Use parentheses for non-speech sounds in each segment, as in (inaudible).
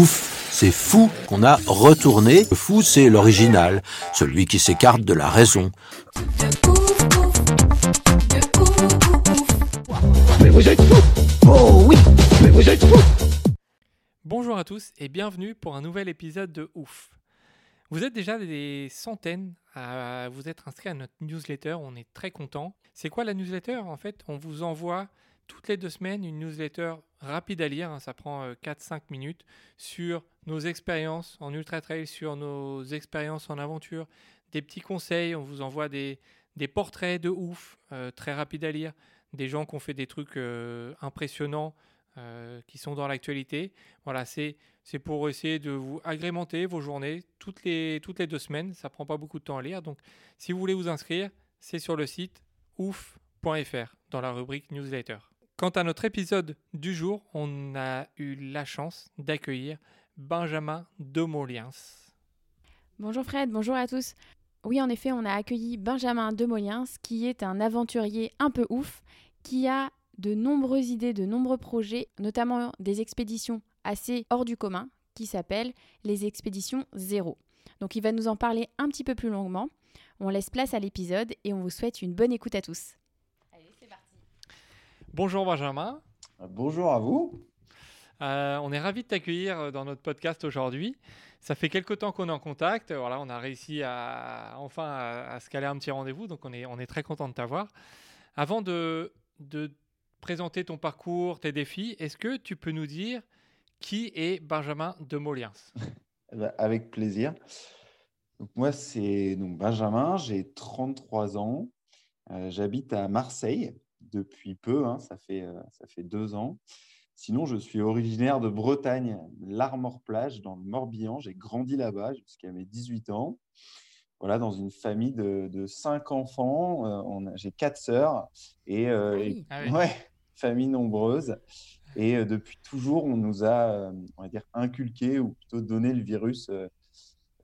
Ouf, c'est fou qu'on a retourné. Le fou, c'est l'original, celui qui s'écarte de la raison. Bonjour à tous et bienvenue pour un nouvel épisode de Ouf. Vous êtes déjà des centaines à vous être inscrits à notre newsletter, on est très content. C'est quoi la newsletter En fait, on vous envoie toutes les deux semaines une newsletter rapide à lire, hein, ça prend 4-5 minutes, sur nos expériences en ultra trail, sur nos expériences en aventure, des petits conseils, on vous envoie des, portraits de ouf, euh, très rapides à lire, des gens qui ont fait des trucs euh, impressionnants, euh, qui sont dans l'actualité. Voilà, c'est pour essayer de vous agrémenter vos journées toutes les, toutes les deux semaines. Ça prend pas beaucoup de temps à lire. Donc, si vous voulez vous inscrire, c'est sur le site ouf.fr dans la rubrique newsletter. Quant à notre épisode du jour, on a eu la chance d'accueillir Benjamin Demoliens. Bonjour Fred, bonjour à tous. Oui, en effet, on a accueilli Benjamin Demoliens, qui est un aventurier un peu ouf, qui a de nombreuses idées, de nombreux projets, notamment des expéditions assez hors du commun, qui s'appellent les expéditions zéro. Donc il va nous en parler un petit peu plus longuement. On laisse place à l'épisode et on vous souhaite une bonne écoute à tous. Bonjour Benjamin. Bonjour à vous. Euh, on est ravi de t'accueillir dans notre podcast aujourd'hui. Ça fait quelques temps qu'on est en contact. Voilà, on a réussi à enfin à, à se caler un petit rendez-vous, donc on est, on est très content de t'avoir. Avant de, de présenter ton parcours, tes défis, est-ce que tu peux nous dire qui est Benjamin Demoliens (laughs) Eh ben, Avec plaisir. Donc, moi, c'est donc Benjamin, j'ai 33 ans. Euh, J'habite à Marseille depuis peu, hein, ça, fait, euh, ça fait deux ans. Sinon, je suis originaire de Bretagne, l'Armor-Plage, dans le Morbihan. J'ai grandi là-bas jusqu'à mes 18 ans. Voilà, dans une famille de, de cinq enfants. Euh, j'ai quatre sœurs et, euh, Ah et-. Ah oui. ouais, famille nombreuse. Et euh, depuis toujours, on nous a, euh, on va dire, inculqué ou plutôt donné le virus euh,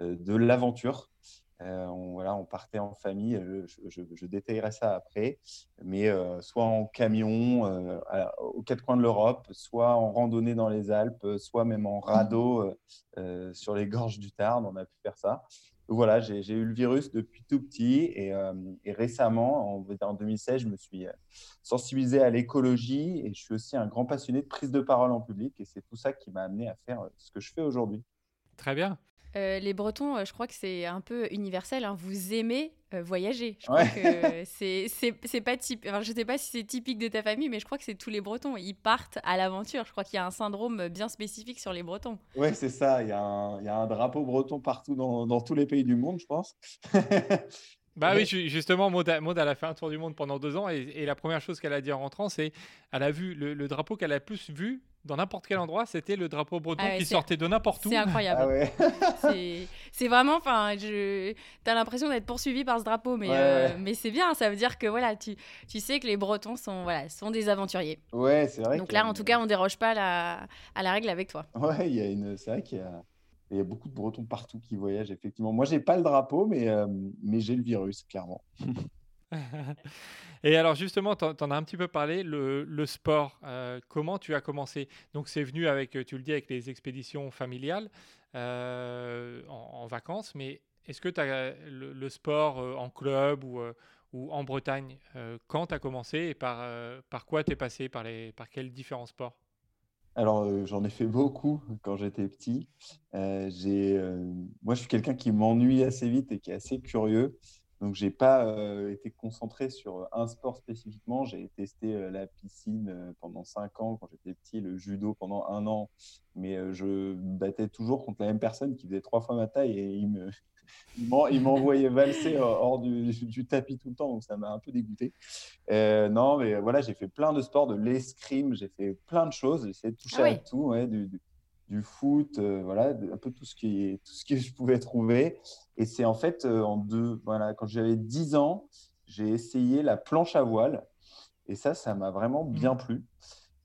euh, de l'aventure. Euh, on, voilà, on partait en famille, je, détaillerai ça après, mais euh, soit en camion euh, aux quatre coins de l'Europe, soit en randonnée dans les Alpes, soit même en radeau sur les gorges du Tarn, on a pu faire ça. Voilà, j'ai eu le virus depuis tout petit et, récemment, en, en 2016, je me suis sensibilisé à l'écologie et je suis aussi un grand passionné de prise de parole en public et c'est tout ça qui m'a amené à faire ce que je fais aujourd'hui. Très bien. Euh, les Bretons, euh, je crois que c'est un peu universel. hein. Vous aimez euh, voyager. Je crois Ouais. que (laughs) c'est c'est c'est pas typique. Enfin, je sais pas si c'est typique de ta famille, mais je crois que c'est tous les Bretons. Ils partent à l'aventure. Je crois qu'il y a un syndrome bien spécifique sur les Bretons. Oui, c'est ça, il y, a un, il y a un drapeau breton partout dans, dans tous les pays du monde, je pense. (laughs) Bah Ouais. oui, (laughs) ju- justement, Maud, elle a fait un tour du monde pendant deux ans et, et la première chose qu'elle a dit en rentrant, c'est elle a vu le, le drapeau qu'elle a le plus vu dans n'importe quel endroit, c'était le drapeau breton Ah ouais, qui sortait de n'importe où. C'est incroyable. Ah ouais. (laughs) C'est- vraiment, enfin, je... t'as l'impression d'être poursuivi par ce drapeau, mais, Ouais, euh, ouais. mais c'est bien. Ça veut dire que voilà, tu, tu sais que les Bretons sont, voilà, sont des aventuriers. Ouais, c'est vrai. Donc là, en tout cas, on déroge pas à la, à la règle avec toi. Ouais, il y a une, c'est vrai qu'il y a, il y a beaucoup de Bretons partout qui voyagent, effectivement. Moi, j'ai pas le drapeau, mais, euh, mais j'ai le virus, clairement. (laughs) (laughs) Et alors justement, tu en as un petit peu parlé, le, sport, euh, comment tu as commencé? Donc c'est venu avec, euh, tu le dis, avec les expéditions familiales euh, en, vacances, mais est-ce que tu as le, sport en club ou, en Bretagne, quand tu as commencé et par, quoi tu es passé, par, les, par quels différents sports? Alors, j'en ai fait beaucoup quand j'étais petit. Euh, moi, je suis quelqu'un qui m'ennuie assez vite et qui est assez curieux. Donc, j'ai pas été concentré sur un sport spécifiquement. J'ai testé la piscine pendant cinq ans. Quand j'étais petit, le judo pendant un an, mais je battais toujours contre la même personne qui faisait trois fois ma taille et il me, (laughs) il m'envoyait valser hors du, tapis tout le temps, donc ça m'a un peu dégoûté. non, mais voilà, j'ai fait plein de sports, de l'escrime, j'ai fait plein de choses, j'ai essayé de toucher ah à tout, ouais, du, du, foot, voilà, un peu tout ce, qui, tout ce que je pouvais trouver. Et c'est en fait en deux, voilà, quand j'avais 10 ans, j'ai essayé la planche à voile. Et ça, ça m'a vraiment bien mmh. plu.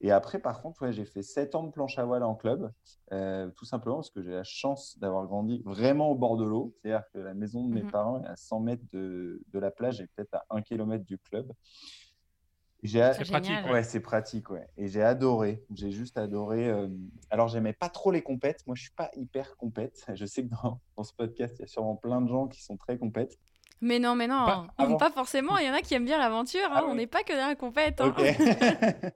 Et après, par contre, ouais, j'ai fait 7 ans de planche à voile en club, euh, tout simplement parce que j'ai la chance d'avoir grandi vraiment au bord de l'eau. C'est-à-dire que la maison de mes mhm. parents est à 100 mètres de, de la plage et peut-être à 1 km du club. C'est pratique. Ouais, c'est pratique, ouais. Et j'ai adoré. J'ai juste adoré. Euh... Alors, j'aimais pas trop les compètes. Moi, je suis pas hyper compète. (laughs) Je sais que dans, dans, ce podcast, il y a sûrement plein de gens qui sont très compètes. Mais non, mais non, pas, pas forcément. Il y en a qui aiment bien l'aventure. Hein. Ah on n'est pas que dans la compète. Hein. (laughs)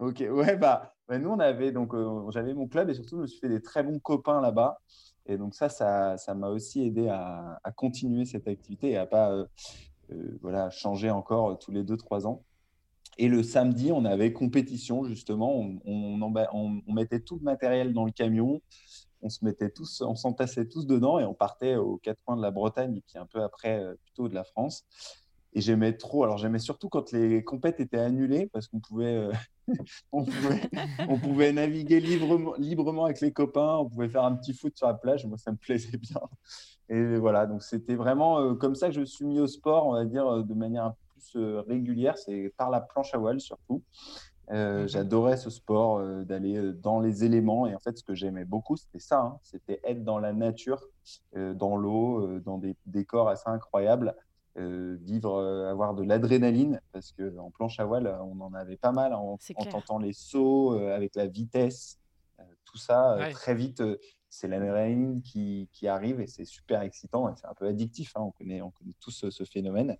Ok. Ouais, bah, bah, nous on avait donc euh, j'avais mon club et surtout je me suis fait des très bons copains là-bas. Et donc ça, ça, m'a aussi aidé à, continuer cette activité et à pas euh, euh, voilà changer encore tous les deux trois ans. Et le samedi, on avait compétition justement. On, mettait tout le matériel dans le camion on se mettait tous, on s'entassait tous dedans et on partait aux quatre coins de la Bretagne et puis un peu après euh, plutôt de la France. Et j'aimais trop. Alors j'aimais surtout quand les compètes étaient annulées parce qu'on pouvait, euh, (laughs) on pouvait, naviguer librement, librement avec les copains. On pouvait faire un petit foot sur la plage. Moi, ça me plaisait bien. Et voilà. Donc c'était vraiment euh, comme ça que je me suis mis au sport, on va dire de manière un peu plus régulière. C'est par la planche à voile surtout. Euh, mmh j'adorais ce sport, euh, d'aller euh, dans les éléments. Et en fait, ce que j'aimais beaucoup, c'était ça. Hein. C'était être dans la nature, dans l'eau, dans des décors assez incroyables, vivre, avoir de l'adrénaline. Parce qu'en planche à voile, on en avait pas mal en, tentant les sauts, avec la vitesse, tout ça. très vite, c'est l'adrénaline qui, qui, arrive et c'est super excitant. Et c'est un peu addictif. Hein. On, connaît, on connaît tous ce, ce phénomène.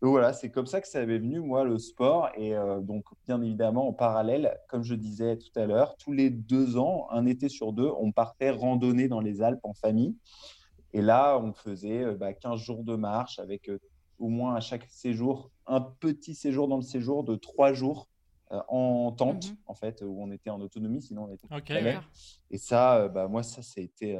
Donc voilà, c'est comme ça que ça avait venu, moi, le sport. Et euh, donc, bien évidemment, en parallèle, comme je disais tout à l'heure, tous les deux ans, un été sur deux, on partait randonner dans les Alpes en famille. Et là, on faisait 15 euh, bah, jours de marche avec euh, au moins à chaque séjour un petit séjour dans le séjour de trois jours en tente, mhm. en fait, où on était en autonomie, sinon on était. Okay, et ça, bah, moi, ça, ça a été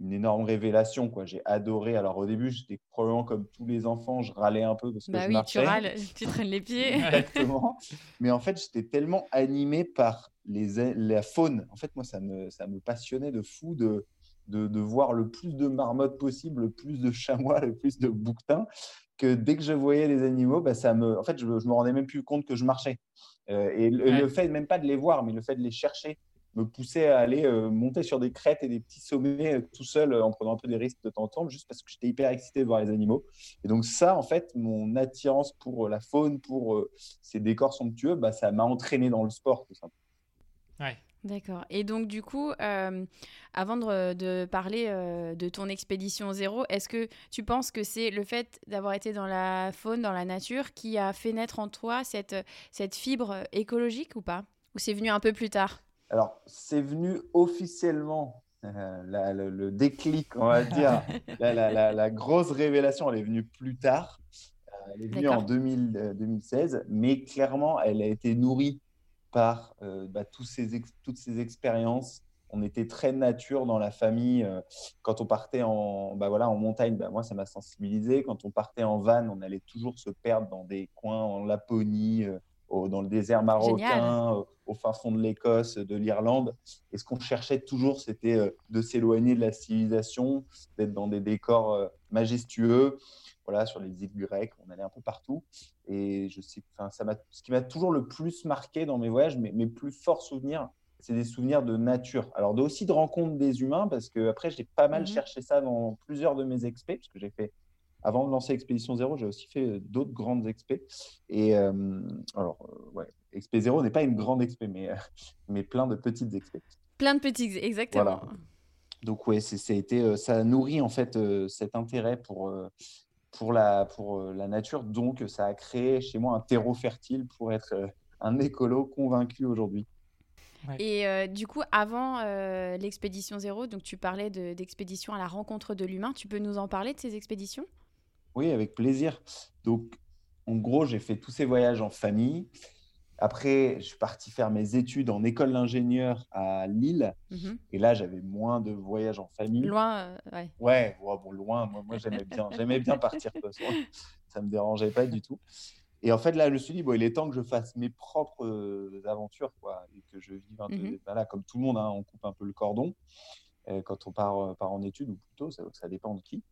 une énorme révélation. quoi. J'ai adoré. Alors au début, j'étais probablement comme tous les enfants, je râlais un peu parce que bah je oui, marchais. tu râles, tu traînes les pieds. (laughs) Exactement. Mais en fait, j'étais tellement animé par les, la faune. En fait, moi, ça me, ça me passionnait de fou de, de, de, voir le plus de marmottes possible, le plus de chamois, (laughs) le plus de bouquetins, que dès que je voyais les animaux, bah, ça me, en fait, je, ne me rendais même plus compte que je marchais. Euh, et le fait même pas de les voir, mais le fait de les chercher, me poussait à aller euh, monter sur des crêtes et des petits sommets euh, tout seul euh, en prenant un peu des risques de temps en temps, juste parce que j'étais hyper excité de voir les animaux. Et donc ça, en fait, mon attirance pour la faune, pour ces décors somptueux, bah, ça m'a entraîné dans le sport, tout simplement. Ouais. D'accord. Et donc, du coup, avant de, parler de ton expédition zéro, est-ce que tu penses que c'est le fait d'avoir été dans la faune, dans la nature, qui a fait naître en toi cette, cette fibre écologique ou pas? Ou c'est venu un peu plus tard? Alors, c'est venu officiellement, euh, le, déclic, on va dire, (laughs) la, grosse révélation, elle est venue plus tard. Euh, elle est venue en 2016, euh, mais clairement, elle a été nourrie par bah, tous ces toutes ces expériences. On était très nature dans la famille. quand on partait en, bah, voilà, en montagne, bah, moi, ça m'a sensibilisé. Quand on partait en van, on allait toujours se perdre dans des coins en Laponie, dans le désert marocain, au fin fond de l'Écosse, de l'Irlande. Et ce qu'on cherchait toujours, c'était euh, de s'éloigner de la civilisation, d'être dans des décors euh, majestueux. Voilà, sur les îles grecques, on allait un peu partout. Et je sais, ça ce qui m'a toujours le plus marqué dans mes voyages, mes, mes plus forts souvenirs, c'est des souvenirs de nature. Alors, de, aussi de rencontres des humains, parce que après, j'ai pas mal mhm. cherché ça dans plusieurs de mes expés, parce que j'ai fait avant de lancer Expédition Zéro, j'ai aussi fait d'autres grandes expés. Et euh, alors, ouais, Expé Zéro n'est pas une grande expé, mais, (laughs) mais plein de petites expés. Plein de petites, exactement. Donc, ouais, ça, a été, euh, ça nourrit en fait euh, cet intérêt pour, pour, la, pour la nature. Donc, ça a créé chez moi un terreau fertile pour être un écolo convaincu aujourd'hui. Et du coup, avant l'expédition zéro, donc tu parlais d'expédition à la rencontre de l'humain, tu peux nous en parler de ces expéditions? Oui, avec plaisir. Donc, en gros, j'ai fait tous ces voyages en famille. Après, je suis parti faire mes études en école d'ingénieur à Lille. Mhm. Et là, j'avais moins de voyages en famille. Loin, euh, ouais. Ouais, ouais, bon, loin. Moi, moi j'aimais bien, (laughs) j'aimais bien partir. de. Ça me dérangeait pas du tout. Et en fait, là, je me suis dit, bon, il est temps que je fasse mes propres euh, aventures, quoi, et que je vive un peu. Mhm. Voilà, comme tout le monde, hein, on coupe un peu le cordon euh, quand on part, euh, part en études, ou plutôt, ça, ça dépend de qui.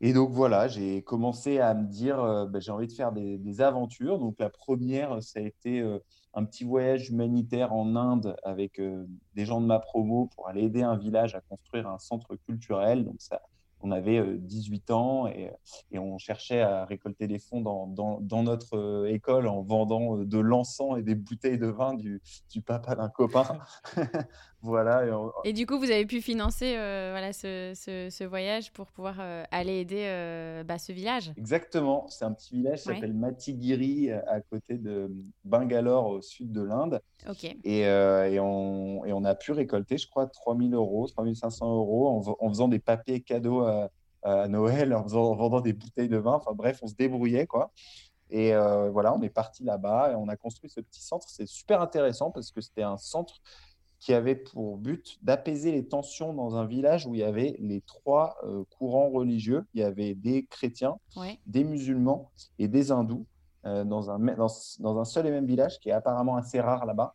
Et donc voilà, j'ai commencé à me dire, euh, bah, j'ai envie de faire des, aventures. Donc la première, ça a été euh, un petit voyage humanitaire en Inde avec euh, des gens de ma promo pour aller aider un village à construire un centre culturel. Donc ça, on avait euh, 18 ans et, et on cherchait à récolter des fonds dans, dans, dans notre euh, école en vendant euh, de l'encens et des bouteilles de vin du, du papa d'un copain. (laughs) voilà. Et on- Et du coup, vous avez pu financer euh, voilà, ce, ce- ce voyage pour pouvoir euh, aller aider euh, bah, ce village. Exactement, c'est un petit village qui Ouais. s'appelle Matigiri euh, à côté de Bangalore au sud de l'Inde. Ok. Et, euh, et, on, et on a pu récolter, je crois, 3000 euros, 3500 euros en faisant des papiers cadeaux à, à Noël, en, faisant- en vendant des bouteilles de vin. Enfin bref, on se débrouillait, quoi. Et euh, voilà, on est parti là-bas et on a construit ce petit centre. C'est super intéressant parce que c'était un centre qui avait pour but d'apaiser les tensions dans un village où il y avait les trois euh, courants religieux. Il y avait des chrétiens, Ouais. des musulmans et des hindous euh, dans, un, dans, dans un seul et même village qui est apparemment assez rare là-bas.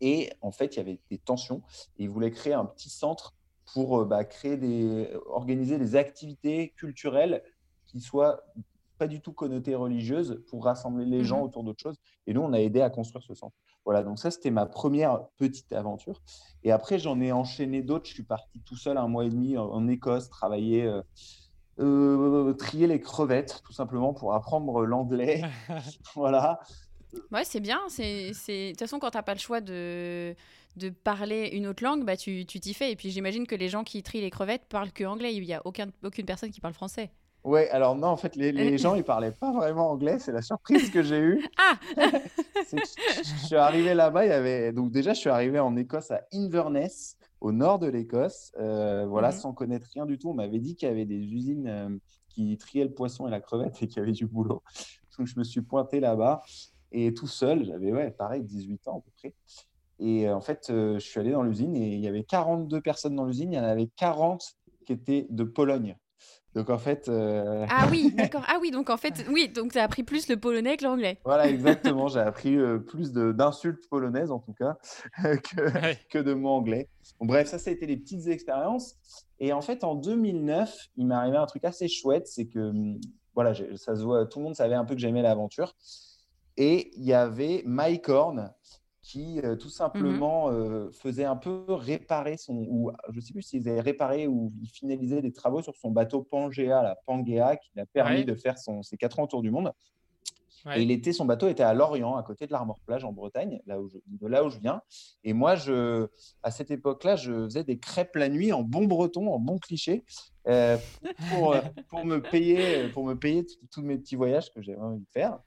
Et en fait, il y avait des tensions et ils voulaient créer un petit centre pour euh, bah, créer des, organiser des activités culturelles qui soient pas du tout connotées religieuses pour rassembler les gens Mhm. autour d'autres choses. Et nous, on a aidé à construire ce centre. Voilà, donc ça, c'était ma première petite aventure. Et après, j'en ai enchaîné d'autres. Je suis parti tout seul un mois et demi en, Écosse, travailler, euh, euh, trier les crevettes, tout simplement pour apprendre l'anglais. (laughs) (laughs) voilà. Ouais, c'est bien. De toute façon, quand t'as pas le choix de, de parler une autre langue, bah, tu, t'y fais. Et puis j'imagine que les gens qui trient les crevettes parlent que anglais. Il n'y a aucun, aucune personne qui parle français. Ouais, alors non, en fait, les, les (laughs) gens, ils parlaient pas vraiment anglais. C'est la surprise que j'ai eue. Ah (laughs) je suis arrivé là-bas, il y avait... Donc déjà, je suis arrivé en Écosse, à Inverness, au nord de l'Écosse. Euh, voilà, Mhm. sans connaître rien du tout. On m'avait dit qu'il y avait des usines euh, qui triaient le poisson et la crevette et qu'il y avait du boulot. Donc je me suis pointé là-bas. Et tout seul, j'avais, ouais, pareil, 18 ans à peu près. Et euh, en fait, euh, je suis allé dans l'usine et il y avait 42 personnes dans l'usine. Il y en avait 40 qui étaient de Pologne. Donc en fait, euh, Ah oui, (laughs) d'accord. Ah oui, donc en fait, oui, donc t'as appris plus le polonais que l'anglais. voilà, (laughs) exactement. J'ai appris euh, plus d'insultes polonaises, en tout cas, (laughs) que, Ouais. que de mots anglais. Bon, bref, ça, ça a été les petites expériences. Et en fait, en 2009, il m'est arrivé un truc assez chouette, c'est que, hum, voilà, j'ai- ça se voit, tout le monde savait un peu que j'aimais l'aventure. Et il y avait Mike Horn qui, euh, tout simplement, euh, faisait un peu réparer son, ou je ne sais plus s'il faisait réparer ou il finalisait des travaux sur son bateau Pangea, la Pangea, qui lui a permis Ouais. de faire son, ses quatre ans autour du monde. Ouais. Et était, son bateau était à Lorient, à côté de l'Armor Plage en Bretagne, là où je, de là où je viens. Et moi, je, à cette époque-là, je faisais des crêpes la nuit en bon breton, en bon cliché, euh, pour, pour me payer, pour me payer tous mes petits voyages que j'avais envie de faire.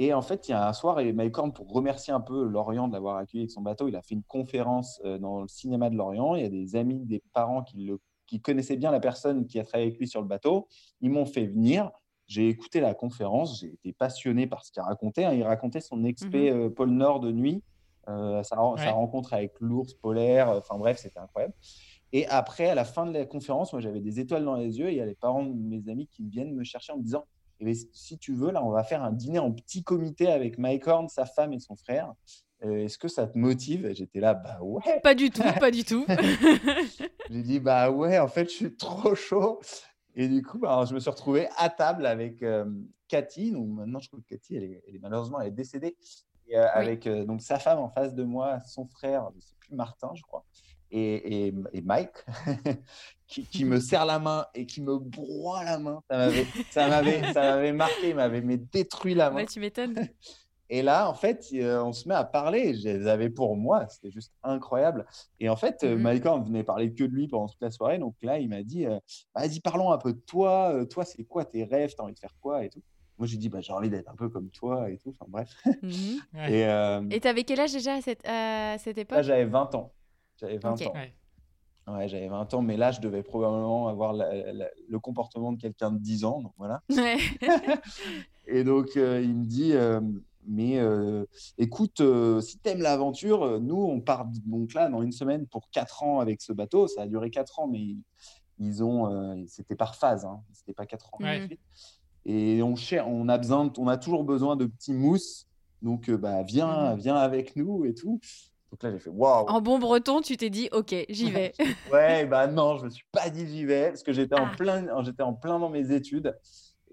Et en fait, il y a un soir, et Mike Horn, pour remercier un peu Lorient de l'avoir accueilli avec son bateau, il a fait une conférence euh, dans le cinéma de Lorient. Il y a des amis, des parents qui, le, qui connaissaient bien la personne qui a travaillé avec lui sur le bateau. Ils m'ont fait venir. J'ai écouté la conférence, j'ai été passionné par ce qu'il racontait. hein. Il racontait son expé euh, pôle Nord de nuit, euh, sa, rencontre avec l'ours polaire. Enfin bref, c'était incroyable. Et après, à la fin de la conférence, moi j'avais des étoiles dans les yeux. et Il y a les parents de mes amis qui viennent me chercher en me disant Eh bien, Si tu veux, là, on va faire un dîner en petit comité avec Mike Horn, sa femme et son frère. Euh, Est-ce que ça te motive? J'étais là, bah ouais. Pas du tout, pas du tout. (laughs) J'ai dit, bah ouais, en fait, je suis trop chaud. Et du coup, bah, je me suis retrouvé à table avec euh, Cathy. Donc maintenant, je crois que Cathy, elle est, elle est- malheureusement, elle est décédée. Et, euh, Avec euh, donc, sa femme en face de moi, son frère, je ne sais plus, Martin, je crois, et, et, et Mike, (laughs) qui, qui me serre la main et qui me broie la main. Ça m'avait, ça m'avait, ça m'avait marqué, il m'avait mais détruit la main. Ouais, tu m'étonnes. (laughs) Et là, en fait, euh, on se met à parler. Je les avais pour moi. C'était juste incroyable. Et en fait, euh. Mike Horn venait parler que de lui pendant toute la soirée. Donc là, il m'a dit euh, Vas-y, parlons un peu de toi. Euh, toi, c'est quoi tes rêves? T'as envie de faire quoi et tout. Moi, j'ai dit bah, J'ai envie d'être un peu comme toi et tout. Enfin, bref. Mhm. Ouais. (laughs) Et, euh, Et t'avais quel âge déjà à cette, à cette là, époque? j'avais 20 ans. J'avais 20 Ok. ans. Ouais. Ouais, j'avais 20 ans, mais là, je devais probablement avoir le comportement de quelqu'un de 10 ans. Donc voilà. (laughs) et donc, euh, il me dit euh, Mais euh, écoute, si tu aimes l'aventure, nous, on part donc là dans une semaine pour 4 ans avec ce bateau. Ça a duré 4 ans, mais ils ont. C'était par phase, hein. c'était pas 4 ans. Et on, on, a besoin, on a toujours besoin de petits mousses. Donc, bah, viens, mhm. viens avec nous et tout. Donc là, j'ai fait waouh. En bon breton, tu t'es dit ok, j'y vais. (laughs) ouais, bah non, je me suis pas dit j'y vais parce que j'étais en ah. plein, j'étais en plein dans mes études.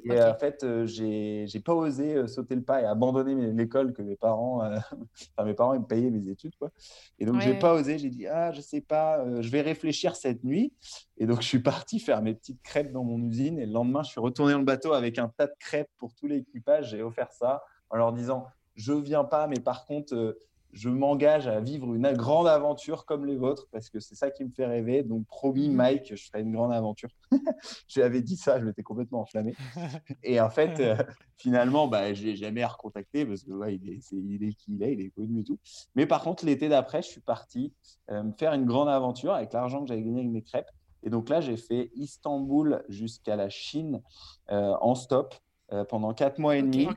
Et en fait, euh, j'ai, pas osé euh, sauter le pas et abandonner l'école que mes parents, euh, (laughs) enfin mes parents ils me payaient mes études quoi. Et donc j'ai pas osé. J'ai dit ah je sais pas, je vais réfléchir cette nuit. Et donc je suis parti faire mes petites crêpes dans mon usine. Et le lendemain, je suis retourné dans le bateau avec un tas de crêpes pour tout l'équipage. J'ai offert ça en leur disant je viens pas, mais par contre je m'engage à vivre une grande aventure comme les vôtres parce que c'est ça qui me fait rêver. Donc, promis, mhm. Mike, je ferai une grande aventure. (laughs) je lui avais dit ça, je m'étais complètement enflammé. (laughs) Et en fait, euh, finalement, bah, je l'ai jamais recontacté parce que il, est, il est qui il est, il est connu et tout. Mais par contre, l'été d'après, je suis parti euh, me faire une grande aventure avec l'argent que j'avais gagné avec mes crêpes. Et donc là, j'ai fait Istanbul jusqu'à la Chine euh, en stop pendant quatre mois et demi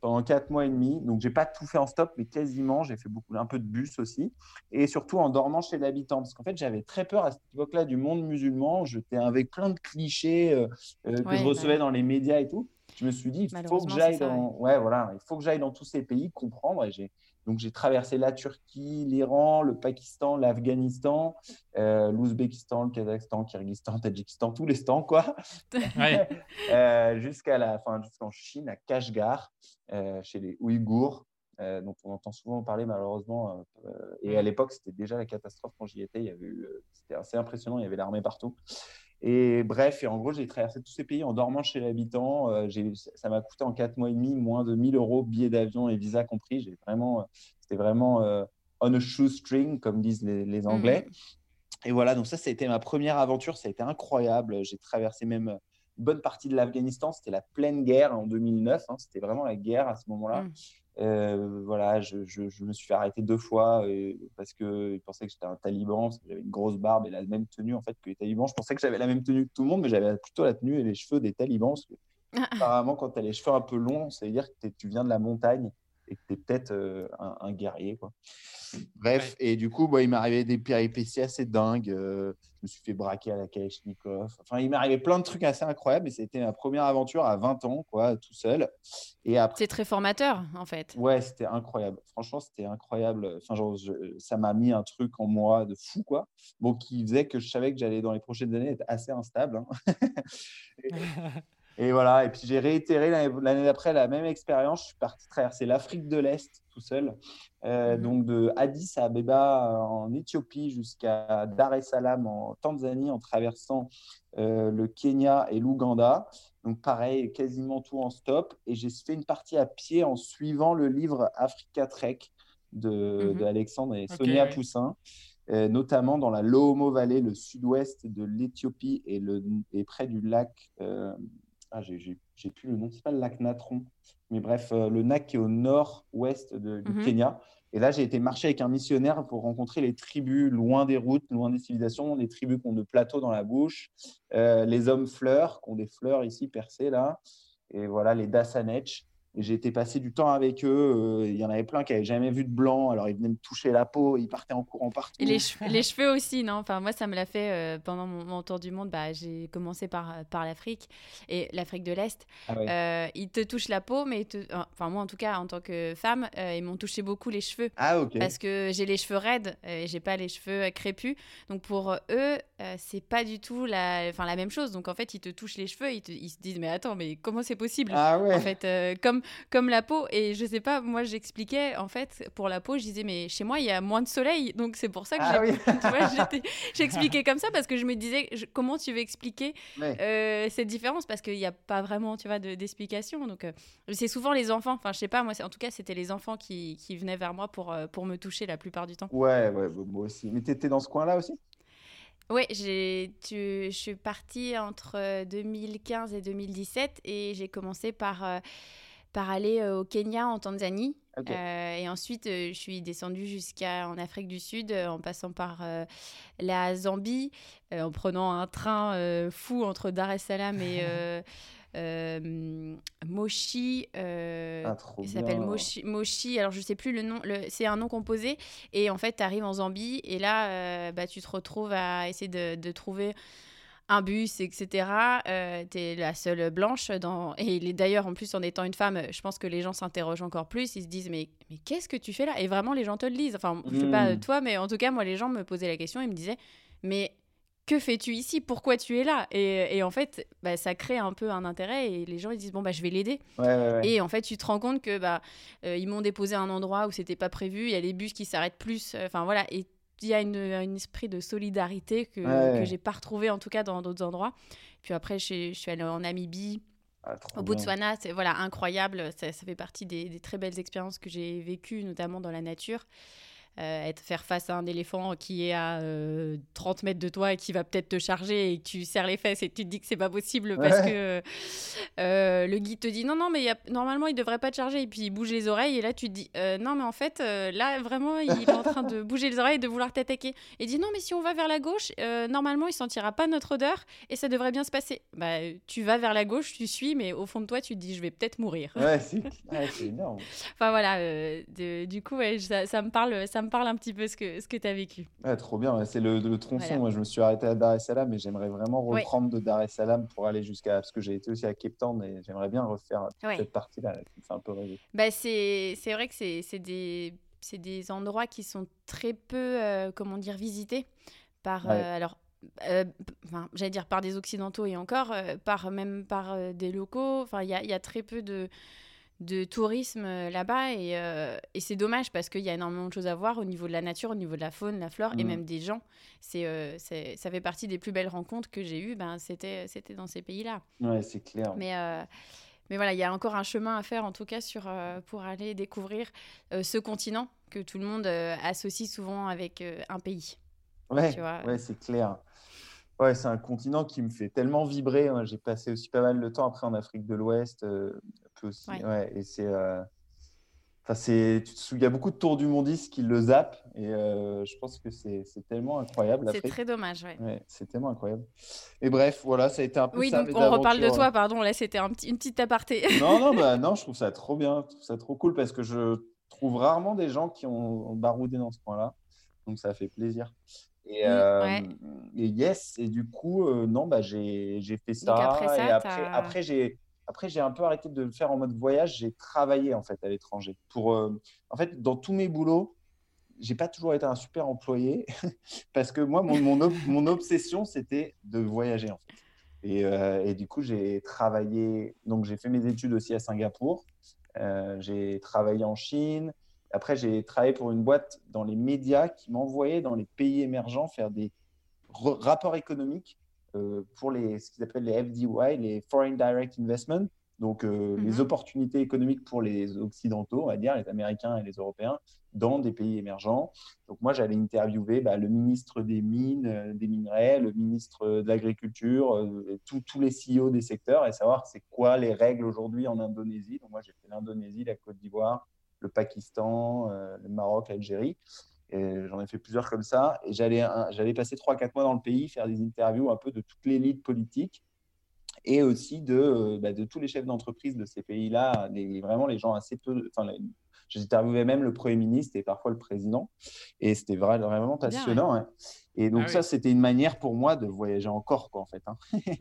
pendant quatre mois et demi. Donc, j'ai pas tout fait en stop, mais quasiment. J'ai fait beaucoup, un peu de bus aussi. Et surtout en dormant chez l'habitant. Parce qu'en fait, j'avais très peur à cette époque-là du monde musulman. J'étais avec plein de clichés euh, euh, que je recevais bah dans les médias et tout. Je me suis dit, il faut que j'aille dans... ouais. voilà, il faut que j'aille dans tous ces pays, comprendre. Et j'ai donc j'ai traversé la Turquie, l'Iran, le Pakistan, l'Afghanistan, euh, l'Ouzbékistan, le Kazakhstan, le Kyrgyzstan, le (laughs) Tadjikistan, tous les stands quoi, (laughs) (laughs) euh, jusqu'à la fin, jusqu'en Chine, à Kashgar, euh, chez les Ouïghours. dont on entend souvent parler malheureusement. et à l'époque, c'était déjà la catastrophe quand j'y étais. Il y avait c'était assez impressionnant. Il y avait l'armée partout. Et bref, et en gros, j'ai traversé tous ces pays en dormant chez l'habitant. Euh, ça m'a coûté en quatre mois et demi moins de 1000 euros, billets d'avion et visa compris. J'ai vraiment, c'était vraiment euh, on a shoestring, comme disent les, mmh. Anglais. Et voilà, donc ça, ça a été ma première aventure. Ça a été incroyable. J'ai traversé même une bonne partie de l'Afghanistan. C'était la pleine guerre en 2009. Hein. C'était vraiment la guerre à ce moment-là. Mmh. Euh, voilà, je, je, me suis fait arrêter deux fois euh, parce qu'ils pensaient que j'étais un taliban, parce que j'avais une grosse barbe et la même tenue en fait que les talibans. Je pensais que j'avais la même tenue que tout le monde, mais j'avais plutôt la tenue et les cheveux des talibans. Parce que, apparemment, quand tu as les cheveux un peu longs, ça veut dire que tu viens de la montagne et que tu es peut-être euh, un, un, guerrier. Quoi. Bref, et du coup, bah, il m'est arrivé des péripéties assez dingues. Euh, je me suis fait braquer à la Kalachnikov. Enfin, il m'est arrivé plein de trucs assez incroyables, mais c'était ma première aventure à 20 ans, quoi, tout seul. Et après... C'est très formateur, en fait. Ouais, c'était incroyable. Franchement, c'était incroyable. Enfin, genre, ça m'a mis un truc en moi de fou, quoi. Bon, qui faisait que je savais que j'allais, dans les prochaines années, être assez instable. Hein. (laughs) Et voilà, et puis j'ai réitéré l'année d'après la même expérience. Je suis parti traverser l'Afrique de l'Est tout seul, euh, mhm. donc de Addis Abeba en Éthiopie jusqu'à Dar es Salaam en Tanzanie en traversant euh, le Kenya et l'Ouganda. Donc pareil, quasiment tout en stop. Et j'ai fait une partie à pied en suivant le livre Africa Trek de, mhm. Alexandre et Sonia Poussin. Euh, notamment dans la Lomo Valley, le sud-ouest de l'Éthiopie et, et près du lac ah, j'ai plus le nom, c'est pas le lac Natron, mais bref, euh, le lac qui est au nord-ouest du mhm. Kenya. Et là, j'ai été marcher avec un missionnaire pour rencontrer les tribus loin des routes, loin des civilisations, les tribus qui ont de plateaux dans la bouche, euh, les hommes fleurs, qui ont des fleurs ici percées là, et voilà, les Dasanech été passer du temps avec eux. Euh, il y en avait plein qui n'avaient jamais vu de blanc. Alors, ils venaient me toucher la peau. Ils partaient en courant partout. Et les, cheveux, aussi, non? Enfin, moi, ça me l'a fait euh, pendant mon, tour du monde. Bah, j'ai commencé par, par l'Afrique et l'Afrique de l'Est. Ah euh, ils te touchent la peau, mais enfin, moi, en tout cas, en tant que femme, ils m'ont touché beaucoup les cheveux. Ah, ok. Parce que j'ai les cheveux raides et j'ai pas les cheveux crépus. Donc, pour eux, c'est pas du tout la, enfin, la même chose. Donc, en fait, ils te touchent les cheveux. Ils, ils se disent, mais attends, mais comment c'est possible? Ah, ouais. En fait, comme comme la peau. Et je sais pas, moi j'expliquais en fait pour la peau, je disais mais chez moi il y a moins de soleil, donc c'est pour ça que ah (laughs) (laughs) j'expliquais comme ça parce que je me disais comment tu veux expliquer euh, cette différence? Parce qu'il n'y a pas vraiment tu vois d'explication. donc euh, c'est souvent les enfants. Enfin je sais pas moi, en tout cas c'était les enfants qui, qui, venaient vers moi pour euh, pour me toucher la plupart du temps. Ouais ouais moi aussi. Mais tu étais dans ce coin là aussi. Oui, je suis partie entre 2015 et 2017 et j'ai commencé par par aller au Kenya, en Tanzanie. et ensuite, je suis descendue jusqu'à en Afrique du Sud, en passant par la Zambie, en prenant un train fou entre Dar es Salaam et (laughs) euh, Moshi. Euh, ah, il s'appelle Moshi, Moshi. Alors, je sais plus le nom. C'est un nom composé. Et en fait, tu arrives en Zambie. Et là, euh, bah, tu te retrouves à essayer de, de trouver un bus, etc. Euh, tu es la seule blanche. Dans... Et d'ailleurs, en plus, en étant une femme, je pense que les gens s'interrogent encore plus. Ils se disent, mais, mais qu'est-ce que tu fais là? Et vraiment, les gens te le disent. Enfin, je sais pas hmm. toi, mais en tout cas, moi, les gens me posaient la question. Ils me disaient, mais que fais-tu ici? Pourquoi tu es là? Et, en fait, bah, ça crée un peu un intérêt et les gens ils disent bon bah je vais l'aider. Et en fait, tu te rends compte que bah euh, ils m'ont déposé à un endroit où c'était pas prévu. Il y a les bus qui s'arrêtent plus. Euh, enfin voilà. Et il y a une, un esprit de solidarité que, que j'ai pas retrouvé en tout cas dans d'autres endroits. Puis après, je, suis allée en Namibie. Ah, au Botswana, c'est voilà incroyable. Ça, ça fait partie des, des, très belles expériences que j'ai vécues, notamment dans la nature. Euh, être, faire face à un éléphant qui est à 30 euh, mètres de toi et qui va peut-être te charger et tu serres les fesses et tu te dis que c'est pas possible parce que euh, le guide te dit non, non, mais normalement il devrait pas te charger et puis il bouge les oreilles et là tu te dis non, mais en fait là vraiment il est en train de (laughs) bouger les oreilles et de vouloir t'attaquer. Et dit non, mais si on va vers la gauche, normalement il sentira pas notre odeur et ça devrait bien se passer. Bah, tu vas vers la gauche, tu suis, mais au fond de toi tu te dis je vais peut-être mourir. Ouais, (laughs) c'est énorme. enfin voilà, du coup, ça, ça, me parle. Ça me parle un petit peu ce que, ce que tu as vécu. trop bien, c'est le, le, tronçon. Moi, je me suis arrêté à Dar es Salaam, mais j'aimerais vraiment reprendre de Dar es Salaam pour aller jusqu'à. Parce que j'ai été aussi à Cape Town et j'aimerais bien refaire cette partie-là fait un peu. Bah, c'est vrai que c'est des, des endroits qui sont très peu, euh, comment dire, visités par. Euh, alors, euh, j'allais dire par des occidentaux et encore par même par des locaux enfin il y a, y a, très peu de de tourisme euh, là-bas euh, et, c'est dommage parce qu'il y a énormément de choses à voir au niveau de la nature, au niveau de la faune, la flore et mm. même des gens. Euh, c'est, ça fait partie des plus belles rencontres que j'ai eues, ben, c'était, c'était dans ces pays-là. Ouais, c'est clair. Mais, mais voilà, il y a encore un chemin à faire en tout cas sur, pour aller découvrir ce continent que tout le monde associe souvent avec un pays. Ouais, ouais c'est clair. Ouais, c'est un continent qui me fait tellement vibrer. J'ai passé aussi pas mal de temps après en Afrique de l'Ouest, aussi. Ouais. et c'est. Euh... c'est, il y a beaucoup de tours du mondis qui le zappent et euh, je pense que c'est, tellement incroyable. C'est très dommage, ouais. c'est tellement incroyable. Et bref, voilà, ça a été un peu oui, ça. Donc on reparle de toi, pardon. Là, c'était un petit, une petite aparté. (laughs) non, non, bah, non, je trouve ça trop bien, je trouve ça trop cool parce que je trouve rarement des gens qui ont, baroudé dans ce coin-là, donc ça fait plaisir. Et, mmh, euh, et, yes, et du coup, euh, non, bah, j'ai, fait ça. Après ça et après, après j'ai après, j'ai un peu arrêté de le faire en mode voyage. J'ai travaillé en fait à l'étranger. Pour, euh, en fait, dans tous mes boulots, j'ai pas toujours été un super employé (laughs) parce que moi, mon, mon, obsession, c'était de voyager en fait. Et, euh, et du coup, j'ai travaillé. Donc, j'ai fait mes études aussi à Singapour. Euh, j'ai travaillé en Chine. Après, j'ai travaillé pour une boîte dans les médias qui m'envoyait dans les pays émergents faire des rapports économiques pour les, ce qu'ils appellent les FDI, les Foreign Direct Investment, donc euh, les mhm. opportunités économiques pour les Occidentaux, on va dire, les Américains et les Européens, dans des pays émergents. Donc moi, j'allais interviewer bah, le ministre des Mines, euh, des Minerais, le ministre de l'Agriculture, tous les CEO des secteurs et savoir c'est quoi les règles aujourd'hui en Indonésie. Donc moi, j'ai fait l'Indonésie, la Côte d'Ivoire, le Pakistan, le Maroc, l'Algérie. J'en ai fait plusieurs comme ça. Et j'allais, j'allais passer 3-4 mois dans le pays, faire des interviews un peu de toute l'élite politique et aussi de, euh, bah, de tous les chefs d'entreprise de ces pays-là, vraiment les gens assez peu. Enfin, j'interviewais même le Premier ministre et parfois le président. Et c'était vraiment, vraiment passionnant. Hein. Et donc, ah ça, c'était une manière pour moi de voyager encore, quoi, en fait. Hein. (laughs)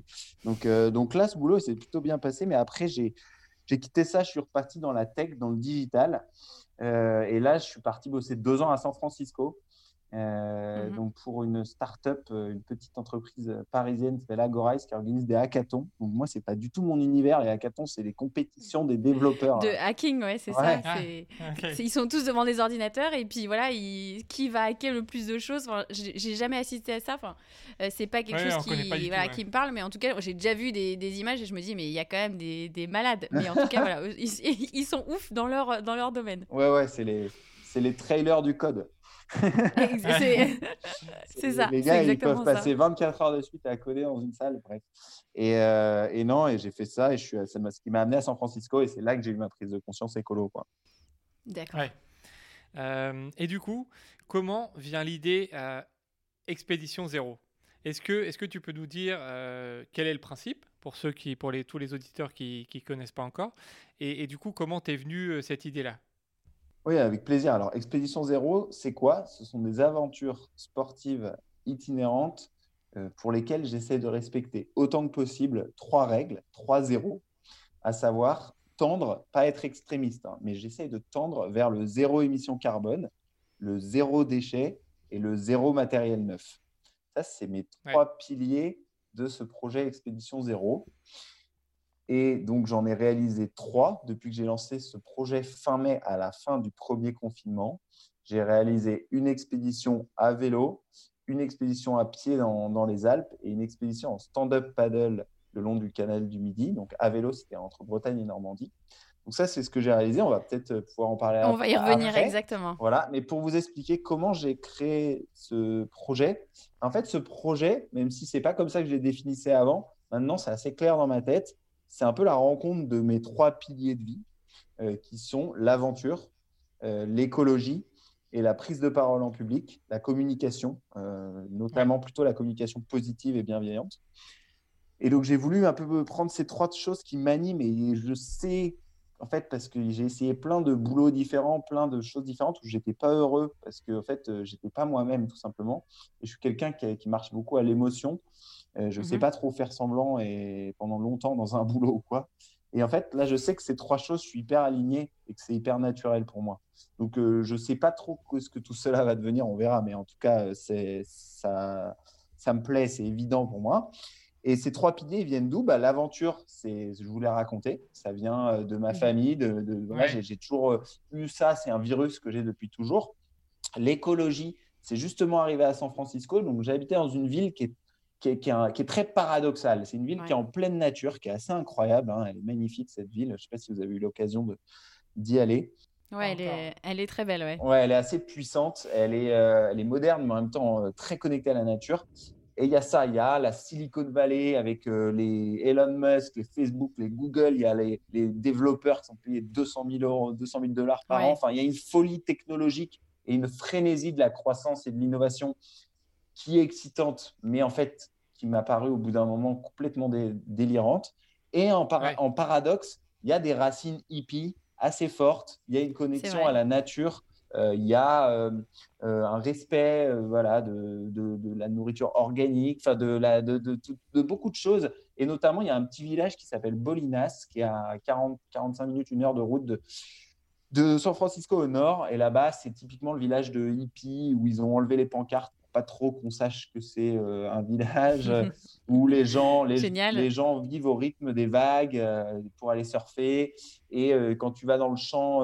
donc, euh, donc là, ce boulot s'est plutôt bien passé. Mais après, j'ai, j'ai quitté ça, je suis reparti dans la tech, dans le digital. Euh, et là, je suis parti bosser deux ans à San Francisco. Euh, mhm. Donc pour une start-up, euh, une petite entreprise parisienne qui s'appelle Agorize qui organise des hackathons. Donc moi, c'est pas du tout mon univers. Les hackathons, c'est les compétitions des développeurs. De hacking, ouais, c'est ça. Ah, (laughs) ils sont tous devant des ordinateurs et puis voilà, qui va hacker le plus de choses? Enfin, j'ai jamais assisté à ça. Enfin, c'est pas quelque chose qui, voilà, qui me parle, mais en tout cas, j'ai déjà vu des, des, images et je me dis, mais il y a quand même des, des malades. Mais en tout cas, (laughs) voilà, ils, ils, sont ouf dans leur, dans leur domaine. Ouais, ouais, c'est les, les trailers du code. (laughs) (laughs) c'est ça. Les gars, ils peuvent passer 24 heures de suite à coder dans une salle, bref. Et, non, et j'ai fait ça, et je suis, c'est ce qui m'a amené à San Francisco, et c'est là que j'ai eu ma prise de conscience écolo. Quoi. D'accord. et du coup, comment vient l'idée Expédition Zéro? Est-ce que, est que tu peux nous dire quel est le principe pour ceux qui, pour les, tous les auditeurs qui ne connaissent pas encore? Et, du coup, comment t'es venu cette idée-là? Oui, avec plaisir. Alors, Expédition Zéro, c'est quoi? Ce sont des aventures sportives itinérantes pour lesquelles j'essaie de respecter autant que possible trois règles, trois zéros, à savoir tendre, pas être extrémiste, hein, mais j'essaie de tendre vers le zéro émission carbone, le zéro déchet et le zéro matériel neuf. Ça, c'est mes trois piliers de ce projet Expédition Zéro. Et donc, j'en ai réalisé trois depuis que j'ai lancé ce projet fin mai à la fin du premier confinement. J'ai réalisé une expédition à vélo, une expédition à pied dans, dans les Alpes et une expédition en stand-up paddle le long du canal du Midi. Donc, à vélo, c'était entre Bretagne et Normandie. Donc ça, c'est ce que j'ai réalisé. On va peut-être euh, pouvoir en parler. On va y revenir exactement. Voilà. Mais pour vous expliquer comment j'ai créé ce projet, en fait, ce projet, même si c'est pas comme ça que je l'ai définissé avant, maintenant c'est assez clair dans ma tête. C'est un peu la rencontre de mes trois piliers de vie, euh, qui sont l'aventure, euh, l'écologie et la prise de parole en public, la communication, notamment plutôt la communication positive et bienveillante. Et donc j'ai voulu un peu prendre ces trois choses qui m'animent et je sais en fait, parce que j'ai essayé plein de boulots différents, plein de choses différentes où j'étais pas heureux parce que en fait, euh, j'étais pas moi-même tout simplement. Et je suis quelqu'un qui, marche beaucoup à l'émotion. Euh, je ne sais mmh pas trop faire semblant et pendant longtemps dans un (laughs) boulot ou quoi. Et en fait, là, je sais que ces trois choses, je suis hyper aligné et que c'est hyper naturel pour moi. Donc, euh, je ne sais pas trop ce que tout cela va devenir, on verra. Mais en tout cas, c'est ça, ça me plaît, c'est évident pour moi. Et ces trois piliers viennent d'où? Bah, L'aventure, c'est, je vous l'ai raconté, ça vient euh, de ma mmh. famille. De, j'ai, toujours euh, eu ça, c'est un virus que j'ai depuis toujours. L'écologie, c'est justement arrivé à San Francisco. Donc, j'habitais dans une ville qui est, qui est, qui est, très paradoxale. C'est une ville qui est en pleine nature, qui est assez incroyable. Hein. Elle est magnifique, cette ville. Je ne sais pas si vous avez eu l'occasion de, d'y aller. Ouais, elle est, elle est, très belle. Ouais. ouais, elle est assez puissante. Elle est, euh, elle est moderne, mais en même temps très connectée à la nature. Et il y a ça, il y a la Silicon Valley avec euh, les Elon Musk, les Facebook, les Google, il y a les, développeurs qui sont payés 200 000, euros, 200 000 dollars par an. Enfin, il y a une folie technologique et une frénésie de la croissance et de l'innovation qui est excitante, mais en fait, qui m'a paru au bout d'un moment complètement délirante. Et en, en paradoxe, il y a des racines hippies assez fortes, il y a une connexion à la nature il y a euh, euh, un respect voilà, de, de, la nourriture organique, de, la, de, de, beaucoup de choses. Et notamment, il y a un petit village qui s'appelle Bolinas, qui est à 40, 45 minutes, une heure de route de, de San Francisco au nord. Et là-bas, c'est typiquement le village de hippies où ils ont enlevé les pancartes pas trop qu'on sache que c'est euh, un village euh, (laughs) où les gens, les, les, gens vivent au rythme des vagues euh, pour aller surfer. Et quand tu vas dans le champ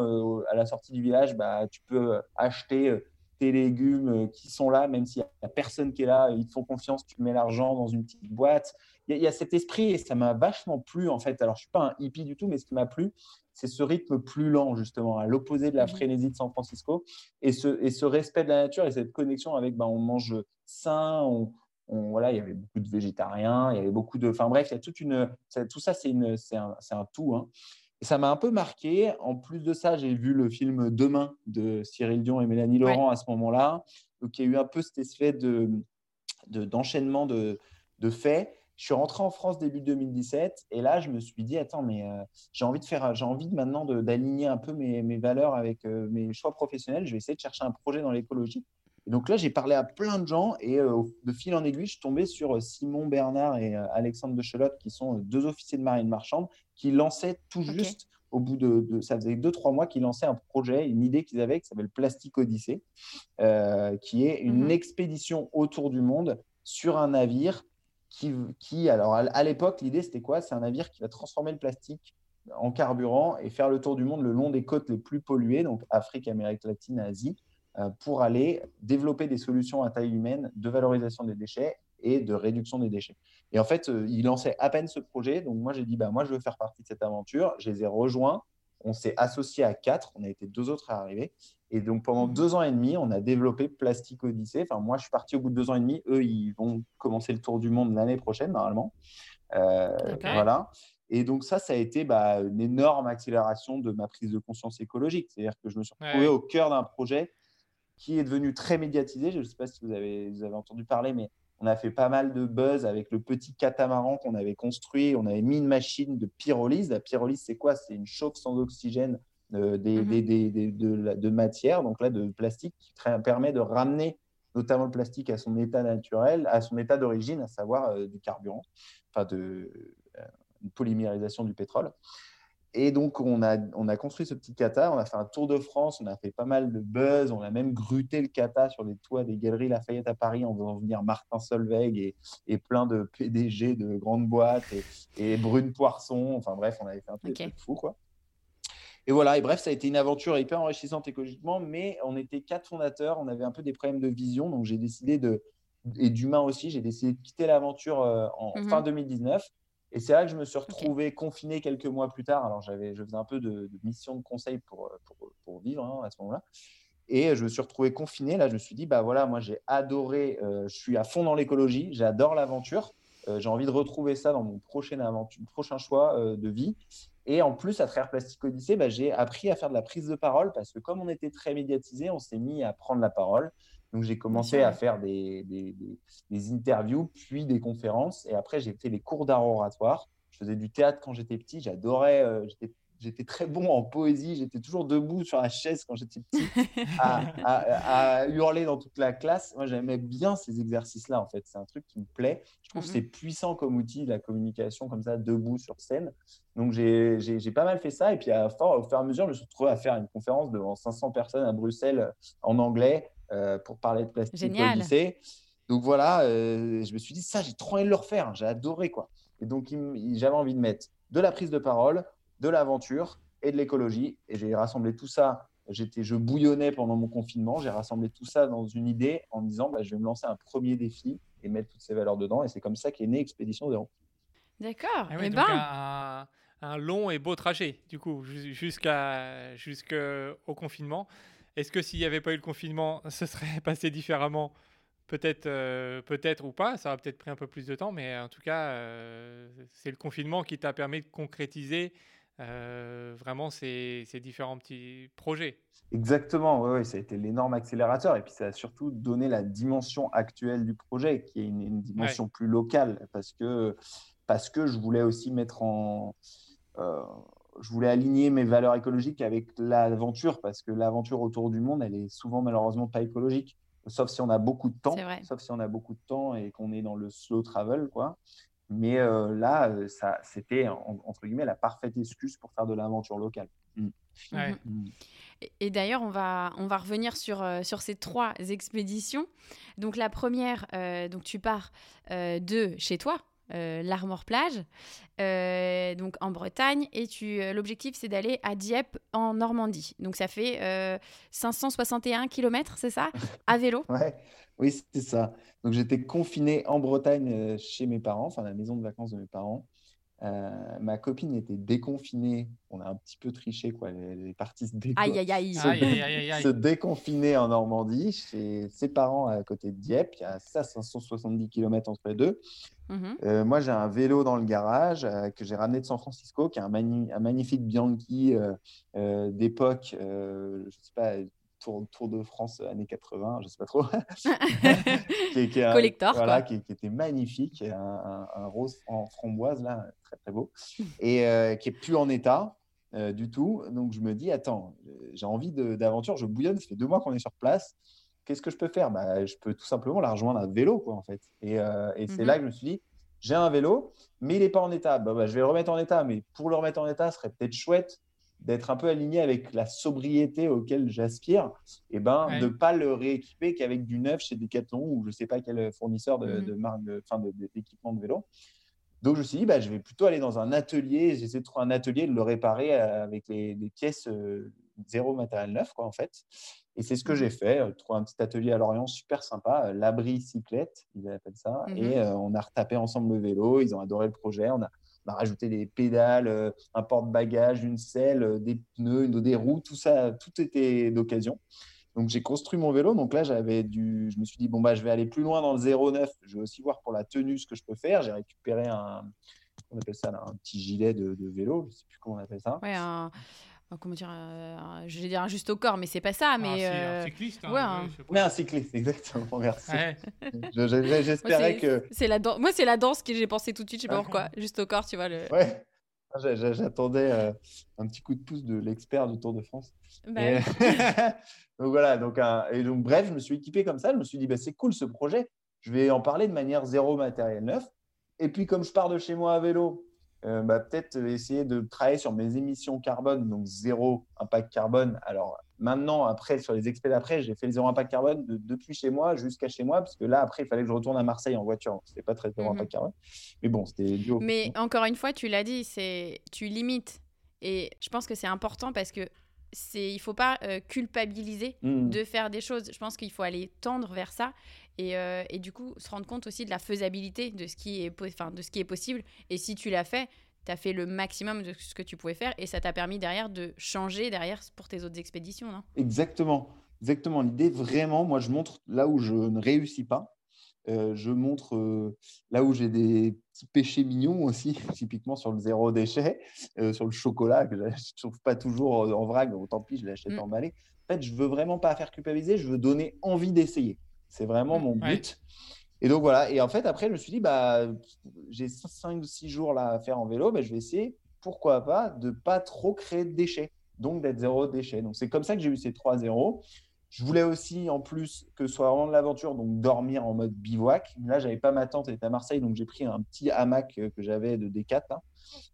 à la sortie du village, bah, tu peux acheter tes légumes qui sont là, même s'il n'y a personne qui est là, ils te font confiance, tu mets l'argent dans une petite boîte. Il y, a cet esprit et ça m'a vachement plu en fait. Alors je suis pas un hippie du tout, mais ce qui m'a plu, c'est ce rythme plus lent, justement, à l'opposé de la mmh frénésie de San Francisco, et ce, et ce respect de la nature et cette connexion avec, ben, on mange sain, on, voilà, il y avait beaucoup de végétariens, il y avait beaucoup de. Enfin bref, il y a toute une. tout ça, c'est un, un, tout. Hein. Et ça m'a un peu marqué. En plus de ça, j'ai vu le film Demain de Cyril Dion et Mélanie Laurent à ce moment-là. Donc, il y a eu un peu cet effet d'enchaînement de, de, de faits. Je suis rentré en France début 2017 et là, je me suis dit, attends, mais euh, j'ai envie de faire, j'ai envie de, maintenant d'aligner un peu mes, mes valeurs avec euh, mes choix professionnels. Je vais essayer de chercher un projet dans l'écologie. Et donc là, j'ai parlé à plein de gens et euh, de fil en aiguille, je suis tombé sur Simon Bernard et Alexandre de Chelotte, qui sont deux officiers de marine marchande, qui lançaient tout juste, au bout de, ça faisait deux, trois mois, qu'ils lançaient un projet, une idée qu'ils avaient qui s'appelle Plastic Odyssée, qui est une mhm. expédition autour du monde sur un navire qui, alors à l'époque, l'idée c'était quoi? C'est un navire qui va transformer le plastique en carburant et faire le tour du monde le long des côtes les plus polluées, donc Afrique, Amérique latine, Asie, euh, pour aller développer des solutions à taille humaine de valorisation des déchets et de réduction des déchets. Et en fait, euh, il lançait à peine ce projet, donc moi j'ai dit, bah, moi je veux faire partie de cette aventure, je les ai rejoints, on s'est associé à quatre, on a été deux autres à arriver, et donc, pendant mmh. deux ans et demi, on a développé Plastic Odyssey. Enfin, moi, je suis parti au bout de deux ans et demi. Eux, ils vont commencer le tour du monde l'année prochaine, normalement. Voilà. Et donc ça, ça a été bah, une énorme accélération de ma prise de conscience écologique. C'est-à-dire que je me suis retrouvé au cœur d'un projet qui est devenu très médiatisé. Je ne sais pas si vous avez, vous avez entendu parler, mais on a fait pas mal de buzz avec le petit catamaran qu'on avait construit. On avait mis une machine de pyrolyse. La pyrolyse, c'est quoi? C'est une chauffe sans oxygène euh, des, mhm. de, matière, donc là de plastique, qui permet de ramener notamment le plastique à son état naturel, à son état d'origine, à savoir euh, du carburant, enfin de euh, une polymérisation du pétrole. Et donc, on a, on a construit ce petit kata, on a fait un tour de France, on a fait pas mal de buzz, on a même gruté le kata sur les toits des galeries Lafayette à Paris en faisant venir Martin Solveig et, et plein de PDG de grandes boîtes et, Brune Poisson. Enfin bref, on avait fait un truc fou, quoi. Et voilà, et bref, ça a été une aventure hyper enrichissante écologiquement, mais on était quatre fondateurs, on avait un peu des problèmes de vision, donc j'ai décidé de, et d'humain aussi, j'ai décidé de quitter l'aventure euh, en mhm. fin 2019 et c'est là que je me suis retrouvé confiné quelques mois plus tard. Alors, j'avais, je faisais un peu de, mission de conseil pour, pour, pour vivre hein, à ce moment-là. Et je me suis retrouvé confiné. Là, je me suis dit, bah voilà, moi, j'ai adoré, euh, je suis à fond dans l'écologie, j'adore l'aventure. Euh, j'ai envie de retrouver ça dans mon prochain, aventure, prochain choix euh, de vie. Et en plus, à travers Plastic Odyssey, bah, j'ai appris à faire de la prise de parole parce que comme on était très médiatisé, on s'est mis à prendre la parole. Donc, j'ai commencé à faire des, des, interviews, puis des conférences. Et après, j'ai fait les cours d'art oratoire. Je faisais du théâtre quand j'étais petit. J'adorais, euh, j'étais très bon en poésie. J'étais toujours debout sur la chaise quand j'étais petit, à, hurler dans toute la classe. Moi, j'aimais bien ces exercices-là, en fait. C'est un truc qui me plaît. Je trouve que mhm. c'est puissant comme outil, la communication comme ça, debout sur scène. Donc, j'ai pas mal fait ça. Et puis, à, au fur et à mesure, je me suis retrouvé à faire une conférence devant 500 personnes à Bruxelles en anglais euh, pour parler de plastique Génial. lycée. Donc voilà, euh, je me suis dit, ça, j'ai trop envie de le refaire. J'ai adoré, quoi. Et donc, j'avais envie de mettre de la prise de parole, de l'aventure et de l'écologie. Et j'ai rassemblé tout ça. J'étais, je bouillonnais pendant mon confinement. J'ai rassemblé tout ça dans une idée en me disant, bah, je vais me lancer un premier défi et mettre toutes ces valeurs dedans. Et c'est comme ça qu'est née Expédition Zéro. D'accord. Ah et eh ben... un, un, long et beau trajet, du coup, jusqu'à, jusqu'au confinement. Est-ce que s'il n'y avait pas eu le confinement, (laughs) ce serait passé différemment? Peut-être euh, peut-être ou pas, ça a peut-être pris un peu plus de temps, mais en tout cas, euh, c'est le confinement qui t'a permis de concrétiser euh, vraiment ces, ces, différents petits projets. Exactement, oui, ça a été l'énorme accélérateur. Et puis, ça a surtout donné la dimension actuelle du projet, qui est une, dimension plus locale, parce que, parce que je voulais aussi mettre en je voulais aligner mes valeurs écologiques avec l'aventure parce que l'aventure autour du monde, elle est souvent malheureusement pas écologique, sauf si on a beaucoup de temps, sauf si on a beaucoup de temps et qu'on est dans le slow travel, quoi. Mais euh, là, euh, ça, c'était entre guillemets la parfaite excuse pour faire de l'aventure locale. Mm. Mhm. Et, d'ailleurs, on va, on va revenir sur, euh, sur ces trois expéditions. Donc la première, donc tu pars de chez toi, euh, l'Armor Plage, euh, donc en Bretagne, et tu, euh, l'objectif c'est d'aller à Dieppe en Normandie. Donc ça fait 561 km, c'est ça, à vélo? (laughs) Ouais. Oui, c'est ça. Donc j'étais confiné en Bretagne chez mes parents, enfin la maison de vacances de mes parents. Euh, ma copine était déconfinée. On a un petit peu triché, quoi. Elle est partie se, se, déconfiner en Normandie chez ses parents à côté de Dieppe. Il y a ça 570 km entre les deux. Mhm. Euh, moi, j'ai un vélo dans le garage euh, que j'ai ramené de San Francisco, qui est un, un magnifique Bianchi d'époque, je ne sais pas, Tour, de France années 80, je ne sais pas trop. (laughs) qui, qui, Collector. Voilà, qui, était magnifique, un, un, rose en framboise, là, très très beau, et euh, qui est plus en état. Euh, du tout. Donc je me dis, attends, euh, j'ai envie d'aventure, je bouillonne, ça fait deux mois qu'on est sur place. Qu'est-ce que je peux faire? Bah, Je peux tout simplement la rejoindre à vélo, quoi, en fait. Et, et c'est mhm. là que je me suis dit, j'ai un vélo, mais il n'est pas en état. Bah, bah, je vais le remettre en état, mais pour le remettre en état, ce serait peut-être chouette d'être un peu aligné avec la sobriété auquel j'aspire, et ben de ne pas le rééquiper qu'avec du neuf chez Decathlon ou je ne sais pas quel fournisseur de, de marque, enfin d'équipement de, vélo. Donc je me suis dit, bah, je vais plutôt aller dans un atelier, j'essaie de trouver un atelier, de le réparer euh, avec les, pièces euh, zéro matériel neuf, quoi, en fait. Et c'est ce que j'ai mm-hmm. fait, euh, trouver un petit atelier à Lorient super sympa, l'abri cyclette, ils appellent ça. Et mm-hmm. on a retapé ensemble le vélo, ils ont adoré le projet. On a, on a rajouté des pédales, euh, un porte-bagages, une selle, euh, des pneus, des roues, tout ça, tout était d'occasion. Donc j'ai construit mon vélo. Donc là, j'avais du, je me suis dit bon bah je vais aller plus loin dans le 09. Je vais aussi voir pour la tenue ce que je peux faire. J'ai récupéré un, qu'on appelle ça, un petit gilet de, vélo, je sais plus comment on appelle ça. Ouais, un- comment dire, un- je vais dire un juste au corps, mais c'est pas ça. Mais Ah, c'est euh, un cycliste. hein, ouais, un- pas. Mais un cycliste, (laughs) exactement, merci. Ouais. Je- je- moi, J'espérais que. c'est la dan- Moi, c'est la danse que j'ai pensé tout de suite. Je sais pas Ah. pourquoi. Juste au corps, tu vois le. Ouais. J'a- J'attendais euh, un petit coup de pouce de l'expert du Tour de France. Bah Et- (laughs) donc voilà, donc, un- et donc bref, je me suis équipé comme ça. Je me suis dit, bah, c'est cool ce projet. Je vais en parler de manière zéro matériel neuf. Et puis, comme je pars de chez moi à vélo, euh, bah, peut-être essayer de travailler sur mes émissions carbone, donc zéro impact carbone. Alors maintenant, après, sur les experts d'après, j'ai fait le zéro impact carbone de- depuis chez moi jusqu'à chez moi, parce que là, après, il fallait que je retourne à Marseille en voiture. C'était pas très zéro Mhm. impact carbone. Mais bon, c'était du Mais encore une fois, tu l'as dit, c'est tu limites. Et je pense que c'est important parce que c'est il faut pas euh, culpabiliser Mhm. de faire des choses. Je pense qu'il faut aller tendre vers ça et, euh, et du coup se rendre compte aussi de la faisabilité de ce qui est, enfin, de ce qui est possible. Et si tu l'as fait, tu as fait le maximum de ce que tu pouvais faire et ça t'a permis derrière de changer derrière pour tes autres expéditions. Non? Exactement, exactement. L'idée, vraiment, moi, je montre là où je ne réussis pas. Euh, je montre euh, là où j'ai des petits péchés mignons aussi, (laughs) typiquement sur le zéro déchet, euh, sur le chocolat que je ne trouve pas toujours en vrac, donc tant pis, je l'achète Mm. emballé. En fait, je veux vraiment pas faire culpabiliser, je veux donner envie d'essayer. C'est vraiment Mm. mon Ouais. but. Et donc voilà. Et en fait, après, je me suis dit, bah, j'ai 5 ou 6 jours là à faire en vélo, bah, je vais essayer, pourquoi pas, de pas trop créer de déchets, donc d'être zéro déchet. Donc c'est comme ça que j'ai eu ces 3 zéros. Je voulais aussi, en plus, que ce soit vraiment de l'aventure, donc dormir en mode bivouac. Là, j'avais pas ma tente, elle était à Marseille, donc j'ai pris un petit hamac euh, que j'avais de D4. hein.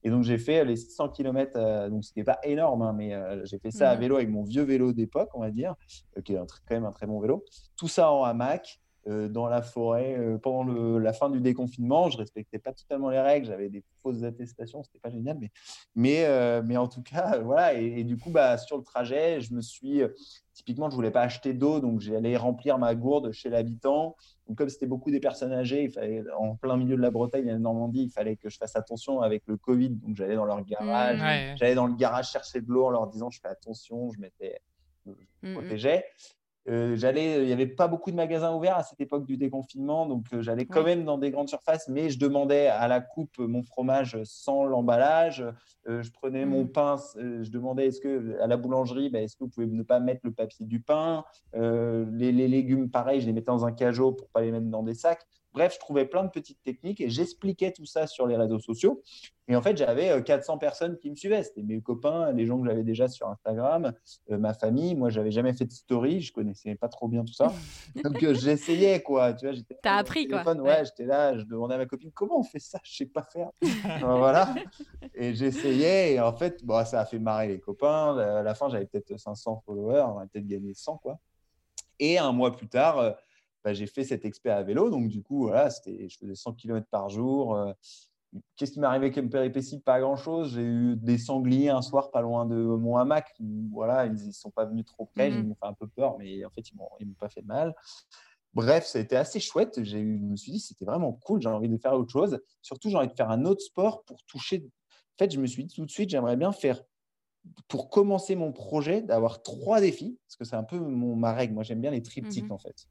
Et donc, j'ai fait les 600 km, donc c'était pas énorme, hein, mais euh, j'ai fait ça à Mhm. vélo avec mon vieux vélo d'époque, on va dire, euh, qui est un quand même un très bon vélo. Tout ça en hamac, dans la forêt, euh, pendant le- la fin du déconfinement. Je respectais pas totalement les règles, j'avais des fausses attestations, c'était pas génial, mais, mais, euh, mais en tout cas, euh, (laughs) voilà. Et, et du coup, bah, sur le trajet, je me suis. euh, Typiquement, je voulais pas acheter d'eau, donc j'allais remplir ma gourde chez l'habitant. Donc, comme c'était beaucoup des personnes âgées, il fallait, en plein milieu de la Bretagne, la Normandie, il fallait que je fasse attention avec le Covid. Donc, j'allais dans leur garage, Mhm. Ouais. j'allais dans le garage chercher de l'eau en leur disant je fais attention, je m'étais je me Mhm. protégeais. Euh, j'allais, il n'y avait pas beaucoup de magasins ouverts à cette époque du déconfinement, donc euh, j'allais quand Ouais. même dans des grandes surfaces, mais je demandais à la coupe mon fromage sans l'emballage. Euh, je prenais mon Mhm. pain, euh, je demandais est-ce que à la boulangerie, bah, est-ce que vous pouvez ne pas mettre le papier du pain? Euh, les, les légumes, pareil, je les mettais dans un cajot pour pas les mettre dans des sacs. Bref, je trouvais plein de petites techniques et j'expliquais tout ça sur les réseaux sociaux. Et en fait, j'avais euh, 400 personnes qui me suivaient. C'était mes copains, les gens que j'avais déjà sur Instagram, euh, ma famille. Moi, j'avais jamais fait de story, je connaissais pas trop bien tout ça. (laughs) Donc, euh, j'essayais, quoi. Tu vois, j'étais T'as appris, quoi. Ouais, Ouais. j'étais là, je demandais à ma copine comment on fait ça, je sais pas faire. Euh, voilà. Et j'essayais. Et en fait, bon, ça a fait marrer les copains. À la fin, j'avais peut-être 500 followers, on a peut-être gagné 100, quoi. Et un mois plus tard, euh, bah, j'ai fait cet expert à vélo. Donc, du coup, voilà, je faisais 100 km par jour. Euh, Qu'est-ce qui m'est arrivé comme péripétie? Pas grand-chose. J'ai eu des sangliers un soir pas loin de mon hamac. Voilà, ils ne sont pas venus trop près. Ils m'ont fait un peu peur, mais en fait, ils ils m'ont pas fait de mal. Bref, ça a été assez chouette. Je me suis dit, c'était vraiment cool. J'ai envie de faire autre chose. Surtout, j'ai envie de faire un autre sport pour toucher. En fait, je me suis dit tout de suite, j'aimerais bien faire, pour commencer mon projet, d'avoir trois défis. Parce que c'est un peu mon, ma règle. Moi, j'aime bien les triptyques, Mhm. en fait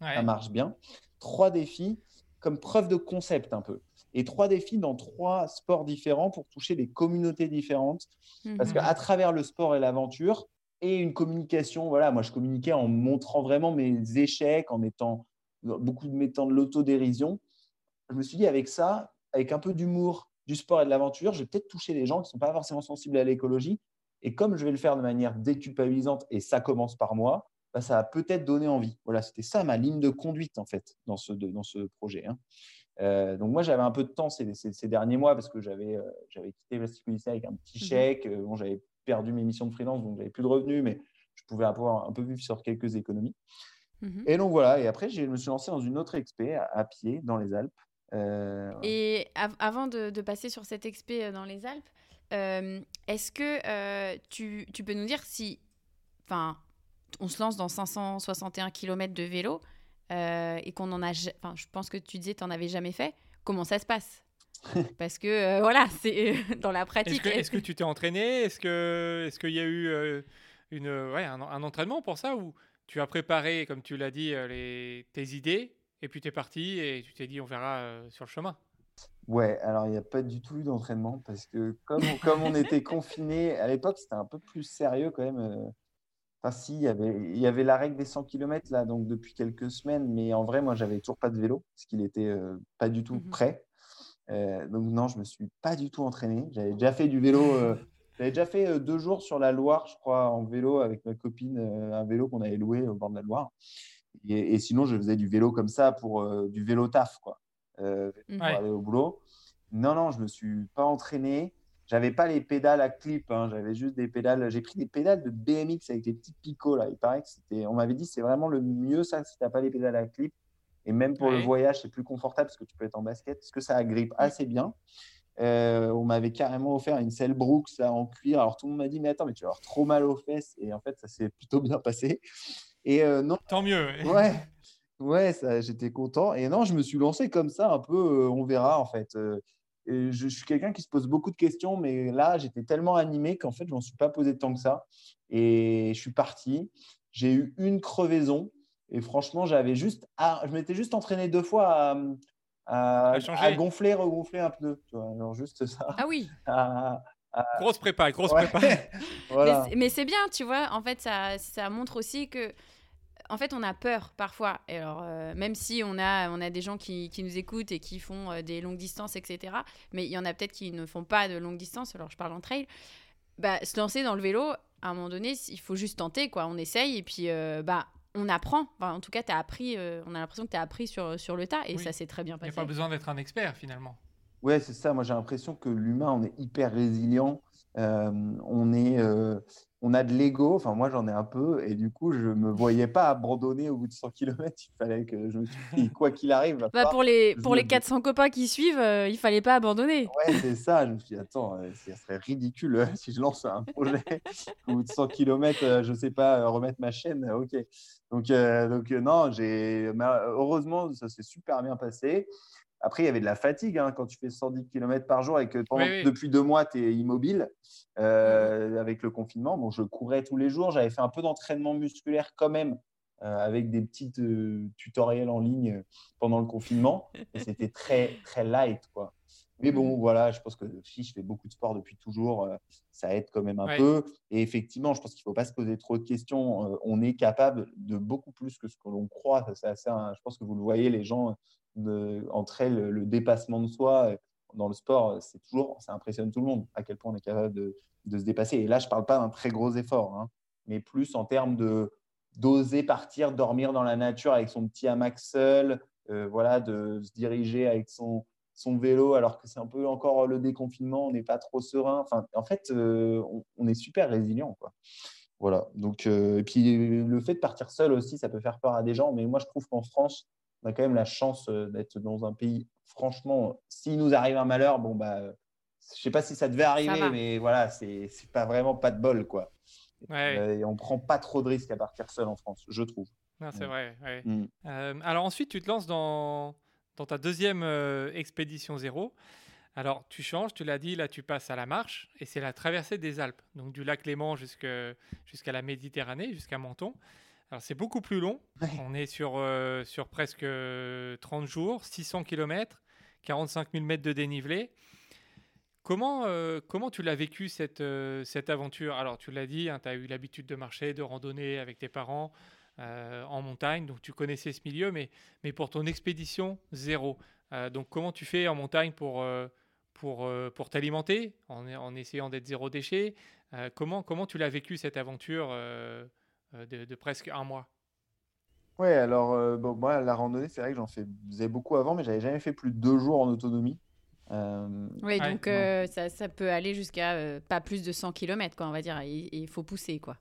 Ouais. ça marche bien. Trois défis comme preuve de concept un peu. Et trois défis dans trois sports différents pour toucher des communautés différentes. Parce Mhm. qu'à travers le sport et l'aventure et une communication, voilà, moi je communiquais en montrant vraiment mes échecs, en mettant beaucoup de mettant de l'autodérision. Je me suis dit avec ça, avec un peu d'humour, du sport et de l'aventure, je vais peut-être toucher des gens qui ne sont pas forcément sensibles à l'écologie. Et comme je vais le faire de manière déculpabilisante, et ça commence par moi, bah, ça a peut-être donné envie. Voilà, c'était ça ma ligne de conduite en fait dans ce, de- dans ce projet. hein. Euh, donc moi j'avais un peu de temps ces, ces- ces derniers mois parce que j'avais euh, j'avais quitté Plastic avec un petit Mhm. chèque. Euh, bon, j'avais perdu mes missions de freelance donc j'avais plus de revenus, mais je pouvais avoir un peu vivre sur quelques économies. Mhm. Et donc voilà. Et après je me suis lancé dans une autre expé à, à pied dans les Alpes. Et av- avant de, de passer sur cet expé dans les Alpes, est-ce que tu, tu peux nous dire si, enfin, on se lance dans 561 km de vélo euh, et qu'on en a, enfin, je pense que tu disais tu n'en avais jamais fait. Comment ça se passe? (laughs) Parce que euh, voilà, c'est dans la Est-ce pratique. que, est-ce que tu t'es entraîné? Est-ce que, est-ce qu'il y a eu euh, une, ouais, un, un entraînement pour ça ou tu as préparé, comme tu l'as dit, euh, les, tes idées et puis tu es parti et tu t'es dit on verra euh, sur le chemin? Ouais, alors il n'y a pas du tout eu d'entraînement parce que comme, on- comme on était confinés, à l'époque, c'était un peu plus sérieux quand même. Enfin, si, il y avait, il y avait la règle des 100 km là, donc depuis quelques semaines, mais en vrai, moi, j'avais toujours pas de vélo parce qu'il était euh, pas du tout Mhm. prêt. Euh, donc non, je me suis pas du tout entraîné. J'avais déjà fait du vélo. euh, (laughs) j'avais déjà fait deux jours sur la Loire, je crois, en vélo avec ma copine, un vélo qu'on avait loué au bord de la Loire. Et, et sinon, je faisais du vélo comme ça pour du vélo taf, quoi, pour Ouais. aller au boulot. Non, non, je me suis pas entraîné. J'avais pas les pédales à clip, hein, j'avais juste des pédales. J'ai pris des pédales de BMX avec des petits picots là. Il paraît que c'était. On m'avait dit c'est vraiment le mieux ça si t'as pas les pédales à clip. Et même pour le voyage, c'est plus confortable parce que tu peux être en basket, parce que ça agrippe assez bien. Euh, on m'avait carrément offert une selle Brooks là, en cuir. Alors tout le monde m'a dit mais attends mais tu vas avoir trop mal aux fesses. Et en fait ça s'est (laughs) plutôt bien passé. Et euh, non, Tant mieux. (laughs) Ouais, ouais, j'étais content. Et non, je me suis lancé comme ça, un peu, euh, on verra en fait. Euh, et je, suis quelqu'un qui se pose beaucoup de questions, mais là, j'étais tellement animé qu'en fait, je m'en suis pas posé tant que ça. Et je suis parti. J'ai eu une crevaison. Et franchement, j'avais juste, je m'étais juste entraîné deux fois à, à, À gonfler, regonfler un pneu. Tu vois, alors juste ça. Ah oui, (laughs) À- Grosse prépa, grosse ouais, prépa. (laughs) voilà. mais c'est- mais c'est bien, tu vois. En fait, ça, ça montre aussi que, en fait, on a peur parfois. Et alors, euh, même si on a, on a des gens qui, qui nous écoutent et qui font euh, des longues distances, etc. Mais il y en a peut-être qui ne font pas de longues distances. Alors, je parle en trail. Bah, se lancer dans le vélo, à un moment donné, il faut juste tenter, quoi. On essaye et puis, euh, bah, on apprend. Enfin, en tout cas, as appris. euh, on a l'impression que tu as appris sur, sur le tas et Oui. ça s'est très bien Il n'y a passé. pas besoin d'être un expert finalement. Ouais, c'est ça. Moi, j'ai l'impression que l'humain, on est hyper résilient. Euh, on est, euh, on a de l'ego. Enfin, moi, j'en ai un peu. Et du coup, je me voyais pas abandonner au bout de 100 km. Il fallait que je me suis (laughs) quoi qu'il arrive. Bah, pour les, pour les dis- 400 copains qui suivent, euh, il fallait pas abandonner. Ouais, c'est ça. Je me suis dit, attends, euh, ça serait ridicule euh, (laughs) si je lance un projet au bout de 100 km, je sais pas, euh, remettre ma chaîne. euh, Ok. Donc, euh, donc euh, non, j'ai, euh, heureusement, ça s'est super bien passé. Après, il y avait de la fatigue hein, quand tu fais 110 km par jour et que pendant- Oui, oui. depuis deux mois, tu es immobile euh, avec le confinement. Bon, je courais tous les jours. J'avais fait un peu d'entraînement musculaire quand même euh, avec des petits euh, tutoriels en ligne pendant le confinement. Et c'était très, très light. Quoi. Mais bon, voilà, je pense que si je fais beaucoup de sport depuis toujours, ça aide quand même un Ouais. peu. Et effectivement, je pense qu'il ne faut pas se poser trop de questions. On est capable de beaucoup plus que ce que l'on croit. Ça, c'est assez, je pense que vous le voyez, les gens, entre elles, le dépassement de soi euh, dans le sport, c'est toujours, ça impressionne tout le monde à quel point on est capable de, de se dépasser. Et là, je ne parle pas d'un très gros effort, hein, mais plus en termes de d'oser partir, dormir dans la nature avec son petit hamac seul, euh, voilà, de se diriger avec son, son vélo alors que c'est un peu encore le déconfinement, on n'est pas trop serein. Enfin, en fait, euh, on, est super résilient, quoi. Voilà. Donc, euh, et puis le fait de partir seul aussi, ça peut faire peur à des gens. Mais moi, je trouve qu'en France, on a quand même la chance euh, d'être dans un pays. Franchement, s'il nous arrive un malheur, bon bah, je sais pas si ça devait arriver, mais voilà, c'est pas vraiment pas de bol, quoi. Ouais. Euh, et on prend pas trop de risques à partir seul en France, je trouve. C'est Ouais. vrai. ouais. Mm. Euh, alors ensuite, tu te lances dans, dans ta deuxième euh, expédition zéro. Alors tu changes, tu l'as dit, là tu passes à la marche et c'est la traversée des Alpes, donc du lac Léman jusqu'à la Méditerranée, jusqu'à Menton. Alors c'est beaucoup plus long, Ouais. on est sur, euh, sur presque euh, 30 jours, 600 km, 45 000 mètres de dénivelé. Comment, euh, comment tu l'as vécu cette, euh, cette aventure? Alors tu l'as dit, tu as eu l'habitude de marcher, de randonner avec tes parents euh, en montagne, donc tu connaissais ce milieu, mais, mais pour ton expédition, zéro. Euh, donc comment tu fais en montagne pour, euh, pour, euh, pour t'alimenter en, en essayant d'être zéro déchet? Euh, comment, comment tu l'as vécu cette aventure euh, euh, de, de presque un mois Ouais, alors euh, bon, moi, la randonnée, c'est vrai que j'en fais- faisais beaucoup avant, mais j'avais jamais fait plus de deux jours en autonomie. Euh, Oui, Ouais. donc euh, ça, ça peut aller jusqu'à euh, pas plus de 100 km, quoi, on va dire. Il faut pousser, quoi.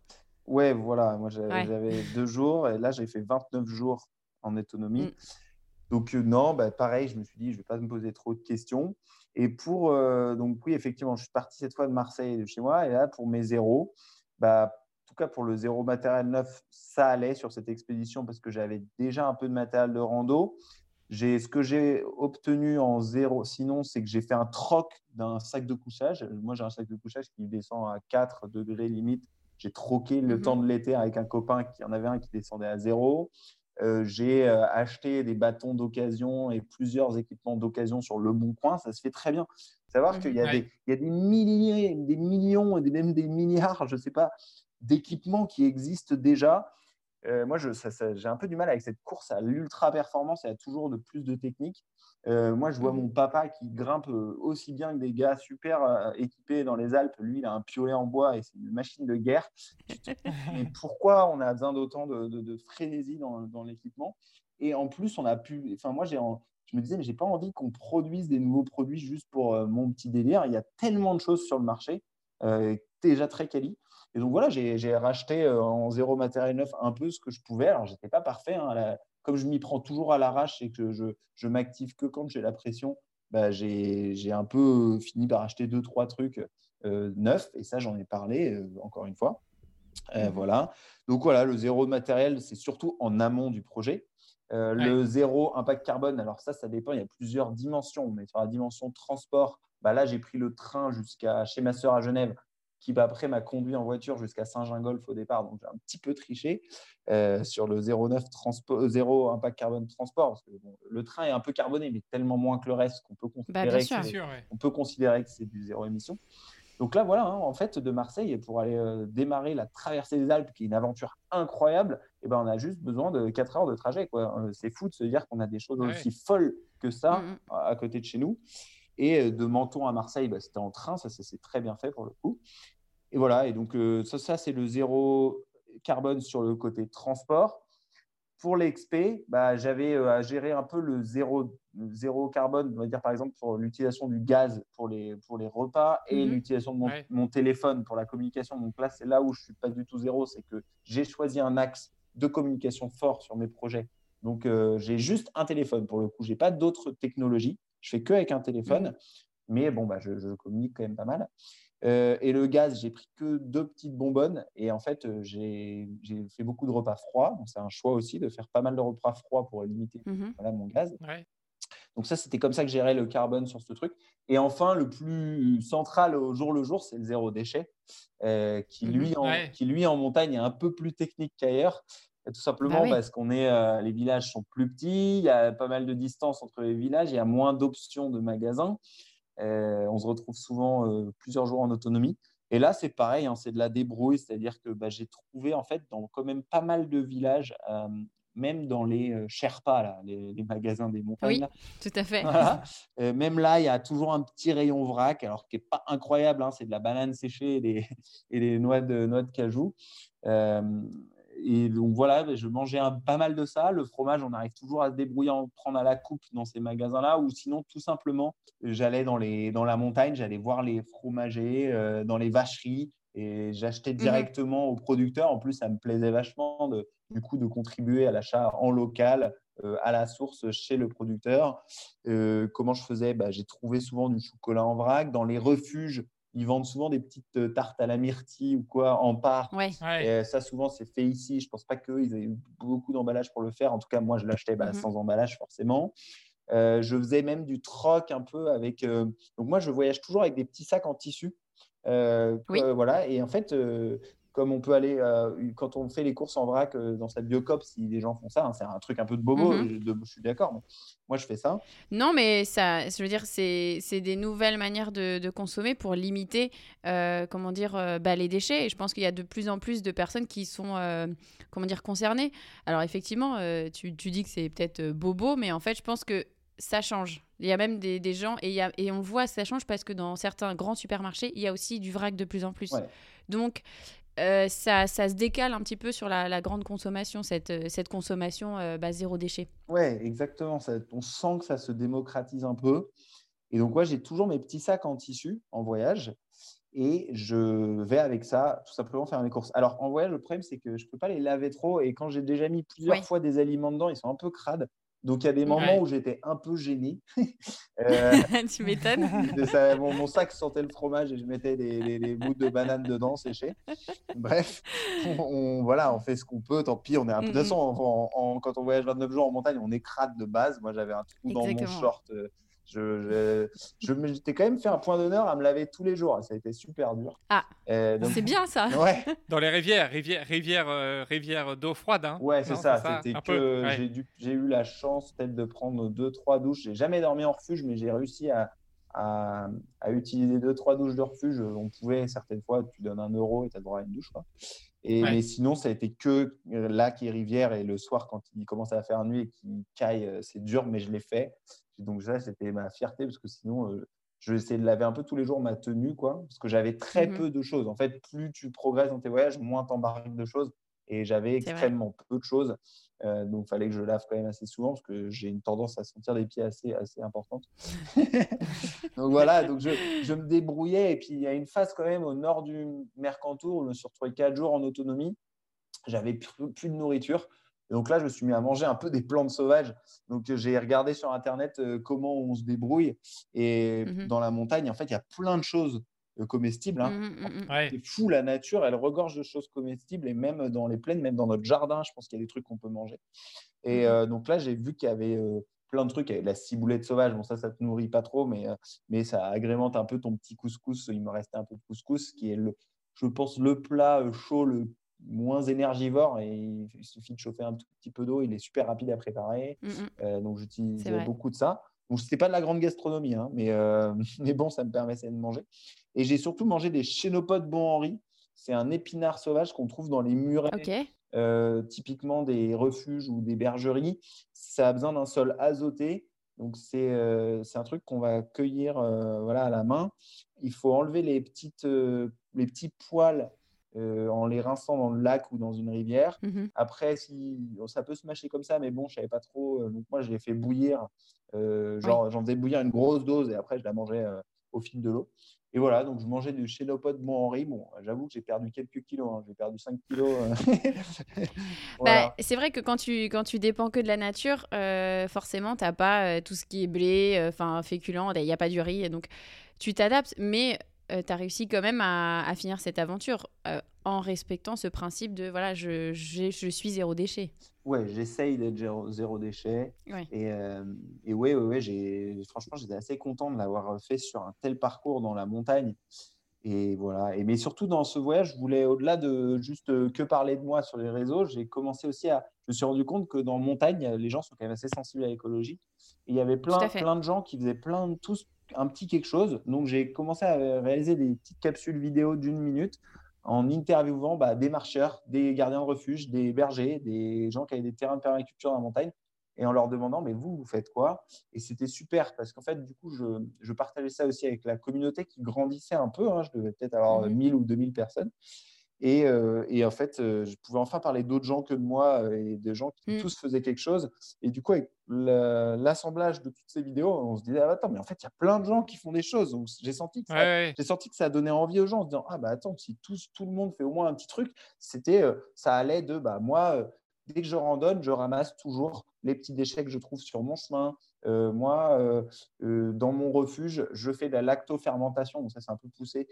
Ouais, voilà, moi j'avais Ouais. deux jours et là j'ai fait 29 jours en autonomie. Mm. Donc euh, non, bah, pareil, je me suis dit, je vais pas me poser trop de questions. Et pour, euh, donc oui, effectivement, je suis parti cette fois de Marseille, de chez moi, et là pour mes zéros, bah, tout cas pour le zéro matériel neuf, ça allait sur cette expédition parce que j'avais déjà un peu de matériel de rando. J'ai, ce que j'ai obtenu en zéro, sinon, c'est que j'ai fait un troc d'un sac de couchage. Moi, j'ai un sac de couchage qui descend à 4 degrés limite. J'ai troqué le Mhm. temps de l'été avec un copain qui en avait un qui descendait à zéro. j'ai acheté des bâtons d'occasion et plusieurs équipements d'occasion sur Le Bon Coin. Ça se fait très bien. Savoir qu'il y, a des, il y a des milliers, des millions et même des milliards, je ne sais pas, d'équipements qui existent déjà euh, moi, j'ai un peu du mal avec cette course à l'ultra performance et à toujours de plus de technique. Euh, moi, je vois mmh mon papa qui grimpe euh, aussi bien que des gars super équipés dans les Alpes. Lui, il a un piolet en bois et c'est une machine de guerre. (laughs) Mais pourquoi on a besoin d'autant de, frénésie dans, l'équipement? Et en plus, on a pu. Enfin, moi, j'ai je me disais, mais j'ai pas envie qu'on produise des nouveaux produits juste pour mon petit délire. Il y a tellement de choses sur le marché, déjà très quali. Et donc voilà, j'ai racheté euh, en zéro matériel neuf un peu ce que je pouvais. Alors, je n'étais pas parfait. Hein, comme je m'y prends toujours à l'arrache et que je, je m'active que quand j'ai la pression, bah, j'ai un peu fini par acheter deux, trois trucs euh, neufs. Et ça, j'en ai parlé euh, encore une fois. Mmh voilà. Donc voilà, le zéro matériel, c'est surtout en amont du projet. Le zéro impact carbone, alors ça, ça dépend. Il y a plusieurs dimensions. Mais sur la dimension transport, bah là, j'ai pris le train jusqu'à chez ma sœur à Genève qui bah, après m'a conduit en voiture jusqu'à Saint-Gingolf au départ. Donc j'ai un petit peu triché euh, sur le 0,9 transport, 0 impact carbone transport. Parce que, le train est un peu carboné, mais tellement moins que le reste qu'on peut bah, considérer, que, on peut considérer que c'est du zéro émission. Donc là, voilà, hein, en fait, de Marseille, pour aller euh, démarrer la traversée des Alpes, qui est une aventure incroyable, et eh ben, on a juste besoin de 4 heures de trajet. Euh, c'est fou de se dire qu'on a des choses aussi folles que ça mm, mm. à côté de chez nous. Et de Menton à Marseille, bah, c'était en train, ça c'est très bien fait pour le coup. Et voilà, et donc euh, ça, ça c'est le zéro carbone sur le côté transport. Pour l'XP, bah, j'avais euh, à gérer un peu le zéro, zéro carbone, on va dire par exemple pour l'utilisation du gaz pour les, pour les repas et mhm. l'utilisation de mon, téléphone pour la communication. Donc là, c'est là où je ne suis pas du tout zéro, c'est que j'ai choisi un axe de communication fort sur mes projets. Donc euh, j'ai juste un téléphone pour le coup, je n'ai pas d'autres technologies, je fais que avec un téléphone, mhm. mais bon, bah, je, je communique quand même pas mal. Euh, et le gaz, j'ai pris que deux petites bonbonnes. Et en fait, euh, j'ai fait beaucoup de repas froids. Donc, c'est un choix aussi de faire pas mal de repas froids pour limiter mmh mon gaz. Donc, ça, c'était comme ça que gérais le carbone sur ce truc. Et enfin, le plus central au jour le jour, c'est le zéro déchet, euh, qui, mmh lui, en, qui, lui, en montagne, est un peu plus technique qu'ailleurs. Tout simplement bah parce qu'on est, les villages sont plus petits, il y a pas mal de distance entre les villages, il y a moins d'options de magasins. Euh, on se retrouve souvent euh, plusieurs jours en autonomie. Et là, c'est pareil, hein, c'est de la débrouille, c'est-à-dire que bah, j'ai trouvé en fait dans quand même pas mal de villages, euh, même dans les Sherpas, là, les, magasins des montagnes. Oui, tout à fait. même là, il y a toujours un petit rayon vrac, alors qui n'est pas incroyable, hein, c'est de la banane séchée et des, (laughs) et des noix, de, noix de cajou et donc voilà, je mangeais un, pas mal de ça. Le fromage, on arrive toujours à se débrouiller, à en prendre à la coupe dans ces magasins-là. Ou sinon, tout simplement, j'allais dans, les, dans la montagne, j'allais voir les fromagers euh, dans les vacheries et j'achetais mmh directement au producteur. En plus, ça me plaisait vachement de, du coup de contribuer à l'achat en local, euh, à la source chez le producteur. Euh, comment je faisais? Bah, J'ai trouvé souvent du chocolat en vrac. Dans les refuges, ils vendent souvent des petites euh, tartes à la myrtille ou quoi en part. Ouais. Et euh, ça, souvent, c'est fait ici. Je pense pas qu'ils aient eu beaucoup d'emballage pour le faire. En tout cas, moi, je l'achetais bah, mhm. sans emballage, forcément. Euh, je faisais même du troc un peu avec. Donc, moi, je voyage toujours avec des petits sacs en tissu. oui. voilà. Et en fait, comme on peut aller, euh, quand on fait les courses en vrac euh, dans cette biocop, si les gens font ça, hein, c'est un truc un peu de bobo, mhm. je, suis d'accord, mais moi je fais ça. Non, mais ça, je veux dire, c'est des nouvelles manières de, consommer pour limiter, euh, comment dire, bah, les déchets. Et je pense qu'il y a de plus en plus de personnes qui sont, comment dire, concernées. Alors effectivement, tu, tu dis que c'est peut-être bobo, mais en fait, je pense que ça change. Il y a même des, des gens, et, y a, et on voit, ça change parce que dans certains grands supermarchés, il y a aussi du vrac de plus en plus. Donc, euh, ça, ça, se décale un petit peu sur la, grande consommation, cette, euh, cette consommation euh, bah, zéro déchet. Ouais, exactement. Ça, on sent que ça se démocratise un peu. Et donc, moi, j'ai toujours mes petits sacs en tissu en voyage et je vais avec ça tout simplement faire mes courses. Alors, en voyage, le problème, c'est que je ne peux pas les laver trop et quand j'ai déjà mis plusieurs fois des aliments dedans, ils sont un peu crades. Donc, il y a des moments où j'étais un peu gêné. euh, (laughs) (laughs) tu m'étonnes. (laughs) mon, sac sentait le fromage et je mettais des, bouts de banane dedans séchés. Bref, on, voilà, on fait ce qu'on peut. Tant pis, on est un peu. De toute façon, quand on voyage 29 jours en montagne, on est crade de base. Moi, j'avais un trou dans mon short. Euh, Je, je, m'étais quand même fait un point d'honneur à me laver tous les jours. Ça a été super dur. Ah, c'est bien ça. Ouais. (laughs) Dans les rivières, rivières, rivières, rivières d'eau froide. Hein. Ouais, c'est ça. C'était que j'ai eu la chance peut-être de prendre deux, trois douches. J'ai jamais dormi en refuge, mais j'ai réussi à, à, utiliser deux, trois douches de refuge. On pouvait, certaines fois, tu donnes un euro et tu as droit à une douche. Et, Mais sinon, ça a été que euh, lac et rivière. Et le soir, quand il commence à faire nuit et qu'il caille, euh, c'est dur, mais je l'ai fait. Donc, ça, c'était ma fierté parce que sinon, euh, je essayer de laver un peu tous les jours ma tenue, quoi, parce que j'avais très mmh peu de choses. En fait, plus tu progresses dans tes voyages, moins t'embarques de choses. Et j'avais extrêmement peu de choses. Euh, donc, il fallait que je lave quand même assez souvent parce que j'ai une tendance à sentir des pieds assez, assez importante. (laughs) donc voilà, donc je, je, me débrouillais. Et puis, il y a une phase quand même au nord du Mercantour où je me suis retrouvé quatre jours en autonomie. J'avais plus, plus, de nourriture. Et donc là, je me suis mis à manger un peu des plantes sauvages. Donc, j'ai regardé sur Internet euh, comment on se débrouille. Et mmh dans la montagne, en fait, il y a plein de choses euh, comestibles. Hein. Mmh, mmh. C'est fou, la nature, elle regorge de choses comestibles et même dans les plaines, même dans notre jardin, je pense qu'il y a des trucs qu'on peut manger. Et euh, donc là, j'ai vu qu'il y avait euh, plein de trucs, la ciboulette sauvage, bon ça, ça te nourrit pas trop, mais, mais ça agrémente un peu ton petit couscous. Il me restait un peu de couscous, qui est, le, je pense, le plat chaud le moins énergivore et il suffit de chauffer un tout petit peu d'eau, il est super rapide à préparer. donc j'utilisais beaucoup de ça. Donc, ce n'était pas de la grande gastronomie, hein, mais, (laughs) mais bon, ça me permettait de manger. Et j'ai surtout mangé des chénopodes bon Henri. C'est un épinard sauvage qu'on trouve dans les murets, euh, typiquement des refuges ou des bergeries. Ça a besoin d'un sol azoté. Donc, c'est euh, un truc qu'on va cueillir euh, voilà, à la main. Il faut enlever les, petites, les petits poils en les rinçant dans le lac ou dans une rivière. Mmh Après, si, ça peut se mâcher comme ça, mais bon, je ne savais pas trop. donc, moi, je l'ai fait bouillir. genre, j'en faisais bouillir une grosse dose et après, je la mangeais au fil de l'eau. Et voilà, donc je mangeais du chénopode Mont-Henri. Bon, j'avoue que j'ai perdu quelques kilos. Hein. J'ai perdu 5 kilos. Euh. (laughs) bah, c'est vrai que quand tu, quand tu dépends que de la nature, euh, forcément, tu n'as pas euh, tout ce qui est blé, enfin féculent, il n'y a pas du riz. Donc, tu t'adaptes. Mais tu as réussi quand même à, à finir cette aventure en respectant ce principe de voilà, je, je, je suis zéro déchet. Ouais, j'essaye d'être zéro, déchet. Et, euh, et ouais, ouais, j'ai, franchement, j'étais assez content de l'avoir fait sur un tel parcours dans la montagne. Et voilà. Et, mais surtout dans ce voyage, je voulais, au-delà de juste euh, que parler de moi sur les réseaux, j'ai commencé aussi à. Je me suis rendu compte que dans montagne, les gens sont quand même assez sensibles à l'écologie. Il y avait plein, plein de gens qui faisaient plein de tous un petit quelque chose. Donc j'ai commencé à réaliser des petites capsules vidéo d'une minute en interviewant bah, des marcheurs, des gardiens de refuge, des bergers, des gens qui avaient des terrains de permaculture dans la montagne, et en leur demandant, mais vous, vous faites quoi? Et c'était super, parce qu'en fait, du coup, je, partageais ça aussi avec la communauté qui grandissait un peu, hein. je devais peut-être avoir 1000 mmh ou 2000 personnes, euh, et, en fait, euh, je pouvais enfin parler d'autres gens que de moi euh, et de gens qui mmh. tous faisaient quelque chose. Et du coup, avec l'assemblage de toutes ces vidéos, on se disait, ah, attends, mais en fait, il y a plein de gens qui font des choses. Donc, j'ai senti, que ça, j'ai senti que ça donnait envie aux gens en se disant, ah bah attends, si tout, tout le monde fait au moins un petit truc, c'était, ça allait de, bah moi, dès que je randonne, je ramasse toujours les petits déchets que je trouve sur mon chemin. Euh, moi, euh, euh, dans mon refuge, je fais de la lactofermentation, donc ça c'est un peu poussé,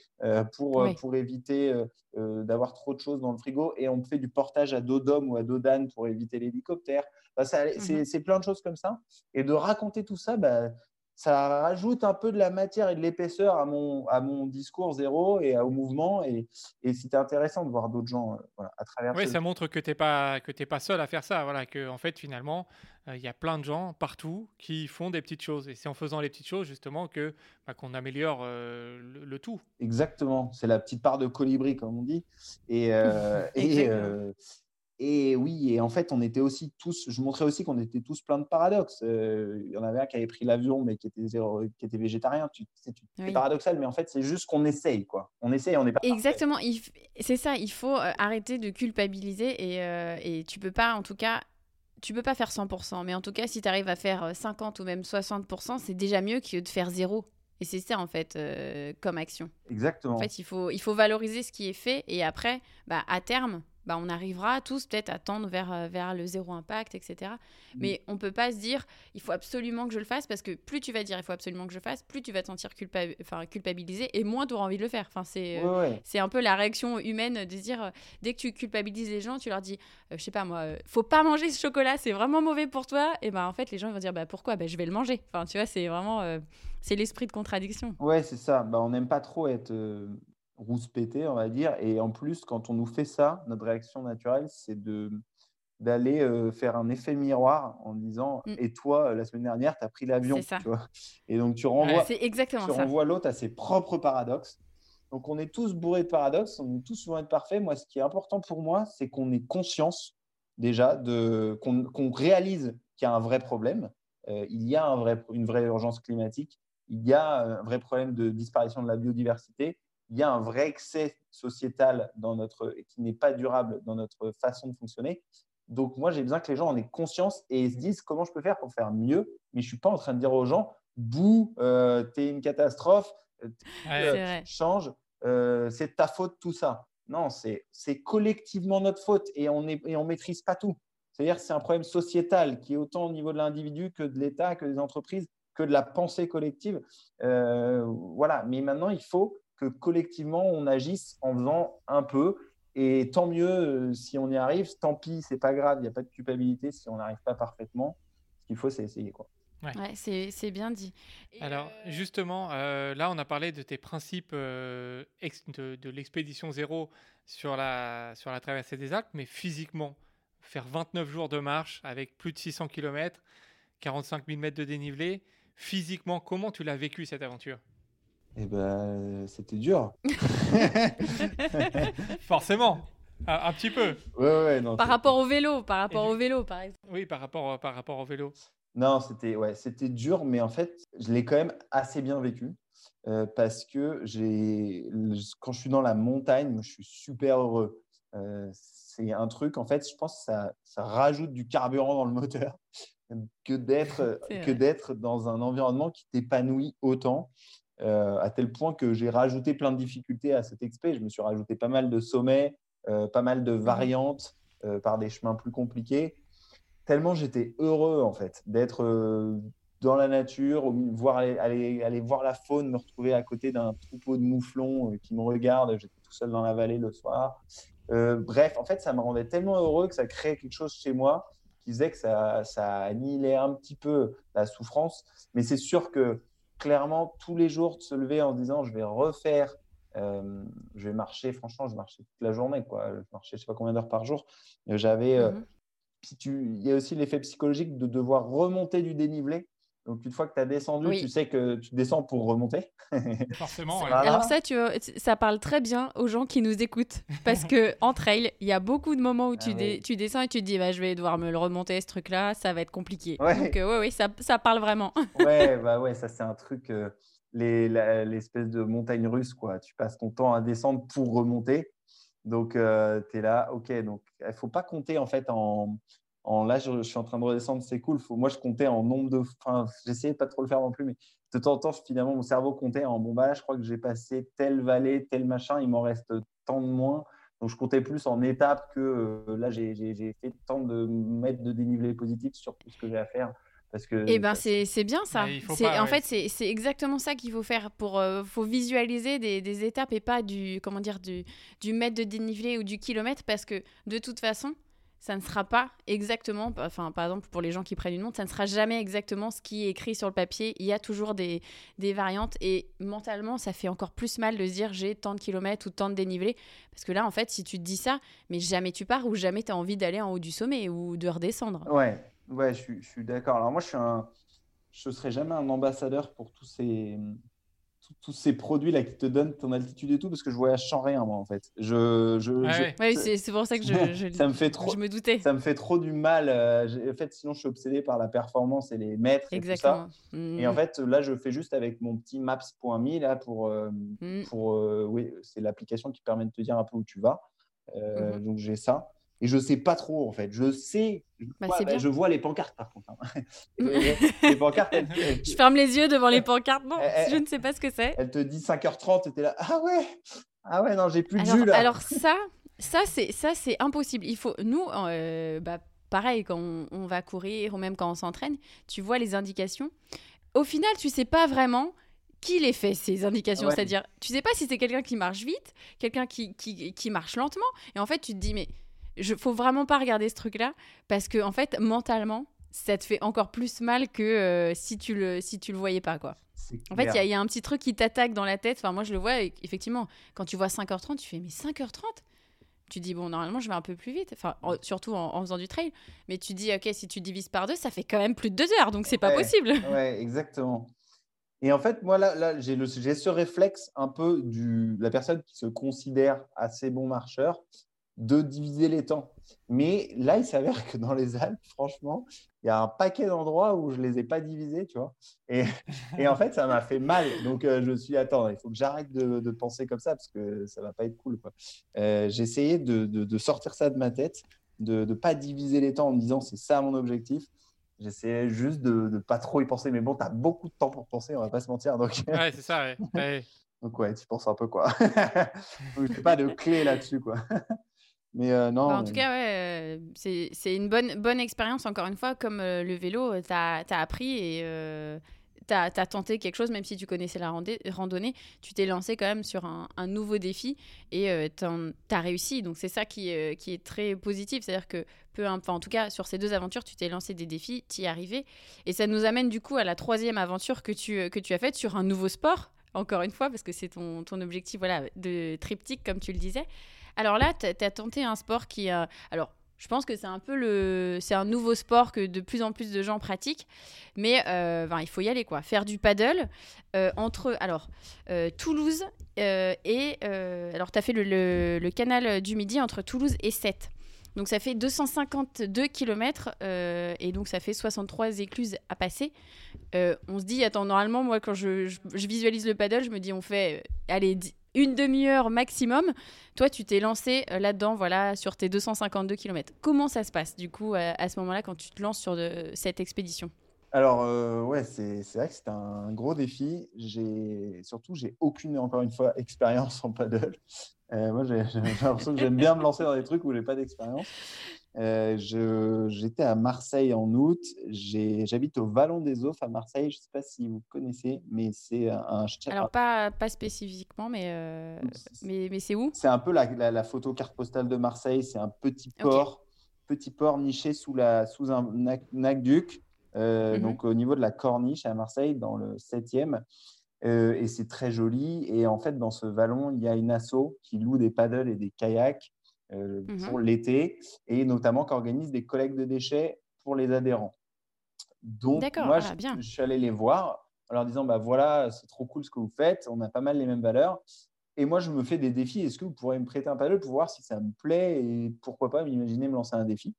pour, pour éviter d'avoir trop de choses dans le frigo. Et on fait du portage à dos d'homme ou à dos d'âne pour éviter l'hélicoptère. Bah, mmh c'est plein de choses comme ça. Et de raconter tout ça, bah, ça rajoute un peu de la matière et de l'épaisseur à mon, à mon discours zéro et au mouvement. Et, et c'était intéressant de voir d'autres gens euh, à travers Oui, ça montre que tu n'es pas, que pas seul à faire ça. Voilà, que, en fait, finalement, euh, il y a plein de gens partout qui font des petites choses. Et c'est en faisant les petites choses, justement, que bah, qu'on améliore euh, le, tout. Exactement. C'est la petite part de colibri, comme on dit. Et, (laughs) et, et oui, et en fait, on était aussi tous, je montrais aussi qu'on était tous plein de paradoxes. Euh, il y en avait un qui avait pris l'avion, mais qui était, qui était végétarien. C'est paradoxal, mais en fait, c'est juste qu'on essaye, quoi. On essaye, on n'est pas. Exactement, c'est ça, il faut euh, arrêter de culpabiliser et, euh, et tu peux pas, en tout cas, tu peux pas faire 100%, mais en tout cas, si tu arrives à faire 50% ou même 60%, c'est déjà mieux que de faire zéro. Et c'est ça, en fait, comme action. Exactement. En fait, il faut, il faut valoriser ce qui est fait et après, bah, à terme, bah, on arrivera tous peut-être à tendre vers, euh, vers le zéro impact, etc. Mm. Mais on peut pas se dire, il faut absolument que je le fasse, parce que plus tu vas dire, il faut absolument que je le fasse, plus tu vas te sentir culpabilisé, et moins tu auras envie de le faire. Enfin, c'est euh, c'est un peu la réaction humaine de dire, euh, dès que tu culpabilises les gens, tu leur dis, je sais pas moi, faut pas manger ce chocolat, c'est vraiment mauvais pour toi. Et ben en fait, les gens vont dire, bah pourquoi? Bah, Je vais le manger. Enfin, tu vois, c'est vraiment, c'est l'esprit de contradiction. Ouais, c'est ça. Bah, on n'aime pas trop être rousse pété, on va dire. Et en plus, quand on nous fait ça, notre réaction naturelle, c'est de d'aller euh, faire un effet miroir en disant mm. et toi la semaine dernière tu as pris l'avion et donc tu renvoies exactement tu renvoies l'autre à ses propres paradoxes. Donc on est tous bourrés de paradoxes on est tous souvent être parfaits. Moi ce qui est important pour moi c'est qu'on ait conscience déjà de qu'on réalise qu'il y a un vrai problème. Euh, il y a un vrai, une vraie urgence climatique. Il y a un vrai problème de disparition de la biodiversité il y a un vrai excès sociétal dans notre, qui n'est pas durable dans notre façon de fonctionner. Donc, moi, j'ai besoin que les gens en aient conscience et se disent comment je peux faire pour faire mieux. Mais je ne suis pas en train de dire aux gens, bouh, euh, tu es une catastrophe, euh, euh, change, c'est ta faute, tout ça. Non, c'est collectivement notre faute et on ne et on maîtrise pas tout. C'est-à-dire que c'est un problème sociétal qui est autant au niveau de l'individu que de l'État, que des entreprises, que de la pensée collective. voilà. Mais maintenant, il faut que collectivement, on agisse en faisant un peu. Et tant mieux euh, si on y arrive, tant pis, c'est pas grave, il n'y a pas de culpabilité si on n'arrive pas parfaitement. Ce qu'il faut, c'est essayer. Quoi. Ouais. c'est bien dit. Alors, euh, justement, euh, là, on a parlé de tes principes de, de l'expédition zéro sur la, sur la traversée des Alpes, mais physiquement, faire 29 jours de marche avec plus de 600 km, 45 000 mètres de dénivelé, physiquement, comment tu l'as vécu cette aventure? Eh ben, c'était dur. (laughs) Forcément, un, petit peu. Ouais, ouais, non, par rapport au vélo, par rapport au vélo, par exemple. Oui, par rapport, par rapport au vélo. Non, c'était ouais, c'était dur, mais en fait, je l'ai quand même assez bien vécu euh, parce que j'ai, quand je suis dans la montagne, je suis super heureux. Euh, c'est un truc, en fait, je pense que ça, ça rajoute du carburant dans le moteur (laughs) que d'être que d'être dans un environnement qui t'épanouit autant. Euh, à tel point que j'ai rajouté plein de difficultés à cet expé. Je me suis rajouté pas mal de sommets, euh, pas mal de mhm. variantes euh, par des chemins plus compliqués. Tellement j'étais heureux en fait d'être dans la nature, voir, aller, aller, voir la faune, me retrouver à côté d'un troupeau de mouflons qui me regarde. J'étais tout seul dans la vallée le soir. bref, en fait, ça me rendait tellement heureux que ça créait quelque chose chez moi qui faisait que ça, ça annihilait un petit peu la souffrance. Mais c'est sûr que clairement, tous les jours, de se lever en disant je vais refaire, euh, je vais marcher, franchement, je marchais toute la journée, quoi. Je marchais je ne sais pas combien d'heures par jour. J'avais. Euh, mhm. il y a aussi l'effet psychologique de devoir remonter du dénivelé. Donc, une fois que tu as descendu, tu sais que tu descends pour remonter. (laughs) Forcément. Alors, ça, tu, ça parle très bien aux gens qui nous écoutent. Parce que (laughs) en trail, il y a beaucoup de moments où tu, ah tu descends et tu te dis bah, je vais devoir me le remonter, ce truc-là, ça va être compliqué. Donc, euh, oui, ça, ça, parle vraiment. (laughs) ouais, bah ouais, ça, c'est un truc. Euh, l'espèce de montagne russe, quoi. Tu passes ton temps à descendre pour remonter. Donc, euh, tu es là, ok. Donc, il ne faut pas compter en fait en, là, je, suis en train de redescendre, c'est cool. moi, je comptais en nombre de. Enfin, j'essayais pas trop le faire non plus, mais de temps en temps, finalement, mon cerveau comptait en bon, bah je crois que j'ai passé telle vallée, tel machin, il m'en reste tant de moins. Donc, je comptais plus en étapes que euh, là, j'ai fait tant de mètres de dénivelé positif sur tout ce que j'ai à faire. Parce que, eh ben c'est bien ça. en fait, c'est exactement ça qu'il faut faire. Pour, euh, faut visualiser des, des, étapes et pas du, comment dire, du, du mètre de dénivelé ou du kilomètre parce que de toute façon, ça ne sera pas exactement, enfin par exemple pour les gens qui prennent une montre, ça ne sera jamais exactement ce qui est écrit sur le papier. Il y a toujours des, des variantes et mentalement ça fait encore plus mal de se dire j'ai tant de kilomètres ou tant de dénivelé. Parce que là en fait si tu te dis ça, mais jamais tu pars ou jamais tu as envie d'aller en haut du sommet ou de redescendre. Ouais, ouais je, suis d'accord. Alors moi je suis un... Serai jamais un ambassadeur pour tous ces, tous ces produits-là qui te donnent ton altitude et tout, parce que je voyage sans rien, moi, en fait. Je, je, Oui, c'est pour ça que je, je, (laughs) ça me fait trop, je me doutais. Ça me fait trop du mal. Euh, en fait, sinon, je suis obsédé par la performance et les mètres et tout ça. Mmh. Et en fait, là, je fais juste avec mon petit maps.me, là, pour... Euh, mmh. pour euh, oui, c'est l'application qui permet de te dire un peu où tu vas. Mmh. Donc, j'ai ça. Et je sais pas trop, en fait. Je sais, je, bah, vois, bah, je vois les pancartes, par contre. Hein. (laughs) les, pancartes, je ferme les yeux devant les pancartes. Non, je ne sais pas ce que c'est. Elle te dit 5h30, et tu es là. Ah ouais Ah ouais, non, j'ai plus de jus, là. Alors ça, ça, c'est ça, c'est impossible. Il faut, nous, euh, bah, pareil, quand on, va courir ou même quand on s'entraîne, tu vois les indications. Au final, tu sais pas vraiment qui les fait ces indications. C'est-à-dire, tu sais pas si c'est quelqu'un qui marche vite, quelqu'un qui, qui, qui, marche lentement. Et en fait, tu te dis, mais je faut vraiment pas regarder ce truc-là parce que en fait, mentalement, ça te fait encore plus mal que euh, si tu le si tu le voyais pas quoi. En fait, il y, a un petit truc qui t'attaque dans la tête. Enfin, moi, je le vois, effectivement, quand tu vois 5h30, tu fais, mais 5h30 tu dis, bon, normalement, je vais un peu plus vite, enfin, surtout en, faisant du trail, mais tu dis, ok, si tu divises par deux, ça fait quand même plus de deux heures, donc c'est pas possible. (laughs) Ouais, exactement. Et en fait, moi, là, là j'ai ce réflexe un peu de la personne qui se considère assez bon marcheur de diviser les temps. Mais là, il s'avère que dans les Alpes, franchement, il y a un paquet d'endroits où je ne les ai pas divisés, tu vois. Et, et en fait, ça m'a fait mal. Donc, euh, je me suis dit, attends, il faut que j'arrête de, de, penser comme ça parce que ça ne va pas être cool. Euh, j'ai essayé de, de, sortir ça de ma tête, de ne pas diviser les temps en me disant, c'est ça mon objectif. J'essayais juste de ne pas trop y penser. Mais bon, tu as beaucoup de temps pour penser, on va pas se mentir. Donc... Ouais, c'est ça, ouais. (laughs) donc, ouais, tu penses un peu, quoi. (laughs) je n'ai pas de clé là-dessus, quoi. Mais euh, non. Bah, en tout cas, ouais, euh, c'est une bonne, bonne expérience, encore une fois, comme euh, le vélo, tu as, appris et tu as, tenté quelque chose, même si tu connaissais la randonnée, tu t'es lancé quand même sur un, un nouveau défi et tu as réussi. Donc c'est ça qui, qui est très positif, c'est-à-dire que, peu enfin, en tout cas, sur ces deux aventures, tu t'es lancé des défis, tu y es arrivé. Et ça nous amène du coup à la troisième aventure que tu, que tu as faite sur un nouveau sport, encore une fois, parce que c'est ton, ton objectif voilà, de triptyque, comme tu le disais. Alors là, tu as tenté un sport qui. Euh, alors, je pense que c'est un peu le, c'est un nouveau sport que de plus en plus de gens pratiquent, mais euh, il faut y aller quoi. Faire du paddle euh, entre alors Toulouse et alors tu as fait le, canal du Midi entre Toulouse et Sète. Donc ça fait 252 km et donc ça fait 63 écluses à passer. on se dit, attends, normalement, moi quand je, je, visualise le paddle, je me dis, on fait, allez, une demi-heure maximum. Toi, tu t'es lancé euh, là-dedans, voilà, sur tes 252 km. Comment ça se passe, du coup, à, ce moment-là, quand tu te lances sur cette expédition? Alors, euh, ouais, c'est vrai que c'est un gros défi. Surtout, j'ai aucune, encore une fois, (laughs) expérience en paddle. Euh, moi, j'ai l'impression que j'aime bien me lancer dans des trucs où j'ai pas d'expérience. Euh, J'étais à Marseille en août. J'habite au Vallon des Offs à Marseille. Je ne sais pas si vous connaissez, mais c'est un. Alors, pas, pas spécifiquement, mais, euh, mais, mais c'est où? C'est un peu la, la, photo carte postale de Marseille. C'est un petit port, petit port niché sous, la, sous un aqueduc. Euh, mhm. Donc, au niveau de la Corniche à Marseille, dans le 7e. Euh, et c'est très joli. Et en fait, dans ce vallon, il y a une asso qui loue des paddles et des kayaks euh, mmh pour l'été et notamment qui organise des collectes de déchets pour les adhérents. Donc, moi, ah, je, suis allé les voir en leur disant bah voilà, c'est trop cool ce que vous faites, on a pas mal les mêmes valeurs. Et moi, je me fais des défis. Est-ce que vous pourrez me prêter un paddle pour voir si ça me plaît et pourquoi pas m'imaginer me lancer un défi?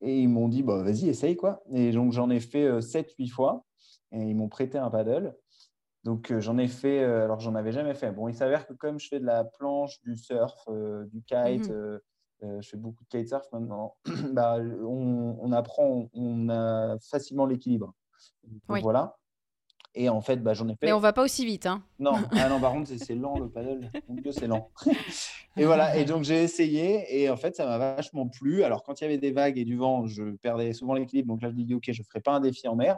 Et ils m'ont dit bah, vas-y, essaye quoi. Et donc, j'en ai fait 7-8 euh, fois et ils m'ont prêté un paddle. Donc euh, j'en ai fait, euh, alors j'en avais jamais fait. Bon, il s'avère que comme je fais de la planche, du surf, euh, du kite, mhm. je fais beaucoup de kitesurf maintenant, (clears throat) bah, on, apprend, on, a facilement l'équilibre. Voilà. Et en fait, bah, j'en ai fait. Mais on va pas aussi vite. Hein. Non, (laughs) ah non, par contre, c'est lent le paddle. Mon Dieu, c'est lent. (laughs) et voilà. Et donc, j'ai essayé. Et en fait, ça m'a vachement plu. Alors, quand il y avait des vagues et du vent, je perdais souvent l'équilibre. Donc là, je dis, OK, je ne ferai pas un défi en mer.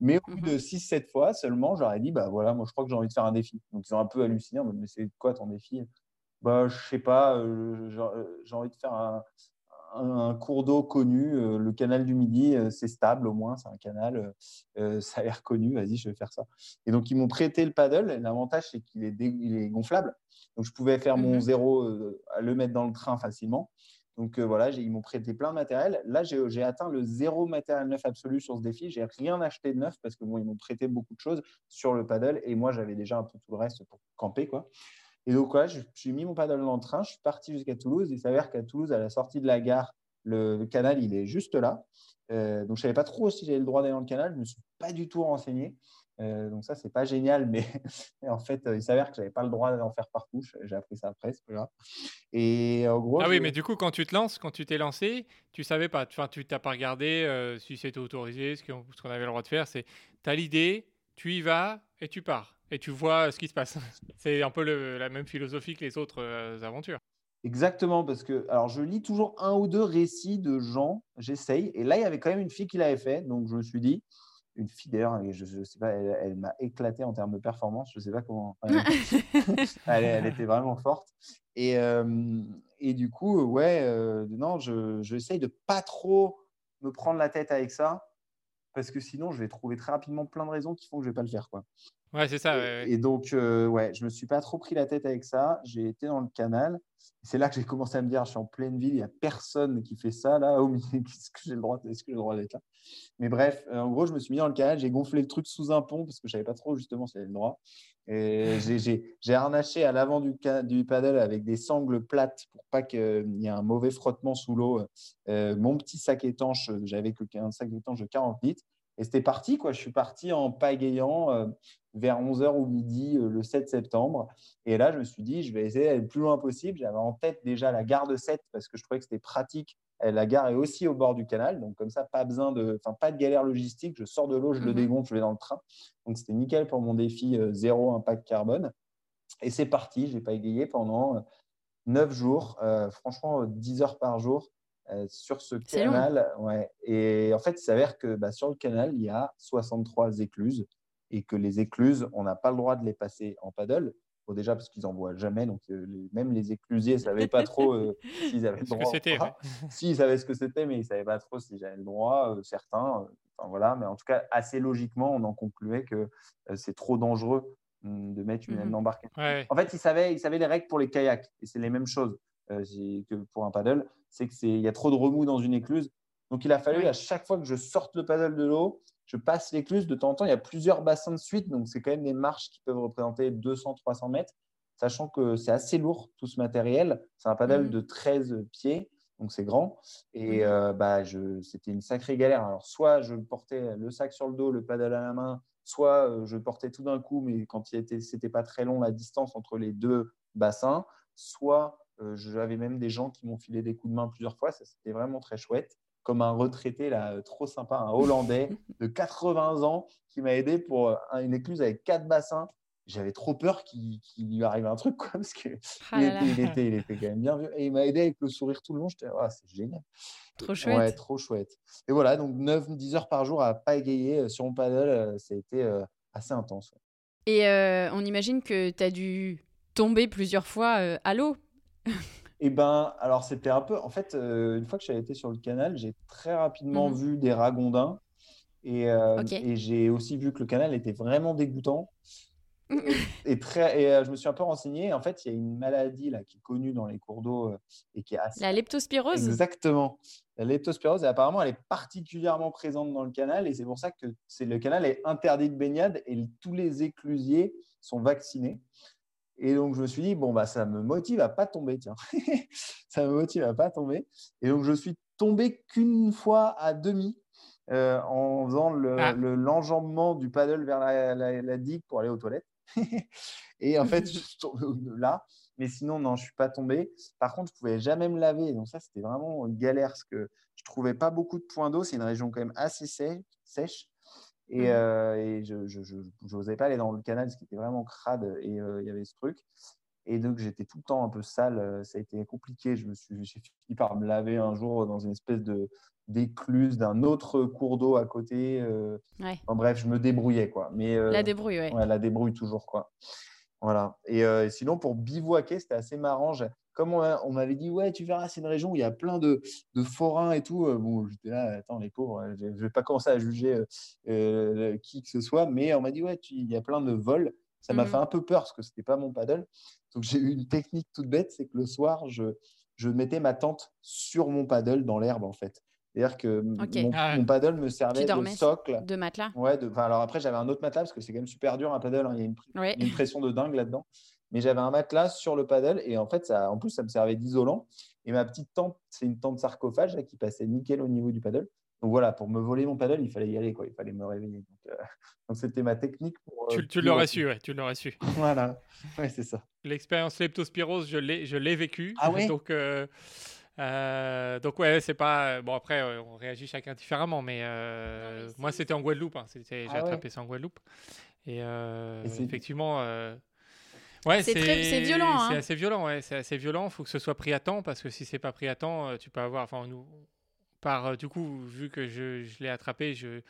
Mais au bout de 6-7 mmh fois seulement, j'aurais dit, bah voilà, moi je crois que j'ai envie de faire un défi. Donc ils ont un peu halluciné, mais c'est quoi ton défi? Bah je sais pas, euh, euh, j'ai envie de faire un, cours d'eau connu, euh, le canal du Midi, c'est stable au moins, c'est un canal, ça a l'air connu, vas-y, je vais faire ça. Et donc ils m'ont prêté le paddle, l'avantage c'est qu'il est, est, gonflable, donc je pouvais faire mon mmh zéro, le mettre dans le train facilement. Donc euh, voilà, ils m'ont prêté plein de matériel. Là, j'ai atteint le zéro matériel neuf absolu sur ce défi. J'ai rien acheté de neuf parce que bon, ils m'ont prêté beaucoup de choses sur le paddle et moi, j'avais déjà un peu tout le reste pour camper. quoi. Et donc, voilà, j'ai mis mon paddle dans le train, je suis parti jusqu'à Toulouse. Il s'avère qu'à Toulouse, à la sortie de la gare, le, canal, il est juste là. Euh, donc, je ne savais pas trop si j'avais le droit d'aller dans le canal. Je ne me suis pas du tout renseigné. Euh, donc ça, c'est pas génial, (laughs) mais en fait, euh, il s'avère que j'avais pas le droit d'en faire partout. J'ai appris ça après, Et en gros, ah oui, mais du coup, quand tu te lances, quand tu t'es lancé, tu savais pas, enfin, tu t'as pas regardé euh, si c'était autorisé, ce qu'on avait le droit de faire. C'est, as l'idée, tu y vas et tu pars et tu vois ce qui se passe. (laughs) c'est un peu la même philosophie que les autres aventures. Exactement, parce que alors je lis toujours un ou deux récits de gens, j'essaye. Et là, il y avait quand même une fille qui l'avait fait, donc je me suis dit, une fille d'ailleurs, je, je sais pas, elle, m'a éclaté en termes de performance, je sais pas comment. (laughs) (laughs) elle, était vraiment forte. Et, euh, et du coup, ouais, euh, non, je j'essaye de pas trop me prendre la tête avec ça, parce que sinon, je vais trouver très rapidement plein de raisons qui font que je vais pas le faire, quoi. Ouais, c'est ça. Et donc, euh, ouais, je me suis pas trop pris la tête avec ça. J'ai été dans le canal. C'est là que j'ai commencé à me dire, je suis en pleine ville, il n'y a personne qui fait ça là. (laughs) Au est-ce que j'ai le droit, est-ce que j'ai le droit d'être là? Mais bref, euh, en gros, je me suis mis dans le canal, j'ai gonflé le truc sous un pont parce que je savais pas trop justement si j'avais le droit. Et (laughs) j'ai harnaché à l'avant du, du paddle avec des sangles plates pour pas qu'il y ait un mauvais frottement sous l'eau. Euh, mon petit sac étanche, j'avais que un sac étanche de 40 litres. Et c'était parti, quoi. Je suis parti en pagayant euh, vers 11h ou midi euh, le 7 septembre. Et là, je me suis dit, je vais essayer d'aller le plus loin possible. J'avais en tête déjà la gare de 7 parce que je trouvais que c'était pratique. La gare est aussi au bord du canal. Donc, comme ça, pas besoin de, enfin, pas de galère logistique. Je sors de l'eau, je le mhm. dégonfle, je vais dans le train. Donc, c'était nickel pour mon défi euh, zéro impact carbone. Et c'est parti. Je n'ai pas égayé pendant 9 jours, franchement, 10 heures par jour. Euh, sur ce canal. Ouais. Et en fait, il s'avère que bah, sur le canal, il y a 63 écluses et que les écluses, on n'a pas le droit de les passer en paddle. Bon, déjà parce qu'ils n'en voient jamais, donc euh, même les éclusiers ne savaient pas trop euh, (laughs) s'ils avaient le droit. Ce que c'était. si, (laughs) ils savaient ce que c'était, mais ils ne savaient pas trop si j'avais le droit, certains. Enfin, voilà, mais en tout cas, assez logiquement, on en concluait que c'est trop dangereux hum, de mettre une mmh embarquée. En fait, ils savaient, ils savaient les règles pour les kayaks, et c'est les mêmes choses. Euh, que pour un paddle, c'est qu'il y a trop de remous dans une écluse. Donc, il a fallu à chaque fois que je sorte le paddle de l'eau, je passe l'écluse. De temps en temps, il y a plusieurs bassins de suite. Donc, c'est quand même des marches qui peuvent représenter 200-300 mètres, sachant que c'est assez lourd tout ce matériel. C'est un paddle mmh. de 13 pieds, donc c'est grand. Et mmh. euh, bah, c'était une sacrée galère. Alors, soit je portais le sac sur le dos, le paddle à la main, soit euh, je portais tout d'un coup, mais quand c'était pas très long la distance entre les deux bassins, soit j'avais même des gens qui m'ont filé des coups de main plusieurs fois. Ça, c'était vraiment très chouette. Comme un retraité, là, euh, trop sympa, un Hollandais (laughs) de 80 ans qui m'a aidé pour euh, une écluse avec quatre bassins. J'avais trop peur qu'il lui arrive un truc, quoi, parce qu'il (laughs) ah il, était, il était quand même bien vieux. Et il m'a aidé avec le sourire tout le long. J'étais, ah, c'est génial. Trop chouette. Ouais, trop chouette. Et voilà, donc 9-10 heures par jour à pas égayer sur mon paddle, ça a été assez intense. Et on imagine que tu as dû tomber plusieurs fois à l'eau (laughs) Eh ben, alors c'était un peu. En fait, euh, une fois que j'ai été sur le canal, j'ai très rapidement mhm. vu des ragondins et, euh, et j'ai aussi vu que le canal était vraiment dégoûtant. (laughs) et, très, et euh, je me suis un peu renseigné. En fait, il y a une maladie là qui est connue dans les cours d'eau et qui est assez... La leptospirose? Exactement. La leptospirose, et apparemment, elle est particulièrement présente dans le canal et c'est pour ça que c'est le canal est interdit de baignade et tous les éclusiers sont vaccinés. Et donc, je me suis dit, bon, bah, ça me motive à pas tomber, tiens. (laughs) ça me motive à pas tomber. Et donc, je suis tombé qu'une fois à demi euh, en faisant ah. l'enjambement du paddle vers la, digue pour aller aux toilettes. (laughs) et en fait, je suis tombé là. Mais sinon, non, je suis pas tombé. Par contre, je pouvais jamais me laver. Donc, ça, c'était vraiment une galère parce que je trouvais pas beaucoup de points d'eau. C'est une région quand même assez sèche. Et, mmh. euh, et je n'osais pas aller dans le canal, ce qui était vraiment crade. Et euh, il y avait ce truc. Et donc, j'étais tout le temps un peu sale. Euh, ça a été compliqué. Je me suis j'ai fini par me laver un jour dans une espèce de d'écluse d'un autre cours d'eau à côté. En bref, je me débrouillais. Quoi. Mais, la débrouille, oui. Ouais, la débrouille toujours. Quoi. Voilà. Et sinon, pour bivouaquer, c'était assez marrant comme on, m'avait dit, ouais, tu verras, c'est une région où il y a plein de, forains et tout. Euh, bon, j'étais là, attends, les pauvres, euh, je ne vais pas commencer à juger euh, qui que ce soit, mais on m'a dit, ouais, il y a plein de vols. Ça m'a mmh fait un peu peur parce que ce n'était pas mon paddle. Donc, j'ai eu une technique toute bête, c'est que le soir, je, je mettais ma tente sur mon paddle dans l'herbe, en fait. C'est-à-dire que ah mon, paddle me servait de socle. De matelas? Ouais, de, alors après, j'avais un autre matelas parce que c'est quand même super dur un paddle. Hein, il y a une, une pression de dingue là-dedans mais j'avais un matelas sur le paddle et en fait, ça, en plus, ça me servait d'isolant. Et ma petite tente, c'est une tente sarcophage qui passait nickel au niveau du paddle. Donc voilà, pour me voler mon paddle, il fallait y aller, quoi. il fallait me réveiller. Donc, euh, (laughs) c'était ma technique. Pour, tu, tu l'aurais su, ouais, tu l'aurais su. (laughs) voilà, ouais, c'est ça. L'expérience leptospirose, je l'ai, je l'ai vécue. Ah ouais? (laughs) Donc, euh, euh, donc ouais, c'est pas bon. Après, on réagit chacun différemment, mais moi, c'était en Guadeloupe. Hein. J'ai ah attrapé ça en Guadeloupe. Et, et effectivement Ouais, C'est très- c'est violent, hein. C'est assez violent, ouais. C'est assez violent. Il faut que ce soit pris à temps parce que si c'est pas pris à temps, euh, tu peux avoir. Enfin, nous, par euh, du coup, vu que je, je l'ai attrapé, je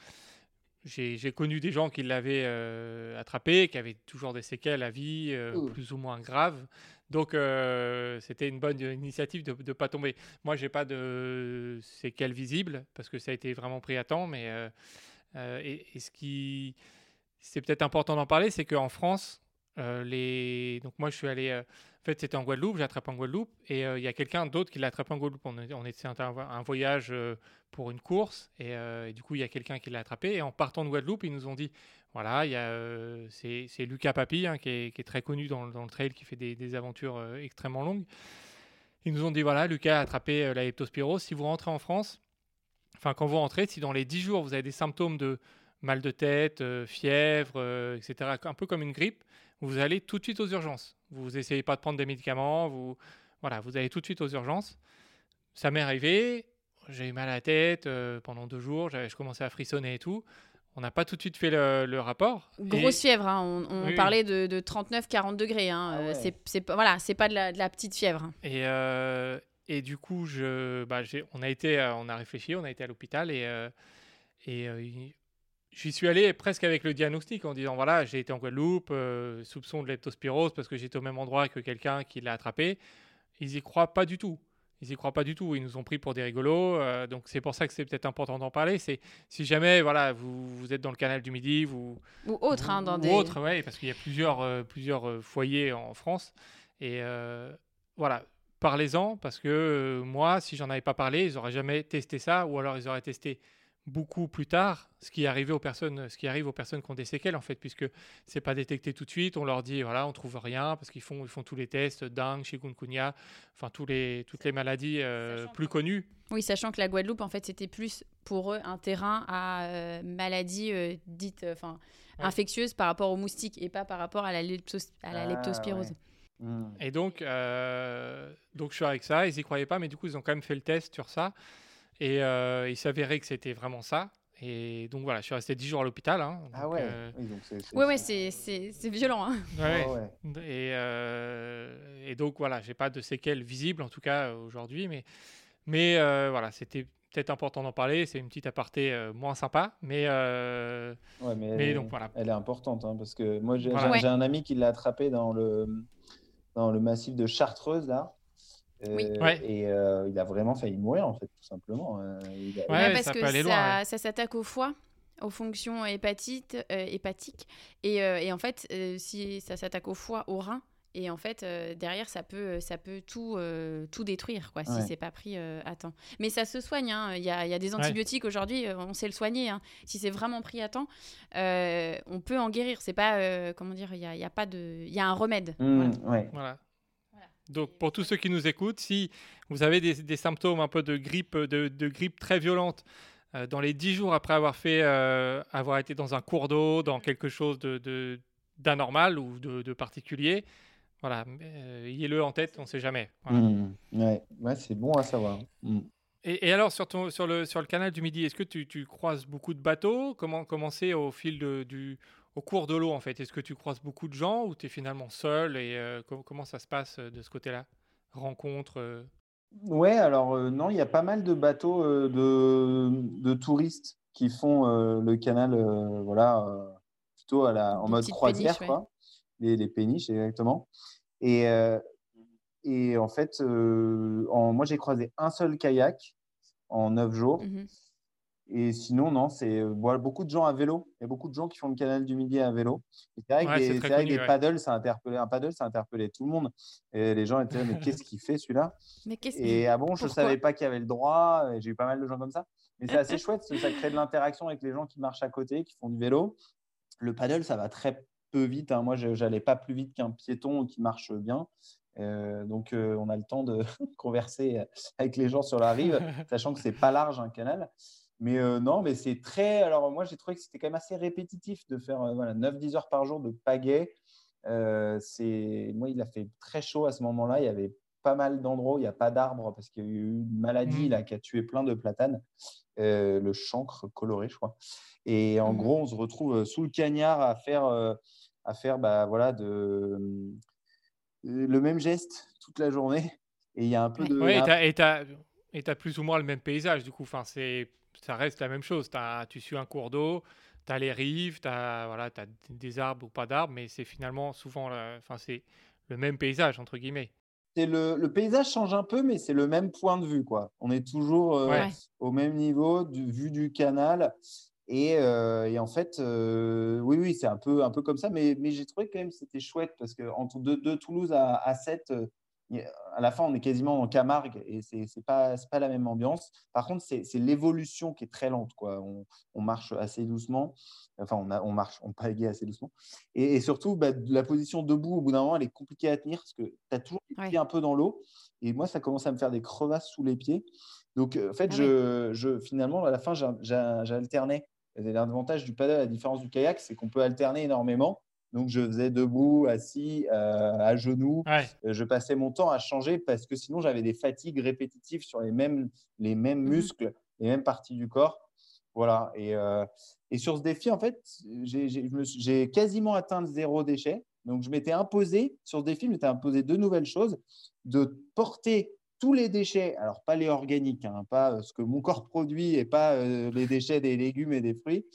j'ai j'ai connu des gens qui l'avaient euh, attrapé, qui avaient toujours des séquelles à vie, euh, plus ou moins graves. Donc, euh, c'était une bonne initiative de ne pas tomber. Moi, j'ai pas de séquelles visibles parce que ça a été vraiment pris à temps. Mais euh, euh, et, et ce qui c'est peut-être important d'en parler, c'est qu'en France, euh, donc moi je suis allé, euh, en fait c'était en Guadeloupe, j'ai attrapé en Guadeloupe, et euh, il y a quelqu'un d'autre qui l'a attrapé en Guadeloupe. On, était un, un voyage pour une course, et, du coup il y a quelqu'un qui l'a attrapé, et en partant de Guadeloupe, ils nous ont dit, voilà, c'est Lucas Papi, hein, qui, est, très connu dans, le- trail, qui fait des, aventures extrêmement longues. Ils nous ont dit, voilà, Lucas a attrapé la leptospirose, si vous rentrez en France, enfin quand vous rentrez, si dans les 10 jours vous avez des symptômes de mal de tête, fièvre, etc., un peu comme une grippe, vous allez tout de suite aux urgences. Vous essayez pas de prendre des médicaments, vous, voilà, vous allez tout de suite aux urgences. Ça m'est arrivé, j'ai eu mal à la tête euh, pendant deux jours, j'avais- je commençais à frissonner et tout. On n'a pas tout de suite fait le, le rapport. Et- Grosse fièvre, hein, on, on Oui, oui. parlait de, de 39-40 degrés. Hein, Ah euh, ouais. c'est, voilà, c'est pas de la, de la petite fièvre. Et, euh, et du coup, je, bah, on, a été, on a réfléchi, on a été à l'hôpital et, euh, euh, j'y suis allé presque avec le diagnostic en disant voilà, j'ai été en Guadeloupe, euh, soupçon de leptospirose parce que j'étais au même endroit que quelqu'un qui l'a attrapé. Ils y croient pas du tout. Ils y croient pas du tout. Ils nous ont pris pour des rigolos. euh, donc c'est pour ça que c'est peut-être important d'en parler. C'est si jamais voilà, vous, vous êtes dans le canal du Midi, vous Ou autre, hein, dans ou des. autre, ouais, parce qu'il y a plusieurs, euh, plusieurs euh, foyers en France. Et voilà, parlez-en, parce que moi, si j'en avais pas parlé, ils n'auraient jamais testé ça, ou alors ils auraient testé beaucoup plus tard, ce qui, est arrivé aux personnes, ce qui arrive aux personnes qui ont des séquelles, en fait, puisque c'est pas détecté tout de suite. On leur dit, voilà, on trouve rien, parce qu'ils font, ils font tous les tests, dengue, chikungunya, enfin, tous les, toutes les maladies euh, plus connues. Oui, sachant que la Guadeloupe, en fait, c'était plus pour eux un terrain à euh, maladies euh, dites euh, enfin, Ouais. infectieuses par rapport aux moustiques et pas par rapport à la, leptos- à la Ah, leptospirose. ouais. Hmm. Et donc, euh, donc je suis avec ça, ils y croyaient pas, mais du coup, ils ont quand même fait le test sur ça. Et euh, il s'avérait que c'était vraiment ça. Et donc voilà, je suis resté 10 jours à l'hôpital. hein. Ah ouais. euh, Oui, c'est- Ouais, ouais, c'est, c'est, c'est violent. Hein. ouais, Ah ouais. ouais. Et, euh, et donc voilà, j'ai pas de séquelles visibles en tout cas euh, aujourd'hui, mais, mais euh, voilà, c'était peut-être important d'en parler. C'est une petite aparté euh, moins sympa, mais euh, Ouais, mais, Mais elle, donc, est, voilà. elle est importante hein, parce que moi j'ai Voilà. j'ai- Ouais. j'ai un ami qui l'a attrapé dans le, dans le massif de Chartreuse là. Oui. Euh, Ouais. Et euh, il a vraiment failli mourir en fait, tout simplement. Euh, il a- Ouais, parce ça que peut aller ça, loin, ouais. ça s'attaque au foie, aux fonctions hépatites, euh, hépatiques. Et, euh, et en fait, euh, si ça s'attaque au foie, au rein, et en fait, euh, derrière, ça peut, ça peut tout, euh, tout détruire, quoi, si Ouais. c'est pas pris euh, à temps. Mais ça se soigne. hein. Il y, a, il y a des antibiotiques aujourd'hui, on sait le soigner. hein. Si c'est vraiment pris à temps, euh, on peut en guérir. C'est pas, euh, comment dire, il y a, il y a pas de, il y a un remède. Voilà. ouais. Voilà. Donc, pour tous ceux qui nous écoutent, si vous avez des, des symptômes un peu de grippe, de, de grippe très violente, euh, dans les 10 jours après avoir fait, euh, avoir été dans un cours d'eau, dans quelque chose de, d'anormal ou de, de particulier, voilà, euh, ayez-le en tête, on ne sait jamais. Voilà. Hmm, ouais. Ouais, c'est bon à savoir. Hmm. Et, et alors, sur, ton- sur, le, sur le canal du Midi, est-ce que tu, tu croises beaucoup de bateaux? Comment, c'est au fil de, du, au cours de l'eau, en fait Est-ce que tu croises beaucoup de gens ou tu es finalement seul Et euh, com- comment ça se passe euh, de ce côté-là? Rencontres euh, Ouais, alors euh, non, il y a pas mal de bateaux euh, de, de touristes qui font euh, le canal, euh, voilà, euh, plutôt à la, en Des mode croisière, péniches, ouais. quoi. Les, les péniches, exactement. Et, euh, et en fait, euh, en, moi, j'ai croisé un seul kayak en neuf jours. Mhm. Et sinon, non, c'est euh, voilà, beaucoup de gens à vélo. Il y a beaucoup de gens qui font le canal du Midi à vélo. C'est vrai que Ouais, des, vrai connu, des ouais. paddles, ça a interpellé, un paddle, ça a interpellé tout le monde. Et les gens étaient là, mais qu'est-ce qu'il fait celui-là? (laughs) Mais qu'est-ce Et ah bon, je ne savais pas qu'il y avait le droit. J'ai eu pas mal de gens comme ça. Mais c'est assez (laughs) chouette, parce que ça crée de l'interaction avec les gens qui marchent à côté, qui font du vélo. Le paddle, ça va très peu vite. hein. Moi, je n'allais pas plus vite qu'un piéton qui marche bien. Euh, donc, euh, on a le temps de (laughs) converser avec les gens sur la rive, sachant que c'est pas large un canal. Mais euh, non, mais c'est très. Alors, moi, j'ai trouvé que c'était quand même assez répétitif de faire euh, voilà, 9-10 heures par jour de pagaie. Euh, c'est... Moi, il a fait très chaud à ce moment-là. Il y avait pas mal d'endroits où il n'y a pas d'arbres parce qu'il y a eu une maladie Mhm. là, qui a tué plein de platanes, euh, le chancre coloré, je crois. Et en Mhm. gros, on se retrouve sous le cagnard à faire, à faire bah, voilà, de, le même geste toute la journée. Et il y a un peu de. Et tu as, plus ou moins le même paysage, du coup. Enfin, ça reste la même chose. As, tu suis un cours d'eau, tu as les rives, tu as, voilà, as des arbres ou pas d'arbres, mais c'est finalement souvent enfin, c'est le même paysage, entre guillemets. Le, le, paysage change un peu, mais c'est le même point de vue. Quoi. On est toujours euh, au même niveau, du, vue du canal. Et, euh, et, en fait, euh, oui, oui, c'est un peu, un peu comme ça, mais, mais j'ai trouvé quand même que c'était chouette parce que entre de, de Toulouse à, à 7, à la fin, on est quasiment en Camargue et c'est n'est pas, pas la même ambiance. Par contre, c'est l'évolution qui est très lente. Quoi. On, marche assez doucement. Enfin, on, a, on marche, on pagaie assez doucement. Et, surtout, bah, la position debout, au bout d'un moment, elle est compliquée à tenir parce que tu as toujours les pieds un peu dans l'eau. Et moi, ça commence à me faire des crevasses sous les pieds. Donc, euh, en fait, ah je, je, finalement, à la fin, j'alternais. L'avantage du paddle, à la différence du kayak, c'est qu'on peut alterner énormément. Donc, je faisais debout, assis, euh, à genoux. Euh, je passais mon temps à changer parce que sinon, j'avais des fatigues répétitives sur les mêmes, les mêmes mmh muscles, les mêmes parties du corps. Voilà. Et, euh, et sur ce défi, en fait, j'ai quasiment atteint le zéro déchet. Donc, je m'étais imposé, sur ce défi, je m'étais imposé deux nouvelles choses de porter tous les déchets, alors pas les organiques, hein, pas ce que mon corps produit et pas les déchets des légumes et des fruits,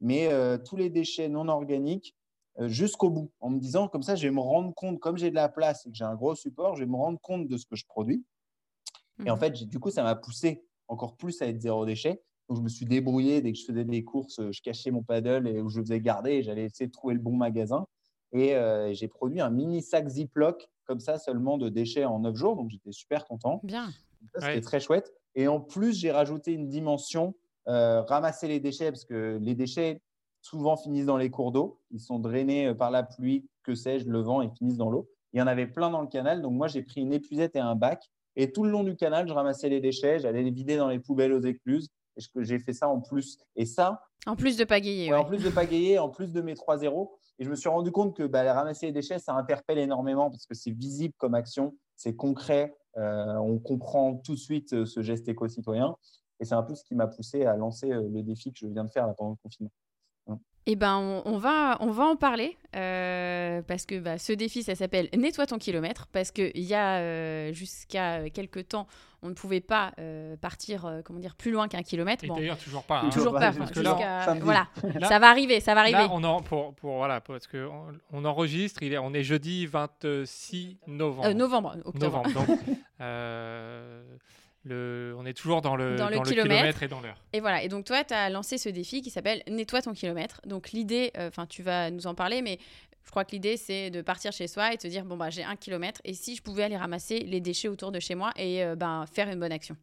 mais tous les déchets non organiques jusqu'au bout, en me disant comme ça, je vais me rendre compte, comme j'ai de la place et que j'ai un gros support, je vais me rendre compte de ce que je produis. Et en mhm. fait, du coup, ça m'a poussé encore plus à être zéro déchet. Donc, je me suis débrouillé dès que je faisais des courses, je cachais mon paddle et où je faisais garder et j'allais essayer de trouver le bon magasin. Et euh, j'ai produit un mini sac Ziploc comme ça seulement de déchets en 9 jours. Donc, j'étais super content. Bien. C'était très chouette. Et en plus, j'ai rajouté une dimension euh, ramasser les déchets parce que les déchets, souvent finissent dans les cours d'eau. Ils sont drainés euh, par la pluie, que sais-je, le vent, et finissent dans l'eau. Il y en avait plein dans le canal. Donc, moi, j'ai pris une épuisette et un bac. Et tout le long du canal, je ramassais les déchets, j'allais les vider dans les poubelles aux écluses. Et j'ai fait ça en plus. Et ça. En plus de pagayer. En plus de pagayer, en plus de mes 3-0. Et je me suis rendu compte que bah, ramasser les déchets, ça interpelle énormément parce que c'est visible comme action, c'est concret. Euh, on comprend tout de suite euh, ce geste éco-citoyen. Et c'est un peu ce qui m'a poussé à lancer le défi que je viens de faire pendant le confinement. Eh ben, on, va, on va en parler euh, parce que bah, ce défi, ça s'appelle Nettoie ton kilomètre parce qu'il y a euh, jusqu'à quelques temps, on ne pouvait pas euh, partir, comment dire, plus loin qu'un kilomètre. Et d'ailleurs, toujours pas. Hein. Toujours pas. Parce que là, voilà, ça va arriver, ça va arriver. Là, on en, pour, pour, voilà, parce que on, enregistre, il est, on est jeudi 26 novembre. novembre, octobre. Novembre, donc. (laughs) on est toujours dans le, kilomètre. et dans l'heure. Et voilà. Et donc, toi, tu as lancé ce défi qui s'appelle Nettoie ton kilomètre. Donc, l'idée, euh, enfin, tu vas nous en parler, mais je crois que l'idée, c'est de partir chez soi et de se dire bon, bah, j'ai un kilomètre. Et si je pouvais aller ramasser les déchets autour de chez moi et euh, ben, faire une bonne action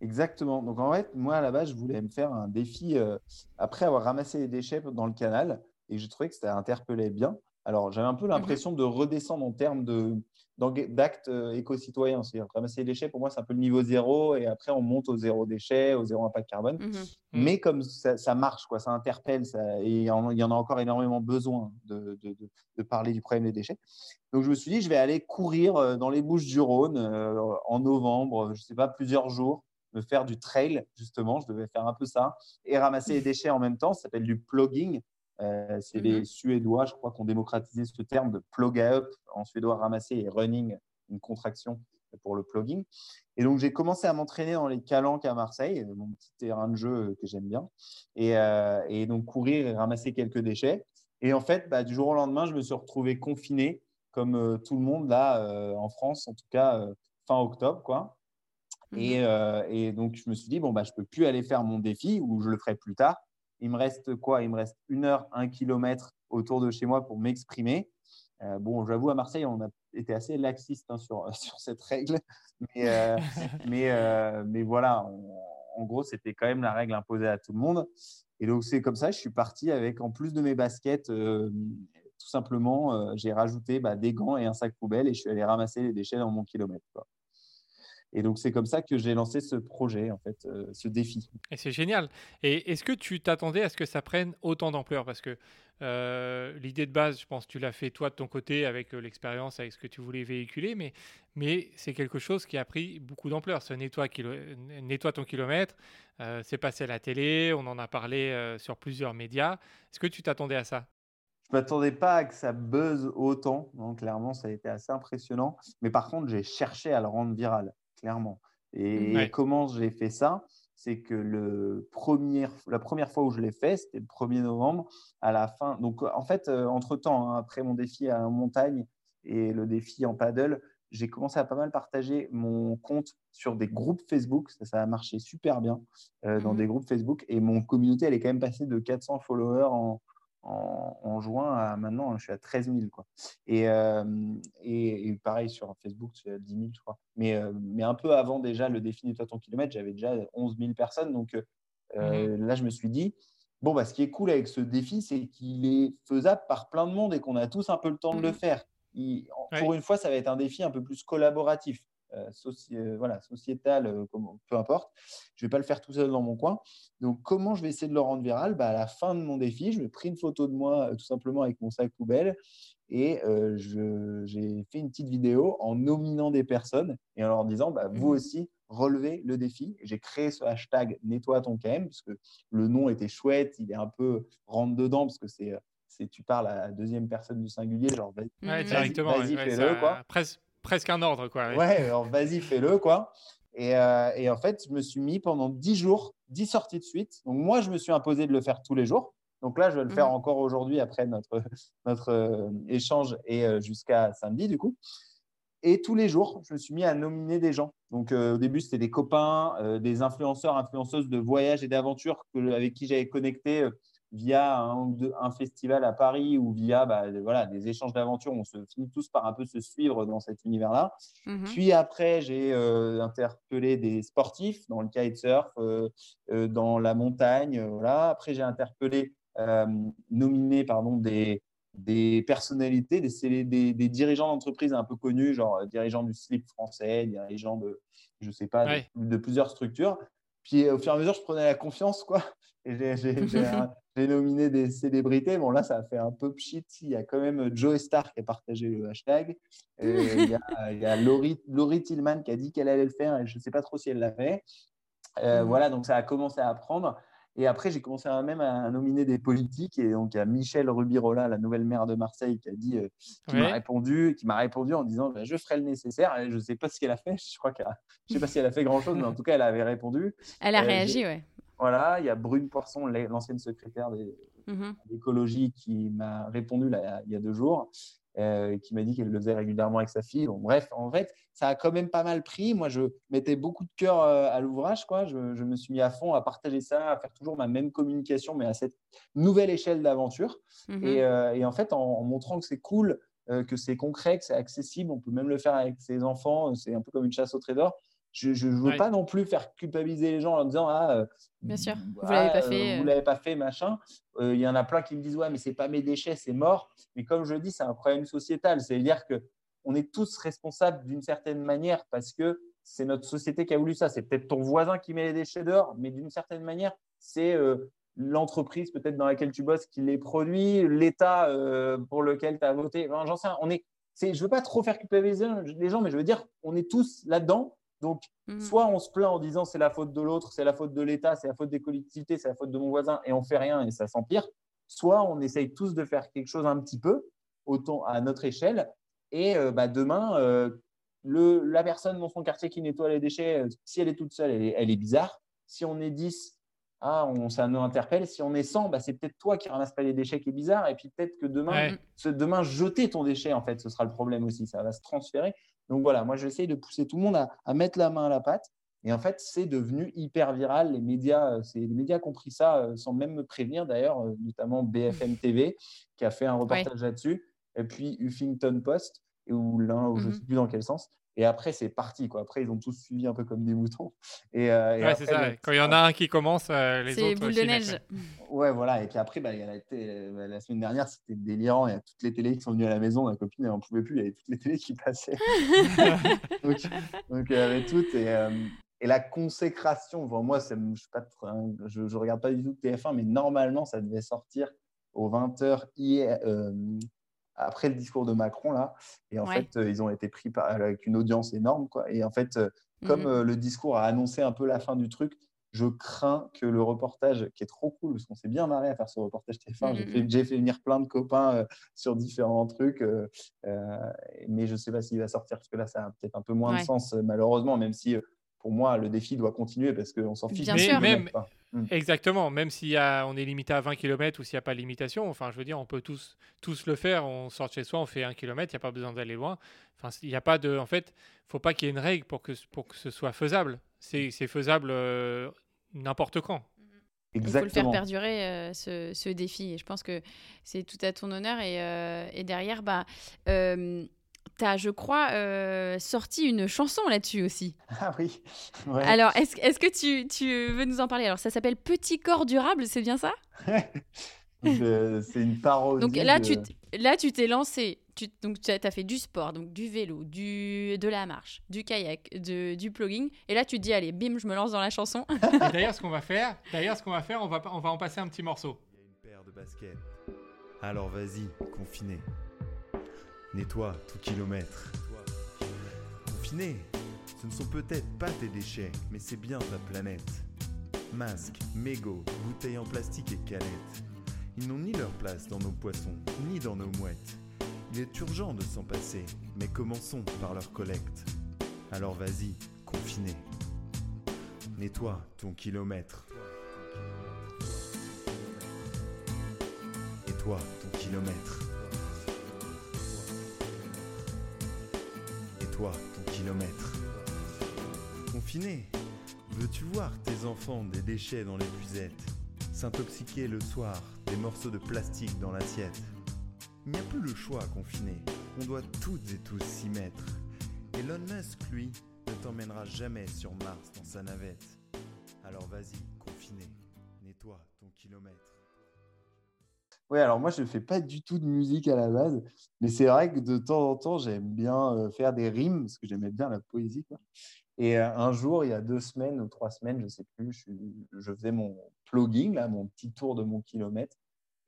Exactement. Donc, en fait, moi, à la base, je voulais me faire un défi euh, après avoir ramassé les déchets dans le canal. Et je trouvais que ça interpellait bien. Alors, j'avais un peu mhm. l'impression de redescendre en termes de, d'actes euh, éco-citoyens. C'est-à-dire ramasser les déchets, pour moi, c'est un peu le niveau zéro, et après, on monte au zéro déchet, au zéro impact carbone. Mhm. Mhm. Mais comme ça, marche, quoi, ça interpelle, ça, et il y en a encore énormément besoin de, de, de, parler du problème des déchets. Donc, je me suis dit, je vais aller courir euh, dans les Bouches du Rhône euh, en novembre, je ne sais pas, plusieurs jours, me faire du trail, justement, je devais faire un peu ça, et ramasser les déchets en même temps, ça s'appelle du plugging. Euh, c'est les mhm. Suédois, je crois, qui ont démocratisé ce terme de plug up en suédois ramasser et running, une contraction pour le plugging. Et donc, j'ai commencé à m'entraîner dans les calanques à Marseille, mon petit terrain de jeu que j'aime bien, et, euh, et, donc courir et ramasser quelques déchets. Et en fait, bah, du jour au lendemain, je me suis retrouvé confiné, comme euh, tout le monde là en France, en tout cas fin octobre, quoi. Et, mhm. et, donc, je me suis dit, bon, bah, je ne peux plus aller faire mon défi ou je le ferai plus tard. Il me reste quoi? Il me reste une heure, un kilomètre autour de chez moi pour m'exprimer. Euh, bon, j'avoue, à Marseille, on a été assez laxiste hein, sur, (laughs) sur cette règle. Mais, euh, (laughs) mais, euh, mais voilà, en gros, c'était quand même la règle imposée à tout le monde. Et donc, c'est comme ça, je suis parti avec, en plus de mes baskets, tout simplement, j'ai rajouté bah, des gants et un sac poubelle et je suis allé ramasser les déchets dans mon kilomètre. Quoi. Et donc, c'est comme ça que j'ai lancé ce projet, en fait, euh, ce défi. Et c'est génial. Et est-ce que tu t'attendais à ce que ça prenne autant d'ampleur? Parce que euh, l'idée de base, je pense, tu l'as fait toi de ton côté avec euh, l'expérience, avec ce que tu voulais véhiculer, mais, mais c'est quelque chose qui a pris beaucoup d'ampleur. Ce nettoie, nettoie ton kilomètre, c'est passé à la télé, on en a parlé sur plusieurs médias. Est-ce que tu t'attendais à ça? Je m'attendais pas à que ça buzz autant. Donc, clairement, ça a été assez impressionnant. Mais par contre, j'ai cherché à le rendre viral, clairement. Et comment j'ai fait ça C'est que le premier, la première fois où je l'ai fait, c'était le 1er novembre, à la fin. Donc, en fait, euh, entre-temps, hein, après mon défi à montagne et le défi en paddle, j'ai commencé à pas mal partager mon compte sur des groupes Facebook. Ça, a marché super bien euh, dans mmh des groupes Facebook. Et mon communauté, elle est quand même passée de 400 followers en, en, juin à maintenant, je suis à 13 000. Quoi. Euh, et, et, pareil sur Facebook, c'est à 10 000, je crois. Mais, euh, mais un peu avant déjà le défi Nettoie ton kilomètre, j'avais déjà 11 000 personnes. Donc mmh là, je me suis dit, bon, bah, ce qui est cool avec ce défi, c'est qu'il est faisable par plein de monde et qu'on a tous un peu le temps de le mmh faire pour une fois, ça va être un défi un peu plus collaboratif, euh, euh, voilà, sociétal, euh, peu importe. Je ne vais pas le faire tout seul dans mon coin. Donc, comment je vais essayer de le rendre viral? Bah, À la fin de mon défi, je vais pris une photo de moi tout simplement avec mon sac poubelle et j'ai fait une petite vidéo en nominant des personnes et en leur disant bah, vous mmh aussi, relevez le défi. J'ai créé ce hashtag nettoie ton KM parce que le nom était chouette, il est un peu rentre dedans parce que c'est c'est tu parles à la deuxième personne du singulier, genre vas-y, directement, fais-le, quoi. presque un ordre, quoi. Ouais, alors vas-y, fais-le, quoi. Et, euh, et, en fait, je me suis mis pendant 10 jours, 10 sorties de suite. Donc, moi, je me suis imposé de le faire tous les jours. Donc là, je vais le faire mhm. encore aujourd'hui après notre, notre euh, échange et euh, jusqu'à samedi, du coup. Et tous les jours, je me suis mis à nominer des gens. Donc, au début, c'était des copains, des influenceurs, influenceuses de voyage et d'aventure avec qui j'avais connecté via un, festival à Paris ou via bah, voilà, des échanges d'aventures, on se finit tous par un peu se suivre dans cet univers-là. Mhm. Puis après, j'ai euh, interpellé des sportifs dans le kitesurf, euh, euh, dans la montagne. voilà. Après, j'ai interpellé, nominé pardon, des, des personnalités, des, des, des dirigeants d'entreprises un peu connus, genre dirigeants du slip français, dirigeants de, je sais pas, de, plusieurs structures. Puis au fur et à mesure, je prenais la confiance, quoi. Et (laughs) j'ai nominé des célébrités. Bon, là, ça a fait un peu pchit. Il y a quand même Joe Star qui a partagé le hashtag. (laughs) il, y a, il y a Laurie, Laurie, Tillman qui a dit qu'elle allait le faire et je ne sais pas trop si elle l'a fait. Euh, mmh. Voilà, donc ça a commencé à apprendre. Et après, j'ai commencé à même à nominer des politiques. Et donc, il y a Michel Rubirola, la nouvelle maire de Marseille, qui a dit, euh, qui m'a répondu, qui m'a répondu en disant, bah, je ferai le nécessaire. Et je ne sais pas ce qu'elle a fait. (laughs) Je crois qu'elle, je sais pas si elle a fait grand chose, mais en tout cas, elle avait répondu. Elle a euh, réagi, ouais. Voilà, il y a Brune Poisson, l'ancienne secrétaire mmh d'écologie, qui m'a répondu là, il y a deux jours, euh, qui m'a dit qu'elle le faisait régulièrement avec sa fille. bref, en fait, ça a quand même pas mal pris. Moi, je mettais beaucoup de cœur euh, à l'ouvrage. Quoi. Je, me suis mis à fond à partager ça, à faire toujours ma même communication, mais à cette nouvelle échelle d'aventure. Mmh euh, et, en fait, en, montrant que c'est cool, que c'est concret, que c'est accessible, on peut même le faire avec ses enfants. C'est un peu comme une chasse au trésor je ne veux pas non plus faire culpabiliser les gens en disant ah euh, bien sûr vous l'avez pas fait euh, vous l'avez pas fait machin. Euh, il y en a plein qui me disent ouais mais c'est pas mes déchets c'est mort. Mais comme je le dis c'est un problème sociétal. C'est à dire que on est tous responsables d'une certaine manière parce que c'est notre société qui a voulu ça. C'est peut-être ton voisin qui met les déchets dehors mais d'une certaine manière c'est l'entreprise peut-être dans laquelle tu bosses qui les produit l'État pour lequel tu as voté j'en sais on est je veux pas trop faire culpabiliser les gens mais je veux dire on est tous là-dedans donc, mmh. soit on se plaint en disant c'est la faute de l'autre, c'est la faute de l'État, c'est la faute des collectivités, c'est la faute de mon voisin, et on fait rien et ça s'empire. Soit on essaye tous de faire quelque chose un petit peu, autant à notre échelle, et euh, bah, demain, euh, le, la personne dans son quartier qui nettoie les déchets, euh, si elle est toute seule, elle est, bizarre. Si on est 10, ah, on, ça nous interpelle. Si on est 100, bah, c'est peut-être toi qui ramasse pas les déchets qui est bizarre. Et puis peut-être que demain, demain, jeter ton déchet, en fait, ce sera le problème aussi. Ça va se transférer. Donc voilà, moi j'essaye de pousser tout le monde à, mettre la main à la pâte. Et en fait, c'est devenu hyper viral. Les médias, euh, les médias ont pris ça euh, sans même me prévenir d'ailleurs, euh, notamment BFM (laughs) TV qui a fait un reportage là-dessus, et puis Huffington Post, ou l'un, je ne sais plus dans quel sens. Et après, c'est parti. Quoi. Après, ils ont tous suivi un peu comme des moutons. Et, ouais, c'est ça. Quand il y en a un qui commence, les autres. C'est boule de neige. Ouais, voilà. Et puis après, bah, la semaine dernière, c'était délirant. Il y a toutes les télés qui sont venues à la maison. Ma copine, elle n'en pouvait plus. Il y avait toutes les télés qui passaient. (laughs) donc, donc, il y avait toutes. Et, et la consécration, moi, je ne je, je, regarde pas du tout TF1, mais normalement, ça devait sortir aux 20h hier, après le discours de Macron là. Et en fait, euh, ils ont été pris par, avec une audience énorme quoi. Et en fait, euh, comme mmh euh, le discours a annoncé un peu la fin du truc, je crains que le reportage, qui est trop cool, parce qu'on s'est bien marré à faire ce reportage TF1, j'ai Mhm. fait, j'ai fait venir plein de copains sur différents trucs, mais je ne sais pas s'il va sortir, parce que là, ça a peut-être un peu moins Ouais. de sens, malheureusement, même si pour moi, le défi doit continuer, parce qu'on s'en fiche. Bien sûr. Même- quoi. Exactement, même si on est limité à 20 km ou s'il n'y a pas de limitation, enfin je veux dire, on peut tous, tous le faire, on sort de chez soi, on fait un km, il n'y a pas besoin d'aller loin. Enfin, il n'y a pas de. En fait, faut pas qu'il y ait une règle pour que, pour que ce soit faisable. C'est faisable euh, n'importe quand. Il faut le faire Exactement. perdurer, euh, ce, ce défi. Et je pense que c'est tout à ton honneur. Et, euh, et derrière, bah, euh, tu as, je crois, euh, sorti une chanson là-dessus aussi. (laughs) Ah oui. Ouais. Alors, est-ce que tu, tu veux nous en parler? Alors, ça s'appelle Petit corps durable, c'est bien ça? (laughs) C'est une parodie. Donc là, de- tu t- là, tu t'es lancé. Tu, donc, tu as, fait du sport, donc du vélo, du, de la marche, du kayak, de, du plugging. Et là, tu te dis, allez, bim, je me lance dans la chanson. (laughs) D'ailleurs, ce qu'on va faire, d'ailleurs, ce qu'on va faire, on va, on va en passer un petit morceau. Il y a une paire de baskets. Alors vas-y, confiné. Nettoie tout kilomètre. Confiné, ce ne sont peut-être pas tes déchets, mais c'est bien ta planète. Masques, mégots, bouteilles en plastique et canettes. Ils n'ont ni leur place dans nos poissons, ni dans nos mouettes. Il est urgent de s'en passer, mais commençons par leur collecte. Alors vas-y, confiné. Nettoie ton kilomètre. Et toi, ton kilomètre. Ton kilomètre. Confiné, veux-tu voir tes enfants des déchets dans les puisettes S'intoxiquer le soir, des morceaux de plastique dans l'assiette? Il n'y a plus le choix, confiné. On doit toutes et tous s'y mettre. Elon Musk, lui, ne t'emmènera jamais sur Mars dans sa navette. Alors vas-y, confiné, nettoie ton kilomètre. Ouais, alors moi, je ne fais pas du tout de musique à la base, mais c'est vrai que de temps en temps, j'aime bien faire des rimes, parce que j'aimais bien la poésie. quoi. Et un jour, il y a deux semaines ou trois semaines, je ne sais plus, je, faisais mon plugging, là, mon petit tour de mon kilomètre.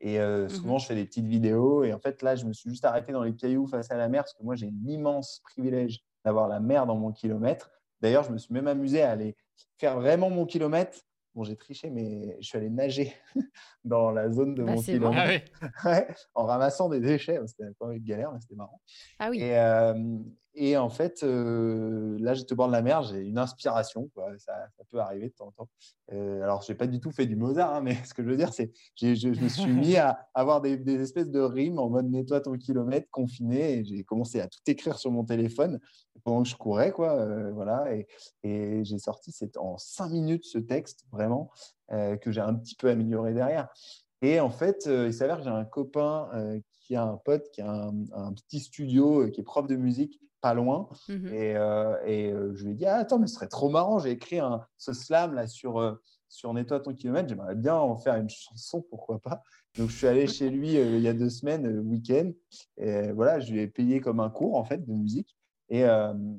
Et euh, souvent, je fais des petites vidéos. Et en fait, là, je me suis juste arrêté dans les cailloux face à la mer, parce que moi, j'ai l'immense privilège d'avoir la mer dans mon kilomètre. D'ailleurs, je me suis même amusé à aller faire vraiment mon kilomètre. Bon, j'ai triché, mais je suis allé nager (laughs) dans la zone de Bah, mon c'est bon. kilomètre. Ah. (laughs) Ouais, en ramassant des déchets. C'était peu une galère, mais c'était marrant. Ah oui. Et, euh, et en fait, euh, là, j'étais au bord de la mer, j'ai une inspiration. quoi. Ça, peut arriver de temps en temps. Euh, alors, je n'ai pas du tout fait du Mozart, hein, mais (laughs) ce que je veux dire, c'est que je, me suis mis à avoir des, espèces de rimes en mode nettoie ton kilomètre, confiné. Et j'ai commencé à tout écrire sur mon téléphone pendant que je courais. Quoi, euh, voilà, et, j'ai sorti en cinq minutes ce texte, vraiment, que j'ai un petit peu amélioré derrière. Et en fait, il s'avère que j'ai un copain qui a un pote qui a un, petit studio, qui est prof de musique, pas loin. Mhm. Et, euh, et, euh, je lui ai dit, ah, attends, mais ce serait trop marrant, j'ai écrit un, ce slam là sur, euh, sur Nettoie ton kilomètre, j'aimerais bien en faire une chanson, pourquoi pas. Donc je suis allé chez lui euh, il y a deux semaines, le week-end, et voilà, je lui ai payé comme un cours en fait de musique. Et,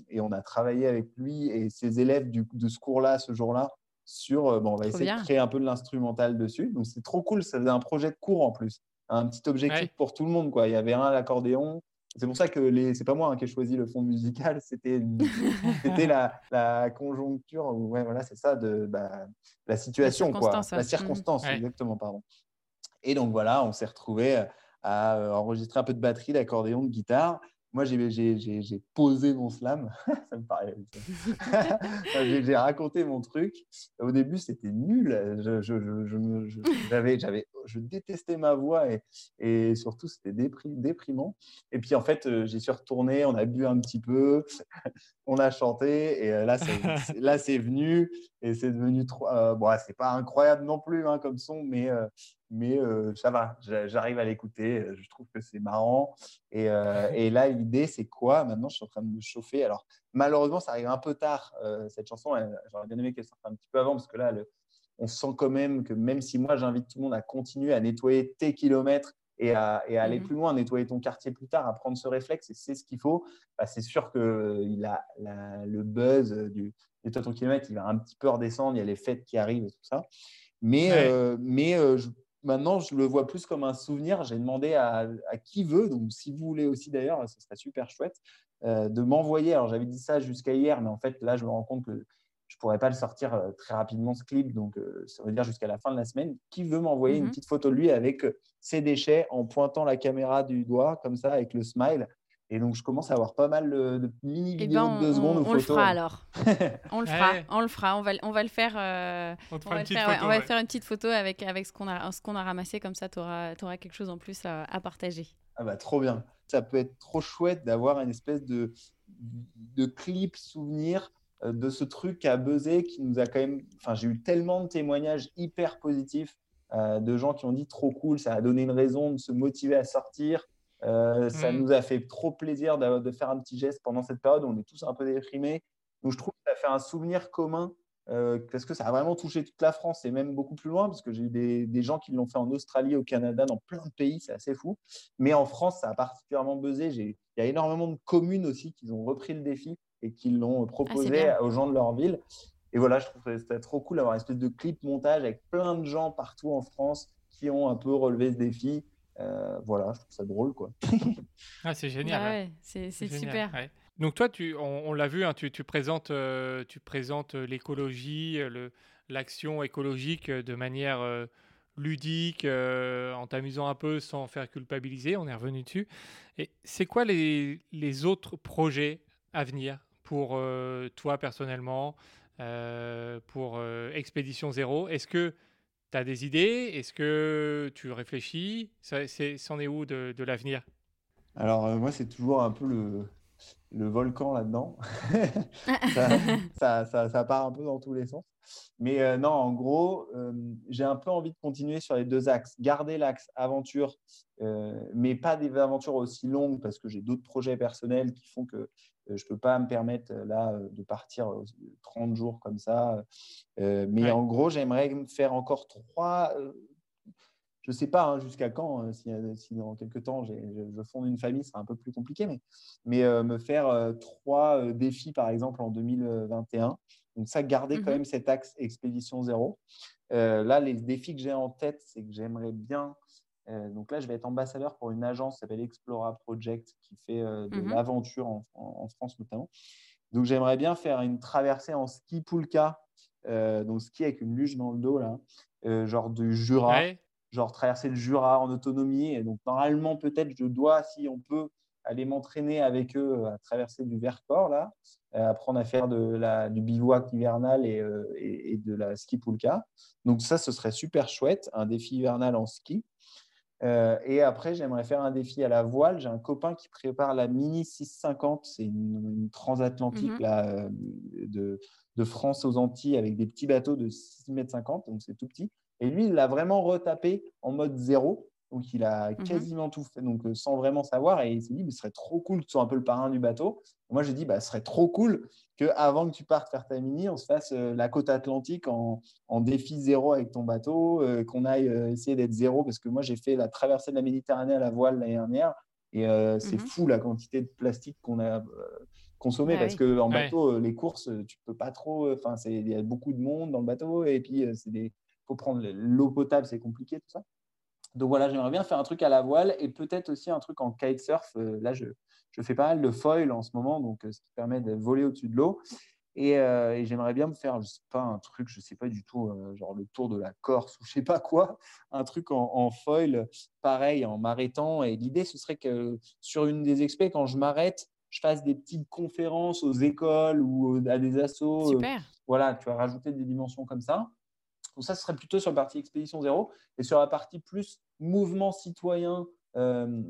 et on a travaillé avec lui et ses élèves du, de ce cours-là, ce jour-là, sur, bon, on va essayer bien. de créer un peu de l'instrumental dessus. Donc c'est trop cool, ça faisait un projet de cours en plus, un petit objectif Ouais. pour tout le monde. Quoi. Il y avait un à l'accordéon, c'est pour ça que les... c'est pas moi hein, qui ai choisi le fond musical, (laughs) c'était c'était la, la conjoncture, ou ouais, voilà, c'est ça, de bah, la situation, quoi, circonstance, la circonstance, Ouais. exactement, pardon. Et donc voilà, on s'est retrouvé à euh, enregistrer un peu de batterie, d'accordéon, de guitare. Moi, j'ai- posé mon slam, (laughs) ça me paraît. (laughs) j'ai raconté mon truc. Au début, c'était nul. Je, j'avais- j'avais- je détestais ma voix et, et surtout, c'était dépri- déprimant. Et puis, en fait, euh, j'y suis retourné, on a bu un petit peu, (laughs) on a chanté et euh, là, c'est- là, c'est venu et c'est devenu trop. euh, bon, c'est pas incroyable non plus hein, comme son, mais, euh, mais euh, ça va. J'a- J'arrive à l'écouter. Je trouve que c'est marrant. Et, et là, l'idée, c'est quoi? Maintenant, je suis en train de me chauffer. Alors, malheureusement, ça arrive un peu tard, cette chanson. J'aurais bien aimé qu'elle sorte un petit peu avant parce que là, le- on sent quand même que même si moi, j'invite tout le monde à continuer à nettoyer tes kilomètres et à, et à aller Mhm. plus loin, nettoyer ton quartier plus tard, à prendre ce réflexe et c'est ce qu'il faut, bah, c'est sûr que il a, la- le buzz du nettoie ton kilomètre, il va un petit peu redescendre. Il y a les fêtes qui arrivent et tout ça. Mais, Ouais. euh, mais euh, je- maintenant, je le vois plus comme un souvenir. J'ai demandé à, à qui veut, donc si vous voulez aussi d'ailleurs, ce serait super chouette, euh, de m'envoyer. Alors, j'avais dit ça jusqu'à hier, mais en fait, là, je me rends compte que je ne pourrais pas le sortir très rapidement, ce clip, donc ça veut dire jusqu'à la fin de la semaine. Qui veut m'envoyer une Mhm. petite photo de lui avec ses déchets en pointant la caméra du doigt, comme ça, avec le smile? Et donc, je commence à avoir pas mal de, de mini Eh vidéos ben, de deux on, secondes ou on le photos. fera alors. (laughs) On le fera, Ouais. on le fera. On va, on va le faire. euh, On va, le faire, ouais, photo. on va ouais. faire une petite photo avec, avec ce qu'on a, ce qu'on a ramassé. Comme ça, tu auras, quelque chose en plus à, à partager. Ah bah, trop bien. Ça peut être trop chouette d'avoir une espèce de, de clip souvenir euh, de ce truc à buzzer qui nous a quand même. Enfin, j'ai eu tellement de témoignages hyper positifs euh, de gens qui ont dit trop cool, ça a donné une raison de se motiver à sortir. Euh, ça Mm. nous a fait trop plaisir de, de faire un petit geste pendant cette période où on est tous un peu déprimés. Donc, je trouve que ça fait un souvenir commun euh, parce que ça a vraiment touché toute la France et même beaucoup plus loin parce que j'ai eu des, des gens qui l'ont fait en Australie, au Canada, dans plein de pays, c'est assez fou. Mais en France, ça a particulièrement buzzé. Il y a énormément de communes aussi qui ont repris le défi et qui l'ont proposé bien. aux gens de leur ville. Et voilà, je trouve que c'était trop cool d'avoir une espèce de clip montage avec plein de gens partout en France qui ont un peu relevé ce défi. Euh, voilà, je trouve ça drôle, quoi. (laughs) Ah, c'est génial. Bah ouais. ouais, c'est super. ouais. Donc toi, tu, on, on l'a vu, hein, tu, tu présentes, euh, tu présentes euh, l'écologie, le- l'action écologique de manière euh, ludique, euh, en t'amusant un peu sans faire culpabiliser. On est revenu dessus. Et c'est quoi les, les autres projets à venir pour euh, toi personnellement, euh, pour euh, Expédition Zéro? Est-ce que tu as des idées? Est-ce que tu réfléchis? Ça, c'est- C'en est où de, de l'avenir? Alors, euh, moi, c'est toujours un peu le, le volcan là-dedans. (laughs) ça, ça, ça- ça part un peu dans tous les sens. Mais euh, non, en gros, euh, j'ai un peu envie de continuer sur les deux axes. Garder l'axe aventure, euh, mais pas des aventures aussi longues parce que j'ai d'autres projets personnels qui font que je ne peux pas me permettre euh, là euh, de partir euh, 30 jours comme ça. Euh, mais Ouais. en gros, j'aimerais me faire encore trois. euh, je ne sais pas hein, jusqu'à quand, euh, si, euh, si dans quelques temps je, je fonde une famille, ce sera un peu plus compliqué, mais, mais euh, me faire euh, trois euh, défis par exemple en 2021. Donc ça, garder quand Mhm. même cet axe expédition zéro. Euh, là, les défis que j'ai en tête, c'est que j'aimerais bien. Euh, donc là, je vais être ambassadeur pour une agence qui s'appelle Explora Project qui fait euh, de Mhm. l'aventure en, en- en France notamment. Donc j'aimerais bien faire une traversée en ski poulka, euh, donc ski avec une luge dans le dos là, genre du Jura Ouais. genre traverser le Jura en autonomie. Et donc, normalement, peut-être, je dois, si on peut, aller m'entraîner avec eux à traverser du Vercors, là, apprendre à faire de la, du bivouac hivernal et, euh, et, et de la ski poulka. Donc, ça, ce serait super chouette, un défi hivernal en ski. Euh, et après, j'aimerais faire un défi à la voile. J'ai un copain qui prépare la Mini 650. C'est une, une transatlantique Mhm. là, euh, de, de France aux Antilles avec des petits bateaux de 6,50 mètres, donc c'est tout petit. Et lui, il l'a vraiment retapé en mode zéro. Donc, il a Mhm. quasiment tout fait, donc euh, sans vraiment savoir. Et il s'est dit, mais ce serait trop cool que tu sois un peu le parrain du bateau. Moi, j'ai dit, bah, ce serait trop cool qu'avant que tu partes faire ta mini, on se fasse euh, la côte atlantique en, en défi zéro avec ton bateau, euh, qu'on aille euh, essayer d'être zéro. Parce que moi, j'ai fait la traversée de la Méditerranée à la voile l'année dernière. Et euh, c'est fou la quantité de plastique qu'on a euh, consommé. Bah parce oui. que en Ouais. bateau, les courses, tu peux pas trop. Enfin, c'est- il y a beaucoup de monde dans le bateau. Et puis, euh, c'est des faut prendre l'eau potable, c'est compliqué, tout ça. Donc voilà, j'aimerais bien faire un truc à la voile et peut-être aussi un truc en kitesurf. Euh, là, je, je fais pas mal de foil en ce moment, donc euh, ce qui permet de voler au-dessus de l'eau. Et, euh, et j'aimerais bien me faire, je sais pas, un truc, je sais pas du tout, euh, genre le tour de la Corse ou je sais pas quoi, (laughs) un truc en, en foil, pareil, en m'arrêtant. Et l'idée, ce serait que sur une des expés, quand je m'arrête, je fasse des petites conférences aux écoles ou à des assos. euh, Super. voilà, tu as rajouté des dimensions comme ça. Donc ça, ce serait plutôt sur la partie expédition zéro et sur la partie plus mouvement citoyen euh,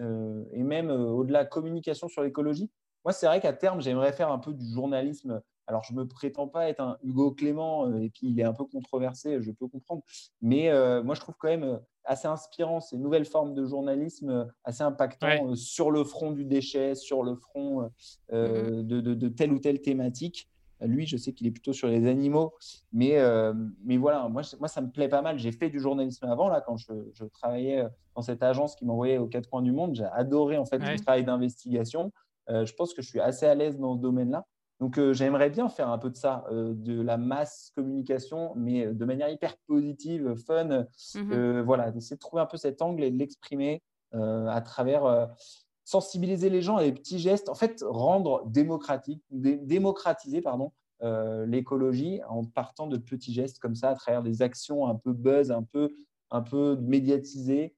euh, et même euh, au-delà communication sur l'écologie. Moi, c'est vrai qu'à terme, j'aimerais faire un peu du journalisme. Alors, je me prétends pas être un Hugo Clément et puis il est un peu controversé, je peux comprendre. Mais moi, je trouve quand même assez inspirant ces nouvelles formes de journalisme, assez impactant Ouais. sur le front du déchet, sur le front de, de- de telle ou telle thématique. Lui, je sais qu'il est plutôt sur les animaux, mais, euh, mais voilà, moi, ça me plaît pas mal. J'ai fait du journalisme avant, là, quand je, je travaillais euh, dans cette agence qui m'envoyait aux quatre coins du monde. J'ai adoré, en fait, Ouais. le travail d'investigation. Euh, je pense que je suis assez à l'aise dans ce domaine-là. Donc, euh, j'aimerais bien faire un peu de ça, euh, de la masse communication, mais de manière hyper positive, fun. Mhm. Euh, voilà, d'essayer de trouver un peu cet angle et de l'exprimer à travers sensibiliser les gens à des petits gestes, en fait, rendre démocratique, dé- démocratiser pardon, l'écologie en partant de petits gestes comme ça, à travers des actions un peu buzz, un peu, un peu médiatisées,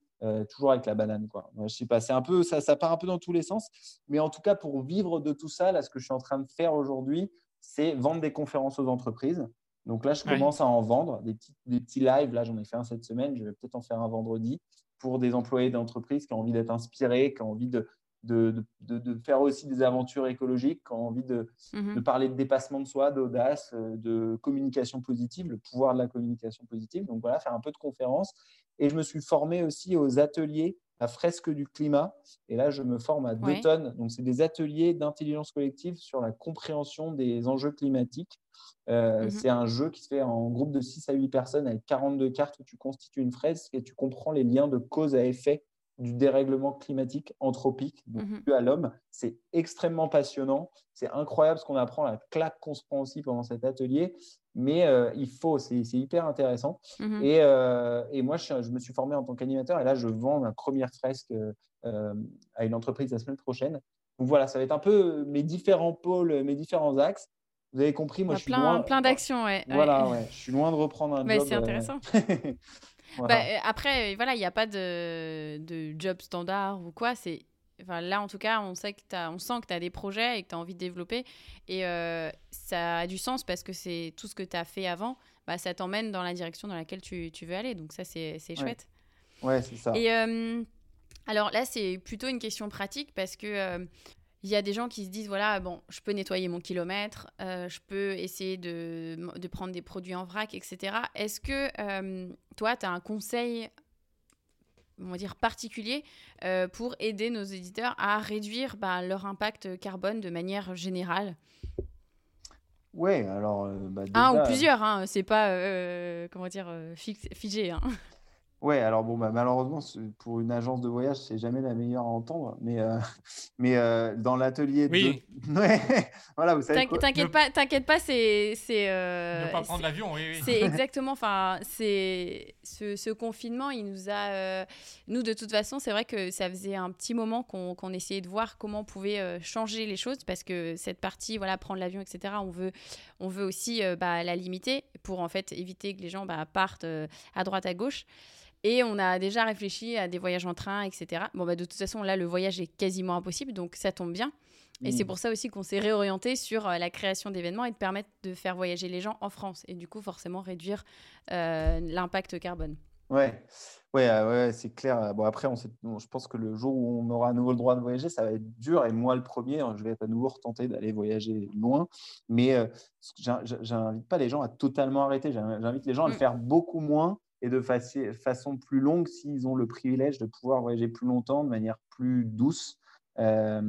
toujours avec la banane. Quoi. Je sais pas, c'est un peu, ça, ça part un peu dans tous les sens. Mais en tout cas, pour vivre de tout ça, là, ce que je suis en train de faire aujourd'hui, c'est vendre des conférences aux entreprises. Donc là, je commence à en vendre des petits, des petits lives. Là, j'en ai fait un cette semaine. Je vais peut-être en faire un vendredi pour des employés d'entreprise qui ont envie d'être inspirés, qui ont envie de, de, de, faire aussi des aventures écologiques, qui ont envie de, mhm. de parler de dépassement de soi, d'audace, euh, de communication positive, le pouvoir de la communication positive. Donc voilà, faire un peu de conférences. Et je me suis formé aussi aux ateliers à fresque du climat. Et là, je me forme à deux tonnes. Donc, c'est des ateliers d'intelligence collective sur la compréhension des enjeux climatiques. Euh, mhm. C'est un jeu qui se fait en groupe de 6 à 8 personnes avec 42 cartes où tu constitues une fresque et tu comprends les liens de cause à effet du dérèglement climatique anthropique donc mmh à l'homme. C'est extrêmement passionnant. C'est incroyable ce qu'on apprend, la claque qu'on se prend aussi pendant cet atelier. Mais euh, il faut, c'est hyper intéressant. Et, euh, et, moi, je, je, me suis formé en tant qu'animateur et là, je vends ma première fresque euh, à une entreprise la semaine prochaine. Donc voilà, ça va être un peu mes différents pôles, mes différents axes. Vous avez compris, moi, je suis plein, loin. Plein d'actions, ouais. Voilà, ouais. Je suis loin de reprendre un (laughs) job. C'est intéressant. (laughs) Bah, euh, après, voilà, il n'y a pas de, de, job standard ou quoi. C'est Enfin, là, en tout cas, on, sait que as, on sent que tu as des projets et que tu as envie de développer. Et euh, ça a du sens parce que c'est tout ce que tu as fait avant, bah, ça t'emmène dans la direction dans laquelle tu, tu veux aller. Donc ça, c'est chouette. Ouais, c'est ça. Et euh, alors là, c'est plutôt une question pratique parce que il y a des gens qui se disent voilà, bon, je peux nettoyer mon kilomètre, euh, je peux essayer de, de, prendre des produits en vrac, etc. Est-ce que euh, toi, tu as un conseil, on va dire, particulier euh, pour aider nos éditeurs à réduire bah, leur impact carbone de manière générale? Ouais, alors. Bah, Un ou plusieurs, hein, c'est pas, comment dire, figé. Hein. Ouais, alors bon, bah, malheureusement, pour une agence de voyage, c'est jamais la meilleure à entendre. Mais, euh, (laughs) mais euh, dans l'atelier oui. de. (laughs) Ouais, voilà, vous savez. T'inquiète pas, t'inquiète pas, c'est. Euh, ne pas prendre l'avion, oui. oui. C'est (laughs) exactement. Enfin, c'est. Ce, ce, confinement, il nous a. Euh, nous, de toute façon, c'est vrai que ça faisait un petit moment qu'on essayait de voir comment on pouvait changer les choses parce que cette partie, voilà, prendre l'avion, etc., on veut, on veut aussi bah, la limiter pour en fait éviter que les gens bah, partent à droite, à gauche. Et on a déjà réfléchi à des voyages en train, etc. Bon, bah, de toute façon, là, le voyage est quasiment impossible, donc ça tombe bien. Et c'est mm. pour ça aussi qu'on s'est réorienté sur euh, la création d'événements et de permettre de faire voyager les gens en France. Et du coup, forcément, réduire euh, l'impact carbone. Ouais, ouais, euh, ouais c'est clair. Bon, après, on je pense que le jour où on aura à nouveau le droit de voyager, ça va être dur. Et moi, le premier, je vais être à nouveau retenté d'aller voyager loin. Mais j'invite pas les gens à totalement arrêter. J'invite les gens à le mm. faire beaucoup moins et de façon plus longue s'ils ont le privilège de pouvoir voyager plus longtemps de manière plus douce. Euh,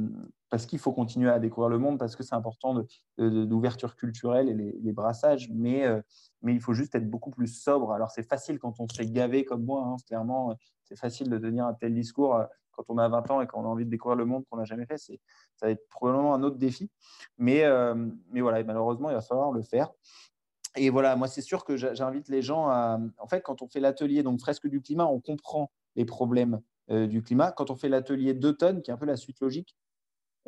parce qu'il faut continuer à découvrir le monde, parce que c'est important d'ouverture culturelle et les, brassages, mais, euh, mais il faut juste être beaucoup plus sobre. Alors c'est facile quand on se fait gaver comme moi, hein, clairement, c'est facile de tenir un tel discours euh, quand on a 20 ans et qu'on a envie de découvrir le monde qu'on n'a jamais fait. Ça va être probablement un autre défi, mais, voilà, malheureusement, il va falloir le faire. Et voilà, moi, c'est sûr que j'invite les gens à. En fait, quand on fait l'atelier, donc fresque du climat, on comprend les problèmes euh, du climat. Quand on fait l'atelier d'automne, qui est un peu la suite logique,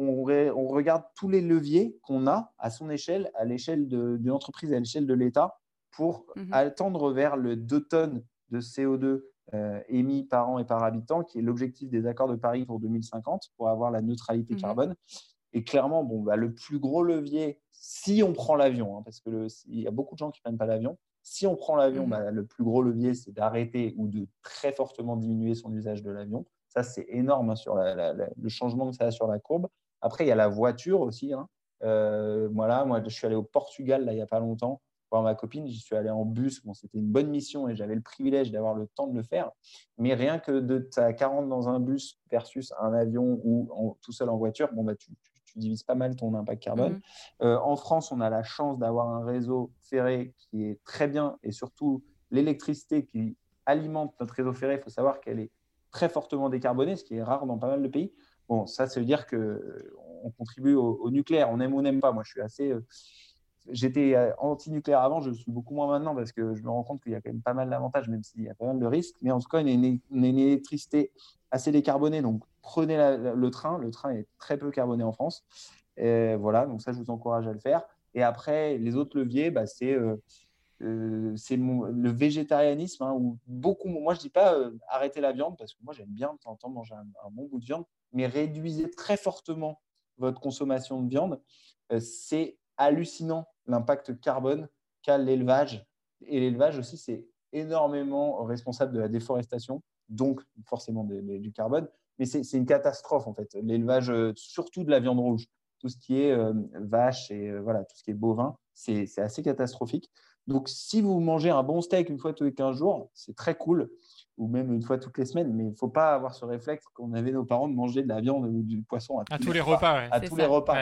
on, on regarde tous les leviers qu'on a à son échelle, à l'échelle d'une entreprise, à l'échelle de l'État, pour mmh attendre vers le 2 tonnes de CO2 euh, émis par an et par habitant, qui est l'objectif des accords de Paris pour 2050, pour avoir la neutralité mmh carbone. Et clairement, bon, bah, le plus gros levier, si on prend l'avion, hein, parce qu'il y a beaucoup de gens qui ne prennent pas l'avion, si on prend l'avion, mmh. bah, le plus gros levier, c'est d'arrêter ou de très fortement diminuer son usage de l'avion. Ça, c'est énorme hein, sur le changement que ça a sur la courbe. Après, il y a la voiture aussi. Hein. Euh, voilà, moi, je suis allé au Portugal là, il n'y a pas longtemps voir ma copine. J'y suis allé en bus. Bon, c'était une bonne mission et j'avais le privilège d'avoir le temps de le faire. Mais rien que de à 40 dans un bus versus un avion ou tout seul en voiture, bon, bah, tu, tu divises pas mal ton impact carbone. Mhm. Euh, en France, on a la chance d'avoir un réseau ferré qui est très bien et surtout l'électricité qui alimente notre réseau ferré. Il faut savoir qu'elle est très fortement décarbonée, ce qui est rare dans pas mal de pays. Bon, ça, ça veut dire qu'on contribue au, nucléaire. On aime ou on n'aime pas. Moi, je suis assez. Euh, j'étais euh, anti-nucléaire avant, je suis beaucoup moins maintenant parce que je me rends compte qu'il y a quand même pas mal d'avantages, même s'il y a pas mal de risques. Mais en tout cas, on a une, une électricité assez décarbonée, donc prenez le train. Le train est très peu carboné en France. Voilà, donc ça, je vous encourage à le faire. Et après, les autres leviers, bah, c'est c'est le végétarianisme, hein, où beaucoup, moi je dis pas arrêter la viande, parce que moi j'aime bien de temps en temps manger un, bon bout de viande, mais réduisez très fortement votre consommation de viande. c'est hallucinant l'impact carbone qu'a l'élevage. Et l'élevage aussi, c'est énormément responsable de la déforestation, donc forcément du carbone. Mais c'est une catastrophe en fait. L'élevage, euh, surtout de la viande rouge, tout ce qui est euh, vache et euh, voilà, tout ce qui est bovin, c'est assez catastrophique. Donc, si vous mangez un bon steak une fois tous les 15 jours, c'est très cool, ou même une fois toutes les semaines, mais il ne faut pas avoir ce réflexe qu'on avait nos parents de manger de la viande ou du poisson à, tous, les repas. À tous les repas.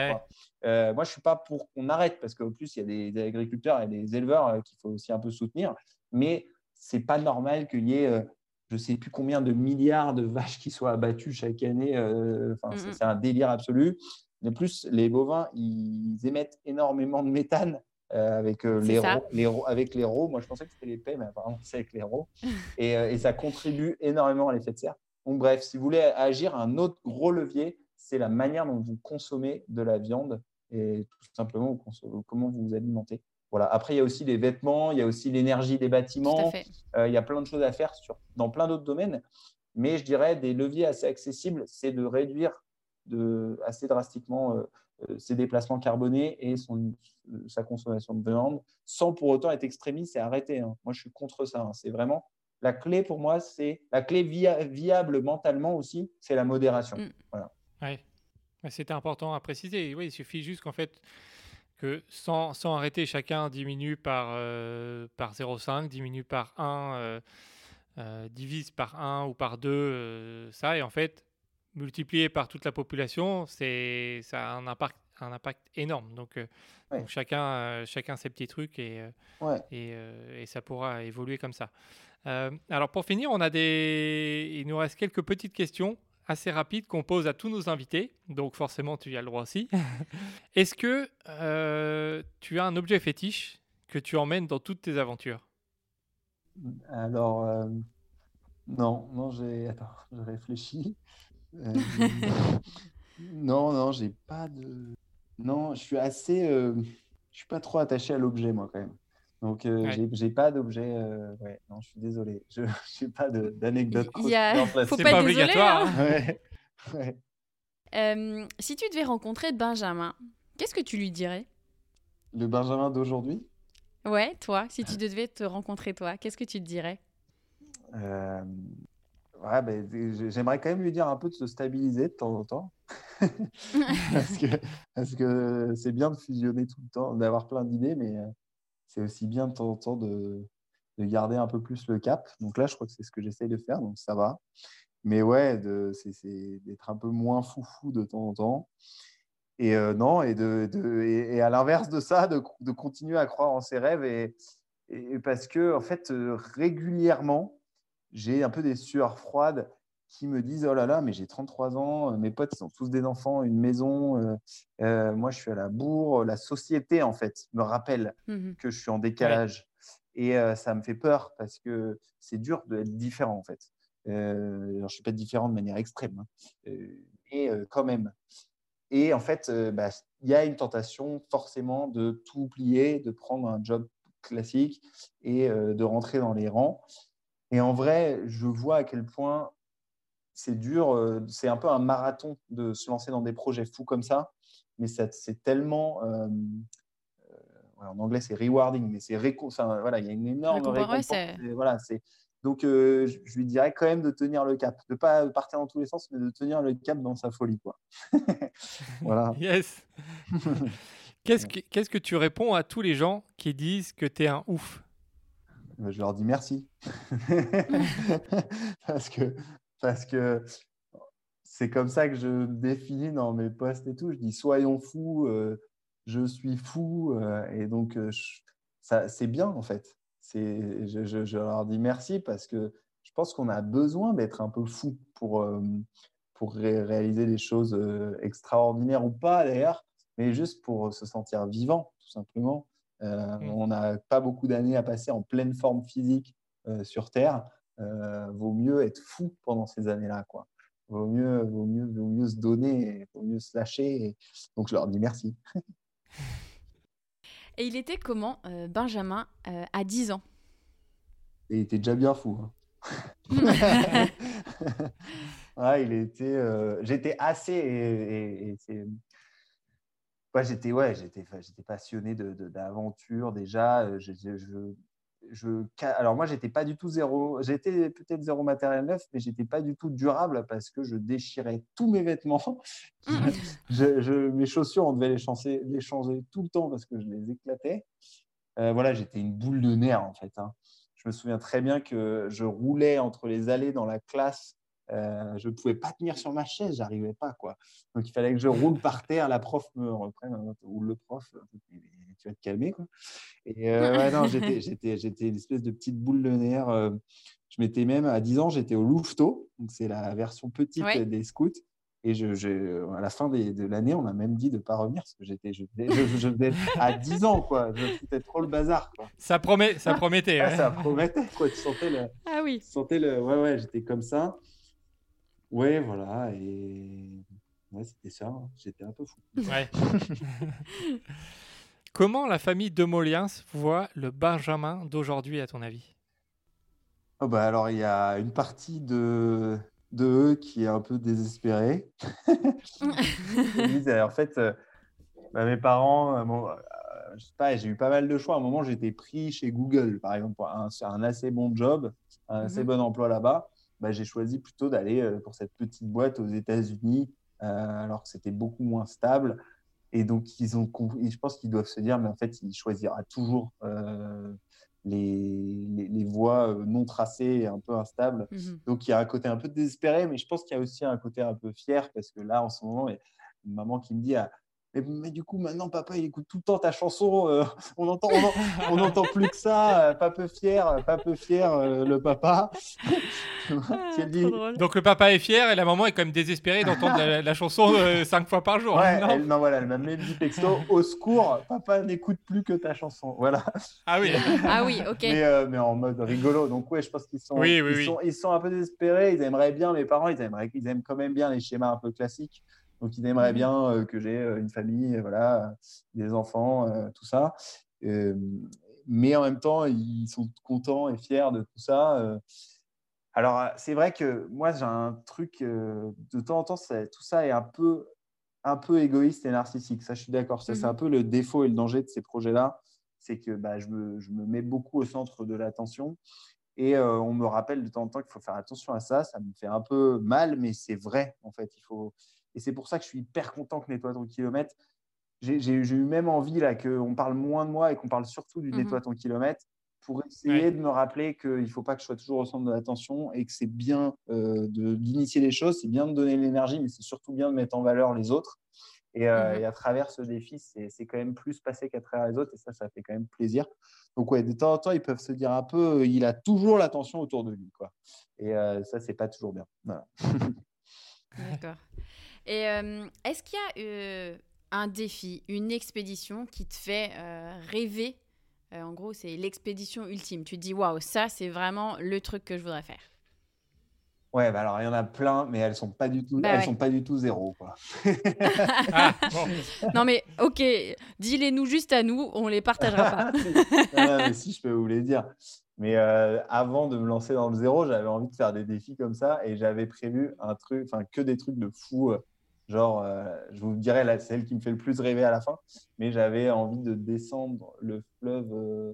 moi, je ne suis pas pour qu'on arrête, parce qu'en plus, il y a des, agriculteurs et des éleveurs qu'il faut aussi un peu soutenir, mais ce n'est pas normal qu'il y ait je ne sais plus combien de milliards de vaches qui soient abattues chaque année. Euh, mm, c'est un délire absolu. De plus, les bovins, ils émettent énormément de méthane euh, avec, euh, les rots, avec les rots. Moi, je pensais que c'était les paix, mais apparemment, c'est avec les (laughs) et, et, ça contribue énormément à l'effet de serre. Donc, bref, si vous voulez agir, un autre gros levier, c'est la manière dont vous consommez de la viande et tout simplement comment vous vous alimentez. Voilà. Après, il y a aussi les vêtements, il y a aussi l'énergie des bâtiments. Euh, il y a plein de choses à faire sur, dans plein d'autres domaines. Mais je dirais des leviers assez accessibles, c'est de réduire de, assez drastiquement euh, euh, ses déplacements carbonés et son, sa consommation de viande, sans pour autant être extrémiste et arrêter. Hein. Moi, je suis contre ça. Hein. C'est vraiment la clé pour moi, c'est la clé viable mentalement aussi, c'est la modération. Mm. Voilà. Oui, c'était important à préciser. Oui, il suffit juste qu'en fait, que sans, sans, arrêter, chacun diminue par, euh, par 0,5, diminue par 1, euh, euh, divise par 1 ou par 2, ça, et en fait, multiplié par toute la population, c'est, ça a un impact, un impact énorme. Donc, donc chacun, chacun ses petits trucs et, et, et, ça pourra évoluer comme ça. alors pour finir, on a des... il nous reste quelques petites questions assez rapide qu'on pose à tous nos invités, donc forcément tu y as le droit aussi. (laughs) Est-ce que euh, tu as un objet fétiche que tu emmènes dans toutes tes aventures? Alors, euh, non, non, j'ai. Attends, je réfléchis. Euh, non, non, j'ai pas de. Non, je suis assez. Je suis pas trop attaché à l'objet, moi, quand même. Donc, euh, j'ai pas d'objet. Euh, ouais, non, je suis désolé. Je (laughs) n'ai pas d'anecdote. Il a... faut pas, pas obligatoire. Hein. Euh, si tu devais rencontrer Benjamin, qu'est-ce que tu lui dirais? Le Benjamin d'aujourd'hui? Ouais, toi, si tu devais te rencontrer toi, qu'est-ce que tu te dirais? Ouais, ben, J'aimerais quand même lui dire un peu de se stabiliser de temps en temps. (laughs) parce que c'est parce que bien de fusionner tout le temps, d'avoir plein d'idées, mais c'est aussi bien de temps en temps de, garder un peu plus le cap. Donc là, je crois que c'est ce que j'essaye de faire, donc ça va. Mais ouais, c'est d'être un peu moins foufou de temps en temps. Et euh, non, et, de, et, à l'inverse de ça, de, continuer à croire en ses rêves. Et, parce que, en fait, euh, régulièrement, j'ai un peu des sueurs froides qui me disent Oh là là, mais j'ai 33 ans, euh, mes potes, ils ont tous des enfants, une maison, euh, euh, moi je suis à la bourre. La société, en fait, me rappelle mmh que je suis en décalage. Et ça me fait peur parce que c'est dur d'être différent, en fait. alors, je ne suis pas différent de manière extrême, hein, mais quand même. Et en fait, bah, il y a une tentation forcément de tout oublier, de prendre un job classique et de rentrer dans les rangs. Et en vrai, je vois à quel point c'est dur, euh, c'est un peu un marathon de se lancer dans des projets fous comme ça, mais c'est tellement. Euh, euh, en anglais, c'est rewarding, mais c'est voilà, il y a une énorme récompense. voilà, c'est donc je, lui dirais quand même de tenir le cap, de pas partir dans tous les sens, mais de tenir le cap dans sa folie, quoi. (laughs) voilà. (laughs) Yes. (laughs) Qu'est-ce que qu'est-ce que tu réponds à tous les gens qui disent que tu es un ouf? Je leur dis merci. (laughs) Parce que parce que c'est comme ça que je définis dans mes posts et tout. Je dis soyons fous, euh, je suis fou. Euh, et donc, euh, ça, c'est bien en fait. Je, leur dis merci parce que je pense qu'on a besoin d'être un peu fou pour, pour réaliser des choses extraordinaires ou pas d'ailleurs, mais juste pour se sentir vivant, tout simplement. Mmh. On n'a pas beaucoup d'années à passer en pleine forme physique sur Terre. Euh, vaut mieux être fou pendant ces années-là. Quoi. Vaut, mieux, vaut, mieux, vaut mieux se donner, vaut mieux se lâcher. Donc, je leur dis merci. (laughs) Et il était comment, euh, Benjamin, euh, à 10 ans? Et il était déjà bien fou. hein. Ouais, (laughs) (laughs) il était. euh, j'étais assez. Et, et- et j'étais ouais, j'étais, j'étais passionné de, de- d'aventure déjà. euh, Je, je, je- alors moi, j'étais pas du tout zéro. J'étais peut-être zéro matériel neuf, mais j'étais pas du tout durable parce que je déchirais tous mes vêtements. (laughs) Je- je- mes chaussures, on devait les changer, les changer tout le temps parce que je les éclatais. Euh, voilà, j'étais une boule de nerfs en fait. hein. Je me souviens très bien que je roulais entre les allées dans la classe. Euh, je ne pouvais pas tenir sur ma chaise, j'arrivais pas quoi. Donc il fallait que je roule par terre, la prof me reprenne ou le prof, tu vas te calmer quoi. Et euh, (laughs) ouais, non, j'étais, j'étais, j'étais une espèce de petite boule de nerfs. euh, je m'étais même à 10 ans, j'étais au Louveteau, donc c'est la version petite Ouais. des scouts. Et je, je- à la fin des- de l'année, on m'a même dit de ne pas revenir parce que j'étais, je, je, à 10 ans, quoi. Je foutais trop le bazar, quoi. Ça, promet, ça promettait. Ah, ouais. ça promettait, quoi. Tu sentais le, Ah oui. tu sentais le, ouais, ouais, j'étais comme ça. Ouais, voilà. Et ouais, c'était ça. hein. J'étais un peu fou. (laughs) Ouais. (laughs) Comment la famille de Moliens voit le Benjamin d'aujourd'hui, à ton avis? Oh, bah, alors, il y a une partie de, de eux qui est un peu désespérée. (laughs) Ils disent, euh, en fait, euh, bah, mes parents, euh, bon, euh, je sais pas, j'ai eu pas mal de choix. À un moment, j'étais pris chez Google, par exemple, pour un, sur un assez bon job, un assez Mhm. bon emploi là-bas. Bah, j'ai choisi plutôt d'aller euh, pour cette petite boîte aux États-Unis, euh, alors que c'était beaucoup moins stable. Et donc, ils ont, je pense qu'ils doivent se dire, mais en fait, il choisira toujours euh, les, les, les voies non tracées et un peu instables. Mhm. Donc, il y a un côté un peu désespéré, mais je pense qu'il y a aussi un côté un peu fier parce que là, en ce moment, il y a une maman qui me dit ah, mais, mais du coup, maintenant, papa, il écoute tout le temps ta chanson. euh, on entend, on, en- on n'entend plus que ça. euh, pas peu fier, pas peu fier, euh, le papa. Ah. (laughs) Donc le papa est fier et la maman est quand même désespérée d'entendre la, la chanson euh, cinq fois par jour. Ouais, non elle, non, voilà, elle m'a mis le petit texto au secours, papa n'écoute plus que ta chanson. Voilà. Ah oui. Ah oui, ok. mais, euh, mais en mode rigolo. Donc, ouais, je pense qu'ils sont, Oui, oui, ils oui. sont, ils sont un peu désespérés. Ils aimeraient bien, mes parents, ils, aimeraient, ils aiment quand même bien les schémas un peu classiques. Donc, ils aimeraient Mhm. bien euh, que j'ai euh, une famille, voilà, des enfants, euh, tout ça. Euh, mais en même temps, ils sont contents et fiers de tout ça. Alors, euh, c'est vrai que moi, j'ai un truc, euh, de temps en temps, ça- tout ça est un peu, un peu égoïste et narcissique. Ça, je suis d'accord. Ça, C'est Mhm. un peu le défaut et le danger de ces projets-là. C'est que bah, je, me, je me mets beaucoup au centre de l'attention. Et euh, on me rappelle de temps en temps qu'il faut faire attention à ça. Ça me fait un peu mal, mais c'est vrai, en fait. Il faut... Et c'est pour ça que je suis hyper content que Nettoie ton kilomètre. J'ai eu même envie là qu'on parle moins de moi et qu'on parle surtout du Mhm. Nettoie ton kilomètre pour essayer Ouais. de me rappeler qu'il ne faut pas que je sois toujours au centre de l'attention et que c'est bien euh, d'initier les choses, c'est bien de donner de l'énergie, mais c'est surtout bien de mettre en valeur les autres. Et, euh, et à travers ce défi, c'est quand même plus passé qu'à travers les autres, et ça, ça fait quand même plaisir. Donc, ouais, de temps en temps, ils peuvent se dire un peu, euh, il a toujours l'attention autour de lui. Quoi. Et euh, ça, c'est pas toujours bien. Voilà. (laughs) D'accord. Et euh, est-ce qu'il y a un défi, une expédition qui te fait rêver Euh, En gros, c'est l'expédition ultime. Tu te dis, waouh, ça, c'est vraiment le truc que je voudrais faire. Ouais, bah alors il y en a plein, mais elles sont pas du tout, Bah elles ouais. sont pas du tout zéro. Quoi. (laughs) (laughs) Ah, bon. non, mais ok, dis-les-nous juste à nous, on les partagera pas. (laughs) Non, mais si je peux vous les dire. Mais euh, avant de me lancer dans le zéro, j'avais envie de faire des défis comme ça et j'avais prévu un truc, enfin que des trucs de fou. euh, Genre, euh, je vous dirai là, celle qui me fait le plus rêver à la fin, mais j'avais envie de descendre le fleuve. euh,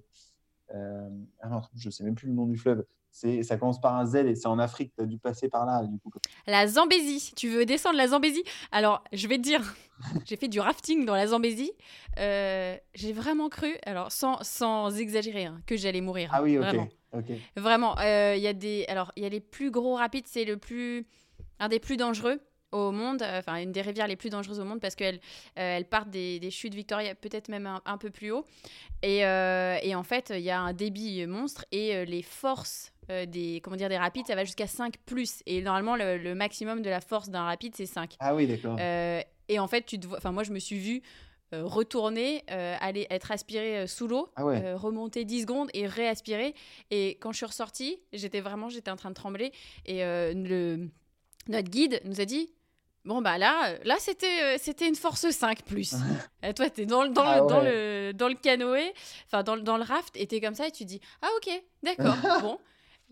euh, ah non, je sais même plus le nom du fleuve. C'est, ça commence par un Z et c'est en Afrique. Tu as dû passer par là, du coup. La Zambézie, tu veux descendre la Zambézie Alors, je vais te dire, (laughs) j'ai fait du rafting dans la Zambézie. Euh, j'ai vraiment cru, alors sans, sans exagérer, hein, que j'allais mourir. Ah oui, ok. Vraiment. Vraiment, euh, il y a des, alors il y a les plus gros rapides, c'est le plus, un des plus dangereux au monde, euh, enfin une des rivières les plus dangereuses au monde parce qu'elles euh, elles partent des, des chutes Victoria, peut-être même un, un peu plus haut. Et, euh, et en fait, il y a un débit monstre et les forces des, comment dire, des rapides, ça va jusqu'à 5 plus. Et normalement, le, le maximum de la force d'un rapide, c'est 5. Ah oui, d'accord. Euh, et en fait, tu te vois, enfin moi je me suis vue euh, retourner, euh, aller être aspirée euh, sous l'eau, Ah ouais. remonter 10 secondes et réaspirer. Et quand je suis ressortie, j'étais vraiment, j'étais en train de trembler. Et le, notre guide nous a dit, Bon, bah là, euh, là c'était, euh, c'était une force 5 plus. Et toi, t'es dans, le- dans, Ah le, dans, ouais. le, dans le canoë, enfin dans, le- dans le raft, et t'es comme ça, et tu dis Ah, ok, d'accord, (laughs) bon.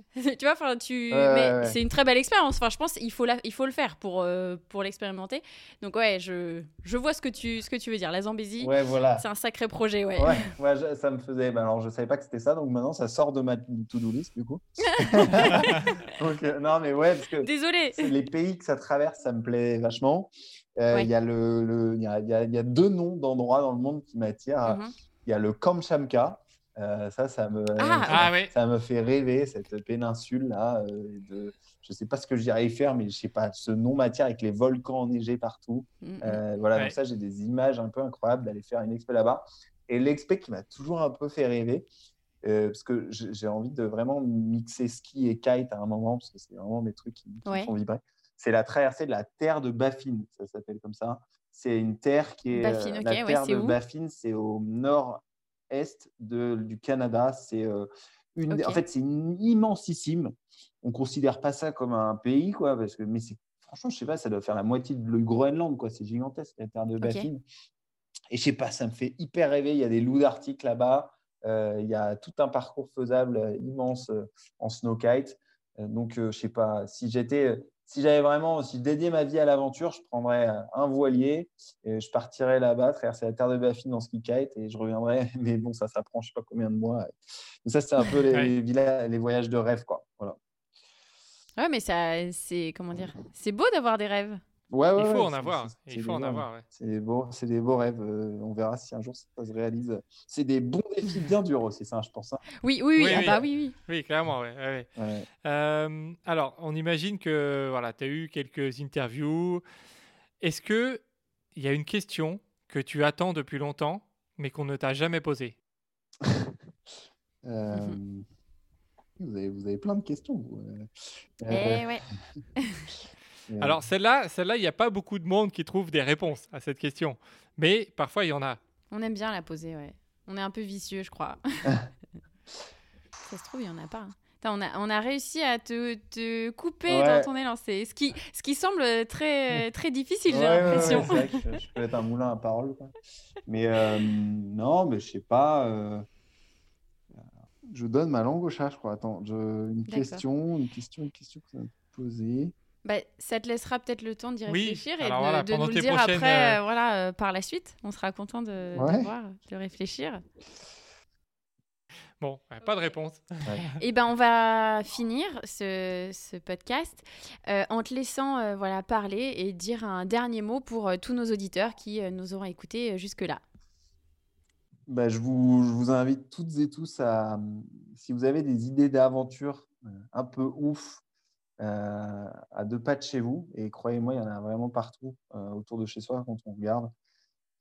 (laughs) tu vois, enfin, tu. Ouais, c'est une très belle expérience. Enfin, je pense qu'il faut, la- il faut le faire pour, euh, pour l'expérimenter. Donc, ouais, je, je vois ce que, tu, ce que tu veux dire. La Zambésie, Ouais, voilà. c'est un sacré projet, ouais. Ouais, (laughs) ouais, je- ça me faisait. bah, alors, je savais pas que c'était ça, donc maintenant, ça sort de ma to-do list, du coup. (laughs) Donc, euh, non, mais ouais, parce que Désolée. c'est les pays que ça traverse, ça me plaît vachement. Euh, Il y, a le, le- il y, a, il y a- il y a deux noms d'endroits dans le monde qui m'attirent. Mhm. Il y a le Kamchatka. Euh, ça, ça me, Ah, Ah ça me fait rêver, cette péninsule-là. euh, de, je sais pas ce que j'irais y faire, mais je sais pas, ce nom m'attire avec les volcans enneigés partout. Mhm. Euh, voilà, Ouais. donc ça, j'ai des images un peu incroyables d'aller faire une expo là-bas. Et l'expo qui m'a toujours un peu fait rêver, euh, parce que j'ai envie de vraiment mixer ski et kite à un moment, parce que c'est vraiment mes trucs qui, qui me font vibrer. C'est la traversée de la terre de Baffin, ça s'appelle comme ça. C'est une terre qui est. Baffin, euh, ok, la ouais, terre de Baffin, c'est au de- du Canada. C'est euh, une, en fait, c'est une immensissime. On considère pas ça comme un pays, quoi, parce que, mais c'est franchement, je sais pas, ça doit faire la moitié de le Groenland, quoi. C'est gigantesque, la terre de Baffin. Et je sais pas, ça me fait hyper rêver. Il y a des loups d'Arctique là-bas. Euh, il y a tout un parcours faisable euh, immense euh, en snowkite. Donc, je sais pas, si j'étais, si j'avais vraiment, si je dédiais ma vie à l'aventure, je prendrais euh, un voilier et je partirais là-bas, traverser la terre de Baffin en ski kite et je reviendrais. (laughs) Mais bon, ça, ça prend je sais pas combien de mois. Donc ça, c'est un peu les, Ouais. les voyages de rêve, quoi. Voilà. Ouais, mais ça, c'est. Comment dire C'est beau d'avoir des rêves. Ouais, ouais, Il faut ouais, en avoir. c'est- Il c'est faut en des- avoir. ouais. C'est des beaux, c'est des beaux rêves. euh, on verra si un jour ça se réalise. C'est des bons défis bien durs aussi, ça, je pense. hein. Oui, oui, oui. Oui, ah oui. bah oui, oui. Oui, clairement. ouais, ouais, ouais. Ouais. Euh, alors, on imagine que voilà, tu as eu quelques interviews. Est-ce que il y a une question que tu attends depuis longtemps, mais qu'on ne t'a jamais posée? (laughs) Euh, vous, avez, vous avez plein de questions. vous. Euh, Eh ouais. (laughs) Alors, celle-là, celle-là, il n'y a pas beaucoup de monde qui trouve des réponses à cette question. Mais parfois, il y en a. On aime bien la poser, ouais. On est un peu vicieux, je crois. (laughs) Ça se trouve, il n'y en a pas. hein. On, a, on a réussi à te, te couper Ouais. dans ton élan. C'est ce qui, ce qui semble très, très difficile, j'ai ouais, ouais, ouais, l'impression. c'est vrai que je, je peux être un moulin à parole. quoi. Mais euh, non, mais je sais pas. euh, Je donne ma langue au chat, je crois. Attends, je- une question, une question, une question que ça me poser. Bah, ça te laissera peut-être le temps d'y Oui, réfléchir et alors de, voilà, de nous le dire prochaines, après, euh, euh, voilà, euh, par la suite. On sera content de, de Ouais. voir, de réfléchir. Bon, ouais, pas de réponse. Et ben, on va finir ce, ce podcast euh, en te laissant euh, voilà, parler et dire un dernier mot pour euh, tous nos auditeurs qui euh, nous auront écoutés euh, jusque-là. Bah, je vous, je vous invite toutes et tous à, si vous avez des idées d'aventure un peu ouf, euh, à deux pas de chez vous, et croyez-moi, il y en a vraiment partout euh, autour de chez soi quand on regarde.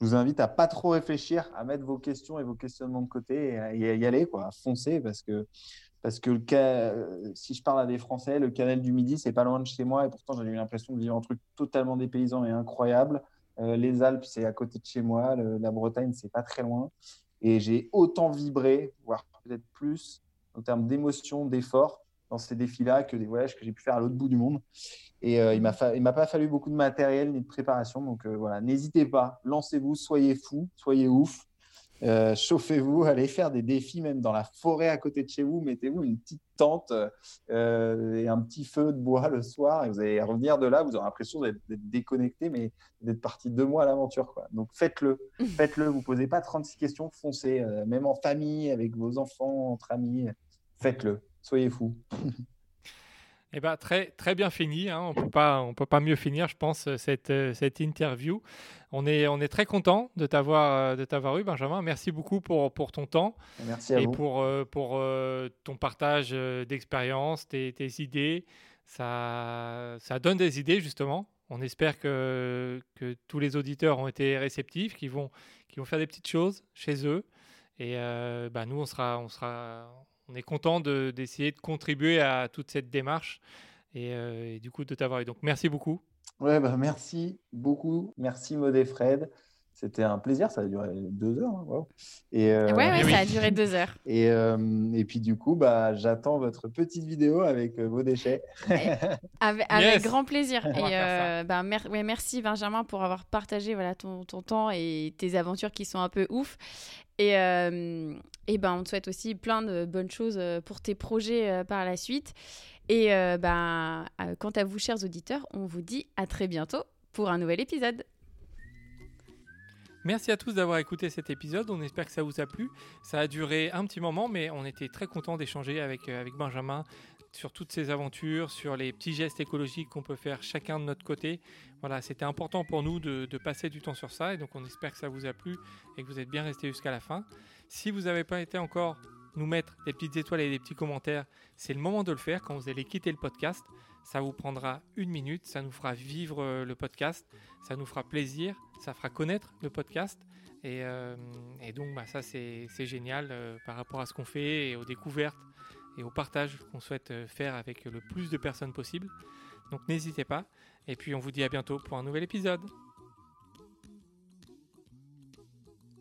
Je vous invite à pas trop réfléchir, à mettre vos questions et vos questionnements de côté et à y aller, quoi, à foncer, parce que, parce que ca- si je parle à des Français, le canal du Midi, c'est pas loin de chez moi, et pourtant j'ai eu l'impression de vivre un truc totalement dépaysant et incroyable. Euh, les Alpes, c'est à côté de chez moi, la Bretagne, c'est pas très loin. Et j'ai autant vibré, voire peut-être plus, en termes d'émotion, d'effort, dans ces défis-là que des voyages que j'ai pu faire à l'autre bout du monde. Et euh, il m'a fa- m'a pas fallu beaucoup de matériel ni de préparation. Donc euh, voilà, n'hésitez pas, lancez-vous, soyez fous, soyez ouf. Euh, chauffez-vous, (laughs) allez faire des défis même dans la forêt à côté de chez vous. Mettez-vous une petite tente euh, et un petit feu de bois le soir et vous allez revenir de là. Vous aurez l'impression d'être déconnecté, mais d'être parti deux mois à l'aventure. Donc faites-le, (laughs) faites-le. Vous posez pas 36 questions, foncez, euh, même en famille, avec vos enfants, entre amis. Faites-le, soyez fous. Eh ben, très, très bien fini. hein. On on peut pas mieux finir, je pense, cette, cette interview. On est, on est très content de t'avoir, eu, Benjamin. Merci beaucoup pour, pour ton temps Merci à et vous. pour, euh, pour euh, ton partage euh, d'expérience, tes, tes idées. Ça, ça donne des idées, justement. On espère que, que tous les auditeurs ont été réceptifs, qu'ils vont, qu'ils vont faire des petites choses chez eux. Et euh, bah, nous, on sera, on sera, on est content de- d'essayer de, contribuer à toute cette démarche et, euh, et du coup de t'avoir eu. Donc merci beaucoup. Ouais, bah, merci beaucoup. Merci Maud et Fred. C'était un plaisir, ça a duré deux heures. Hein, wow. et, euh, ouais, ouais oui. ça a duré deux heures. (laughs) et, euh, et puis du coup, bah, j'attends votre petite vidéo avec euh, vos déchets. Avec, (laughs) avec Yes. grand plaisir. Et euh, bah, mer- ouais, merci Benjamin pour avoir partagé voilà, ton, ton temps et tes aventures qui sont un peu ouf. Et, euh, et ben, on te souhaite aussi plein de bonnes choses euh, pour tes projets euh, par la suite. Et ben, quant à vous, chers auditeurs, on vous dit à très bientôt pour un nouvel épisode. Merci à tous d'avoir écouté cet épisode. On espère que ça vous a plu. Ça a duré un petit moment, mais on était très content d'échanger avec, avec Benjamin sur toutes ces aventures, sur les petits gestes écologiques qu'on peut faire chacun de notre côté. Voilà, c'était important pour nous de, passer du temps sur ça, et donc on espère que ça vous a plu et que vous êtes bien restés jusqu'à la fin. Si vous n'avez pas été encore nous mettre des petites étoiles et des petits commentaires, c'est le moment de le faire quand vous allez quitter le podcast. Ça vous prendra une minute, ça nous fera vivre euh, le podcast, ça nous fera plaisir, ça fera connaître le podcast. Et, euh, donc bah, ça c'est génial euh, par rapport à ce qu'on fait et aux découvertes et au partage qu'on souhaite euh, faire avec le plus de personnes possible. Donc n'hésitez pas. Et puis on vous dit à bientôt pour un nouvel épisode.